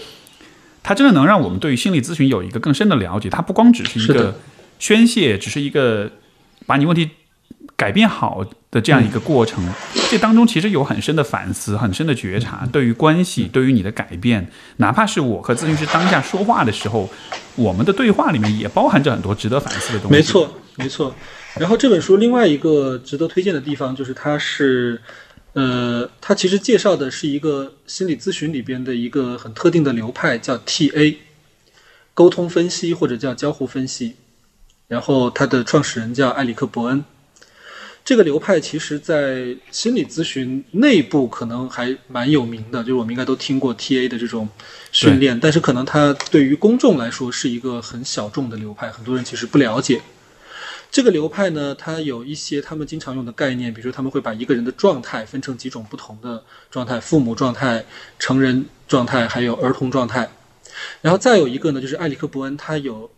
它真的能让我们对于心理咨询有一个更深的了解。它不光只是一个宣泄，只是一个把你问题改变好的这样一个过程。这当中其实有很深的反思，很深的觉察，对于关系，对于你的改变，哪怕是我和咨询师当下说话的时候，我们的对话里面也包含着很多值得反思的东西。没错，没错。然后这本书另外一个值得推荐的地方就是它是，呃，它其实介绍的是一个心理咨询里边的一个很特定的流派，叫 TA，沟通分析或者叫交互分析。然后它的创始人叫埃里克伯恩。这个流派其实，在心理咨询内部可能还蛮有名的，就是我们应该都听过 TA 的这种训练，但是可能它对于公众来说是一个很小众的流派，很多人其实不了解。这个流派呢，它有一些他们经常用的概念，比如说他们会把一个人的状态分成几种不同的状态：父母状态、成人状态，还有儿童状态。然后再有一个呢，就是埃里克伯恩，他有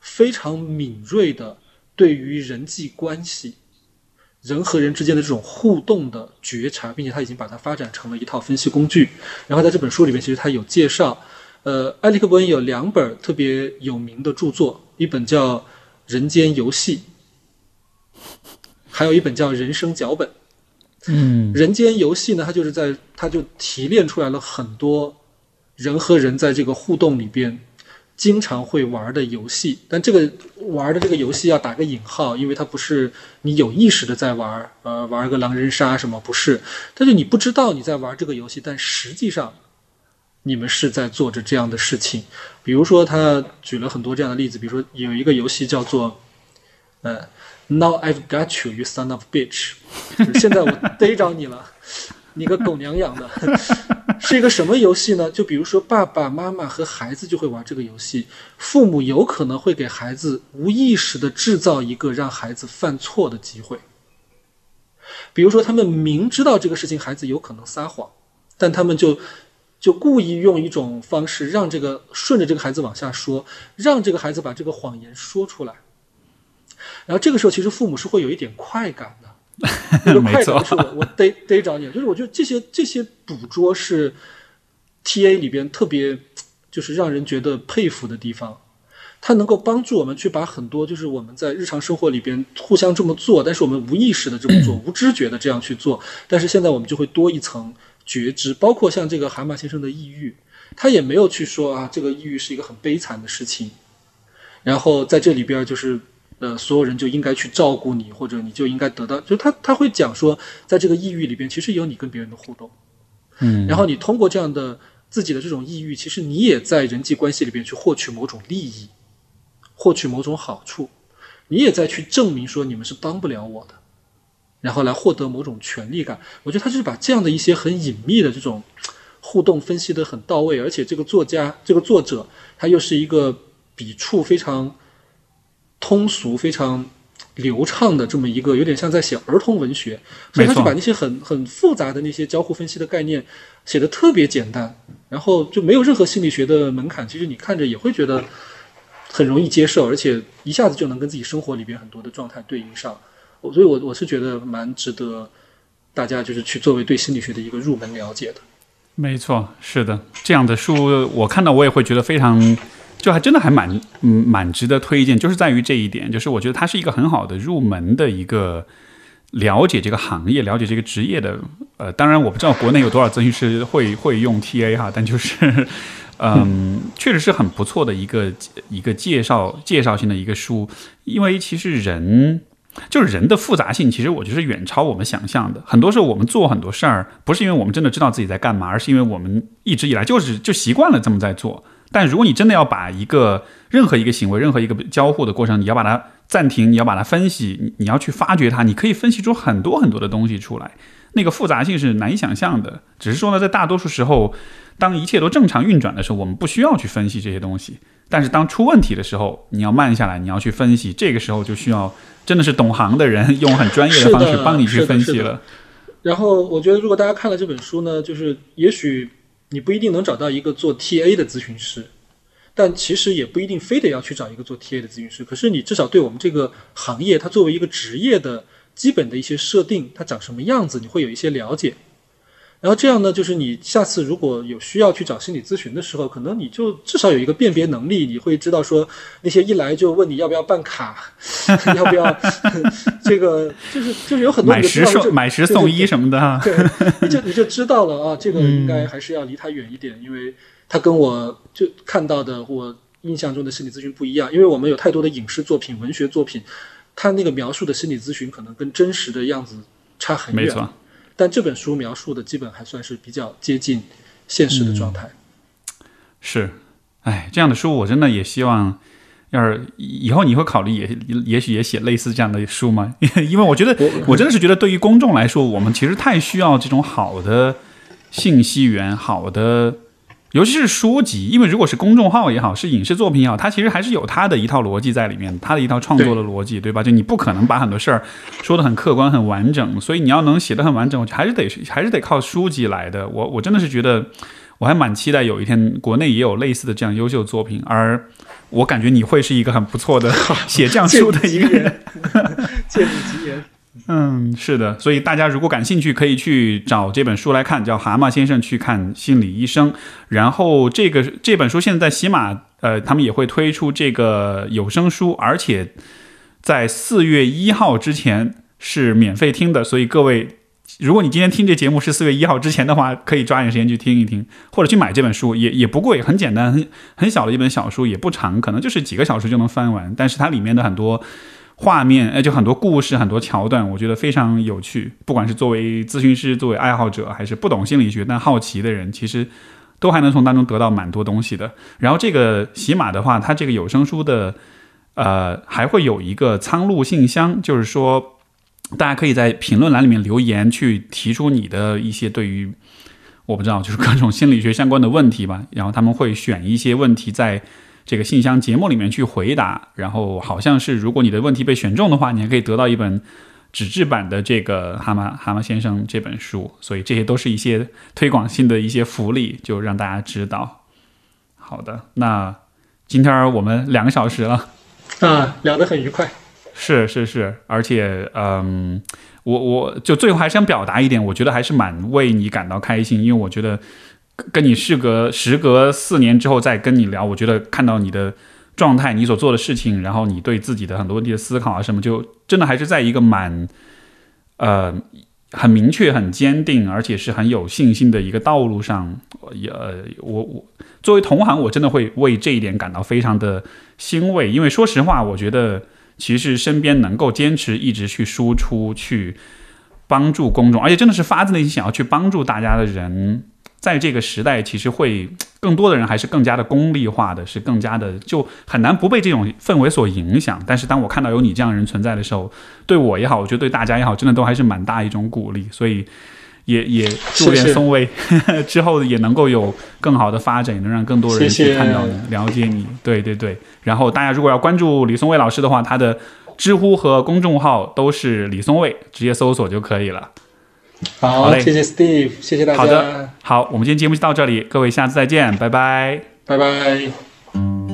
非常敏锐的对于人际关系。人和人之间的这种互动的觉察，并且他已经把它发展成了一套分析工具。然后在这本书里面，其实他有介绍，呃，埃里克伯恩有两本特别有名的著作，一本叫《人间游戏》，还有一本叫《人生脚本》。嗯，《人间游戏》呢，他就是在他就提炼出来了很多人和人在这个互动里边。经常会玩的游戏，但这个玩的这个游戏要打个引号，因为它不是你有意识的在玩，呃，玩个狼人杀什么不是？但是你不知道你在玩这个游戏，但实际上你们是在做着这样的事情。比如说，他举了很多这样的例子，比如说有一个游戏叫做，呃，Now I've got you, you son of bitch，现在我逮着你了。你个狗娘养的，是一个什么游戏呢？就比如说，爸爸妈妈和孩子就会玩这个游戏，父母有可能会给孩子无意识的制造一个让孩子犯错的机会。比如说，他们明知道这个事情孩子有可能撒谎，但他们就就故意用一种方式让这个顺着这个孩子往下说，让这个孩子把这个谎言说出来。然后这个时候，其实父母是会有一点快感的。那个 快感是我我逮逮着你，就是我觉得这些这些捕捉是 T A 里边特别就是让人觉得佩服的地方，它能够帮助我们去把很多就是我们在日常生活里边互相这么做，但是我们无意识的这么做，无知觉的这样去做，但是现在我们就会多一层觉知，包括像这个蛤蟆先生的抑郁，他也没有去说啊这个抑郁是一个很悲惨的事情，然后在这里边就是。呃，所有人就应该去照顾你，或者你就应该得到，就他他会讲说，在这个抑郁里边，其实有你跟别人的互动，嗯，然后你通过这样的自己的这种抑郁，其实你也在人际关系里边去获取某种利益，获取某种好处，你也在去证明说你们是帮不了我的，然后来获得某种权利感。我觉得他就是把这样的一些很隐秘的这种互动分析的很到位，而且这个作家这个作者他又是一个笔触非常。通俗非常流畅的这么一个，有点像在写儿童文学，所以他就把那些很很复杂的那些交互分析的概念写的特别简单，然后就没有任何心理学的门槛，其实你看着也会觉得很容易接受，而且一下子就能跟自己生活里边很多的状态对应上。我所以，我我是觉得蛮值得大家就是去作为对心理学的一个入门了解的。没错，是的，这样的书我看到我也会觉得非常。就还真的还蛮嗯蛮值得推荐，就是在于这一点，就是我觉得它是一个很好的入门的一个了解这个行业、了解这个职业的。呃，当然我不知道国内有多少咨询师会会用 TA 哈，但就是嗯，确实是很不错的一个一个介绍介绍性的一个书。因为其实人就是人的复杂性，其实我觉得是远超我们想象的。很多时候我们做很多事儿，不是因为我们真的知道自己在干嘛，而是因为我们一直以来就是就习惯了这么在做。但如果你真的要把一个任何一个行为、任何一个交互的过程，你要把它暂停，你要把它分析，你你要去发掘它，你可以分析出很多很多的东西出来，那个复杂性是难以想象的。只是说呢，在大多数时候，当一切都正常运转的时候，我们不需要去分析这些东西。但是当出问题的时候，你要慢下来，你要去分析，这个时候就需要真的是懂行的人用很专业的方式帮你去分析了。然后我觉得，如果大家看了这本书呢，就是也许。你不一定能找到一个做 TA 的咨询师，但其实也不一定非得要去找一个做 TA 的咨询师。可是你至少对我们这个行业，它作为一个职业的基本的一些设定，它长什么样子，你会有一些了解。然后这样呢，就是你下次如果有需要去找心理咨询的时候，可能你就至少有一个辨别能力，你会知道说那些一来就问你要不要办卡，要不要 这个，就是就是有很多买十送买十送一什么的，对，你就你就知道了啊，这个应该还是要离他远一点，因为他跟我就看到的我印象中的心理咨询不一样，因为我们有太多的影视作品、文学作品，他那个描述的心理咨询可能跟真实的样子差很远。没错，但这本书描述的基本还算是比较接近现实的状态。是，哎，这样的书我真的也希望，要是以后你会考虑也也许也写类似这样的书吗？因为我觉得我真的是觉得对于公众来说，我们其实太需要这种好的信息源，好的。尤其是书籍，因为如果是公众号也好，是影视作品也好，它其实还是有它的一套逻辑在里面，它的一套创作的逻辑，对吧？就你不可能把很多事儿说的很客观、很完整，所以你要能写的很完整，我还是得还是得靠书籍来的。我我真的是觉得，我还蛮期待有一天国内也有类似的这样优秀作品，而我感觉你会是一个很不错的写这样书的一个人，借你吉言。嗯，是的，所以大家如果感兴趣，可以去找这本书来看，叫《蛤蟆先生去看心理医生》。然后这个这本书现在在喜马，呃，他们也会推出这个有声书，而且在四月一号之前是免费听的。所以各位，如果你今天听这节目是四月一号之前的话，可以抓紧时间去听一听，或者去买这本书，也也不贵，很简单，很很小的一本小书，也不长，可能就是几个小时就能翻完。但是它里面的很多。画面，哎，就很多故事，很多桥段，我觉得非常有趣。不管是作为咨询师，作为爱好者，还是不懂心理学但好奇的人，其实都还能从当中得到蛮多东西的。然后这个喜马的话，它这个有声书的，呃，还会有一个苍鹭信箱，就是说大家可以在评论栏里面留言，去提出你的一些对于我不知道，就是各种心理学相关的问题吧。然后他们会选一些问题在。这个信箱节目里面去回答，然后好像是如果你的问题被选中的话，你还可以得到一本纸质版的这个《蛤蟆蛤蟆先生》这本书，所以这些都是一些推广性的一些福利，就让大家知道。好的，那今天我们两个小时了，啊，聊得很愉快，是是是，而且嗯，我我就最后还想表达一点，我觉得还是蛮为你感到开心，因为我觉得。跟你事隔时隔四年之后再跟你聊，我觉得看到你的状态，你所做的事情，然后你对自己的很多问题的思考啊什么，就真的还是在一个蛮呃很明确、很坚定，而且是很有信心的一个道路上。也我我作为同行，我真的会为这一点感到非常的欣慰，因为说实话，我觉得其实身边能够坚持一直去输出、去帮助公众，而且真的是发自内心想要去帮助大家的人。在这个时代，其实会 更多的人还是更加的功利化的，是更加的就很难不被这种氛围所影响。但是当我看到有你这样人存在的时候，对我也好，我觉得对大家也好，真的都还是蛮大一种鼓励。所以也也祝愿松蔚 之后也能够有更好的发展，也能让更多人去看到你、了解你。对对对。然后大家如果要关注李松蔚老师的话，他的知乎和公众号都是李松蔚，直接搜索就可以了。好，谢谢 Steve，谢谢大家。好的，好，我们今天节目就到这里，各位下次再见，拜拜，拜拜。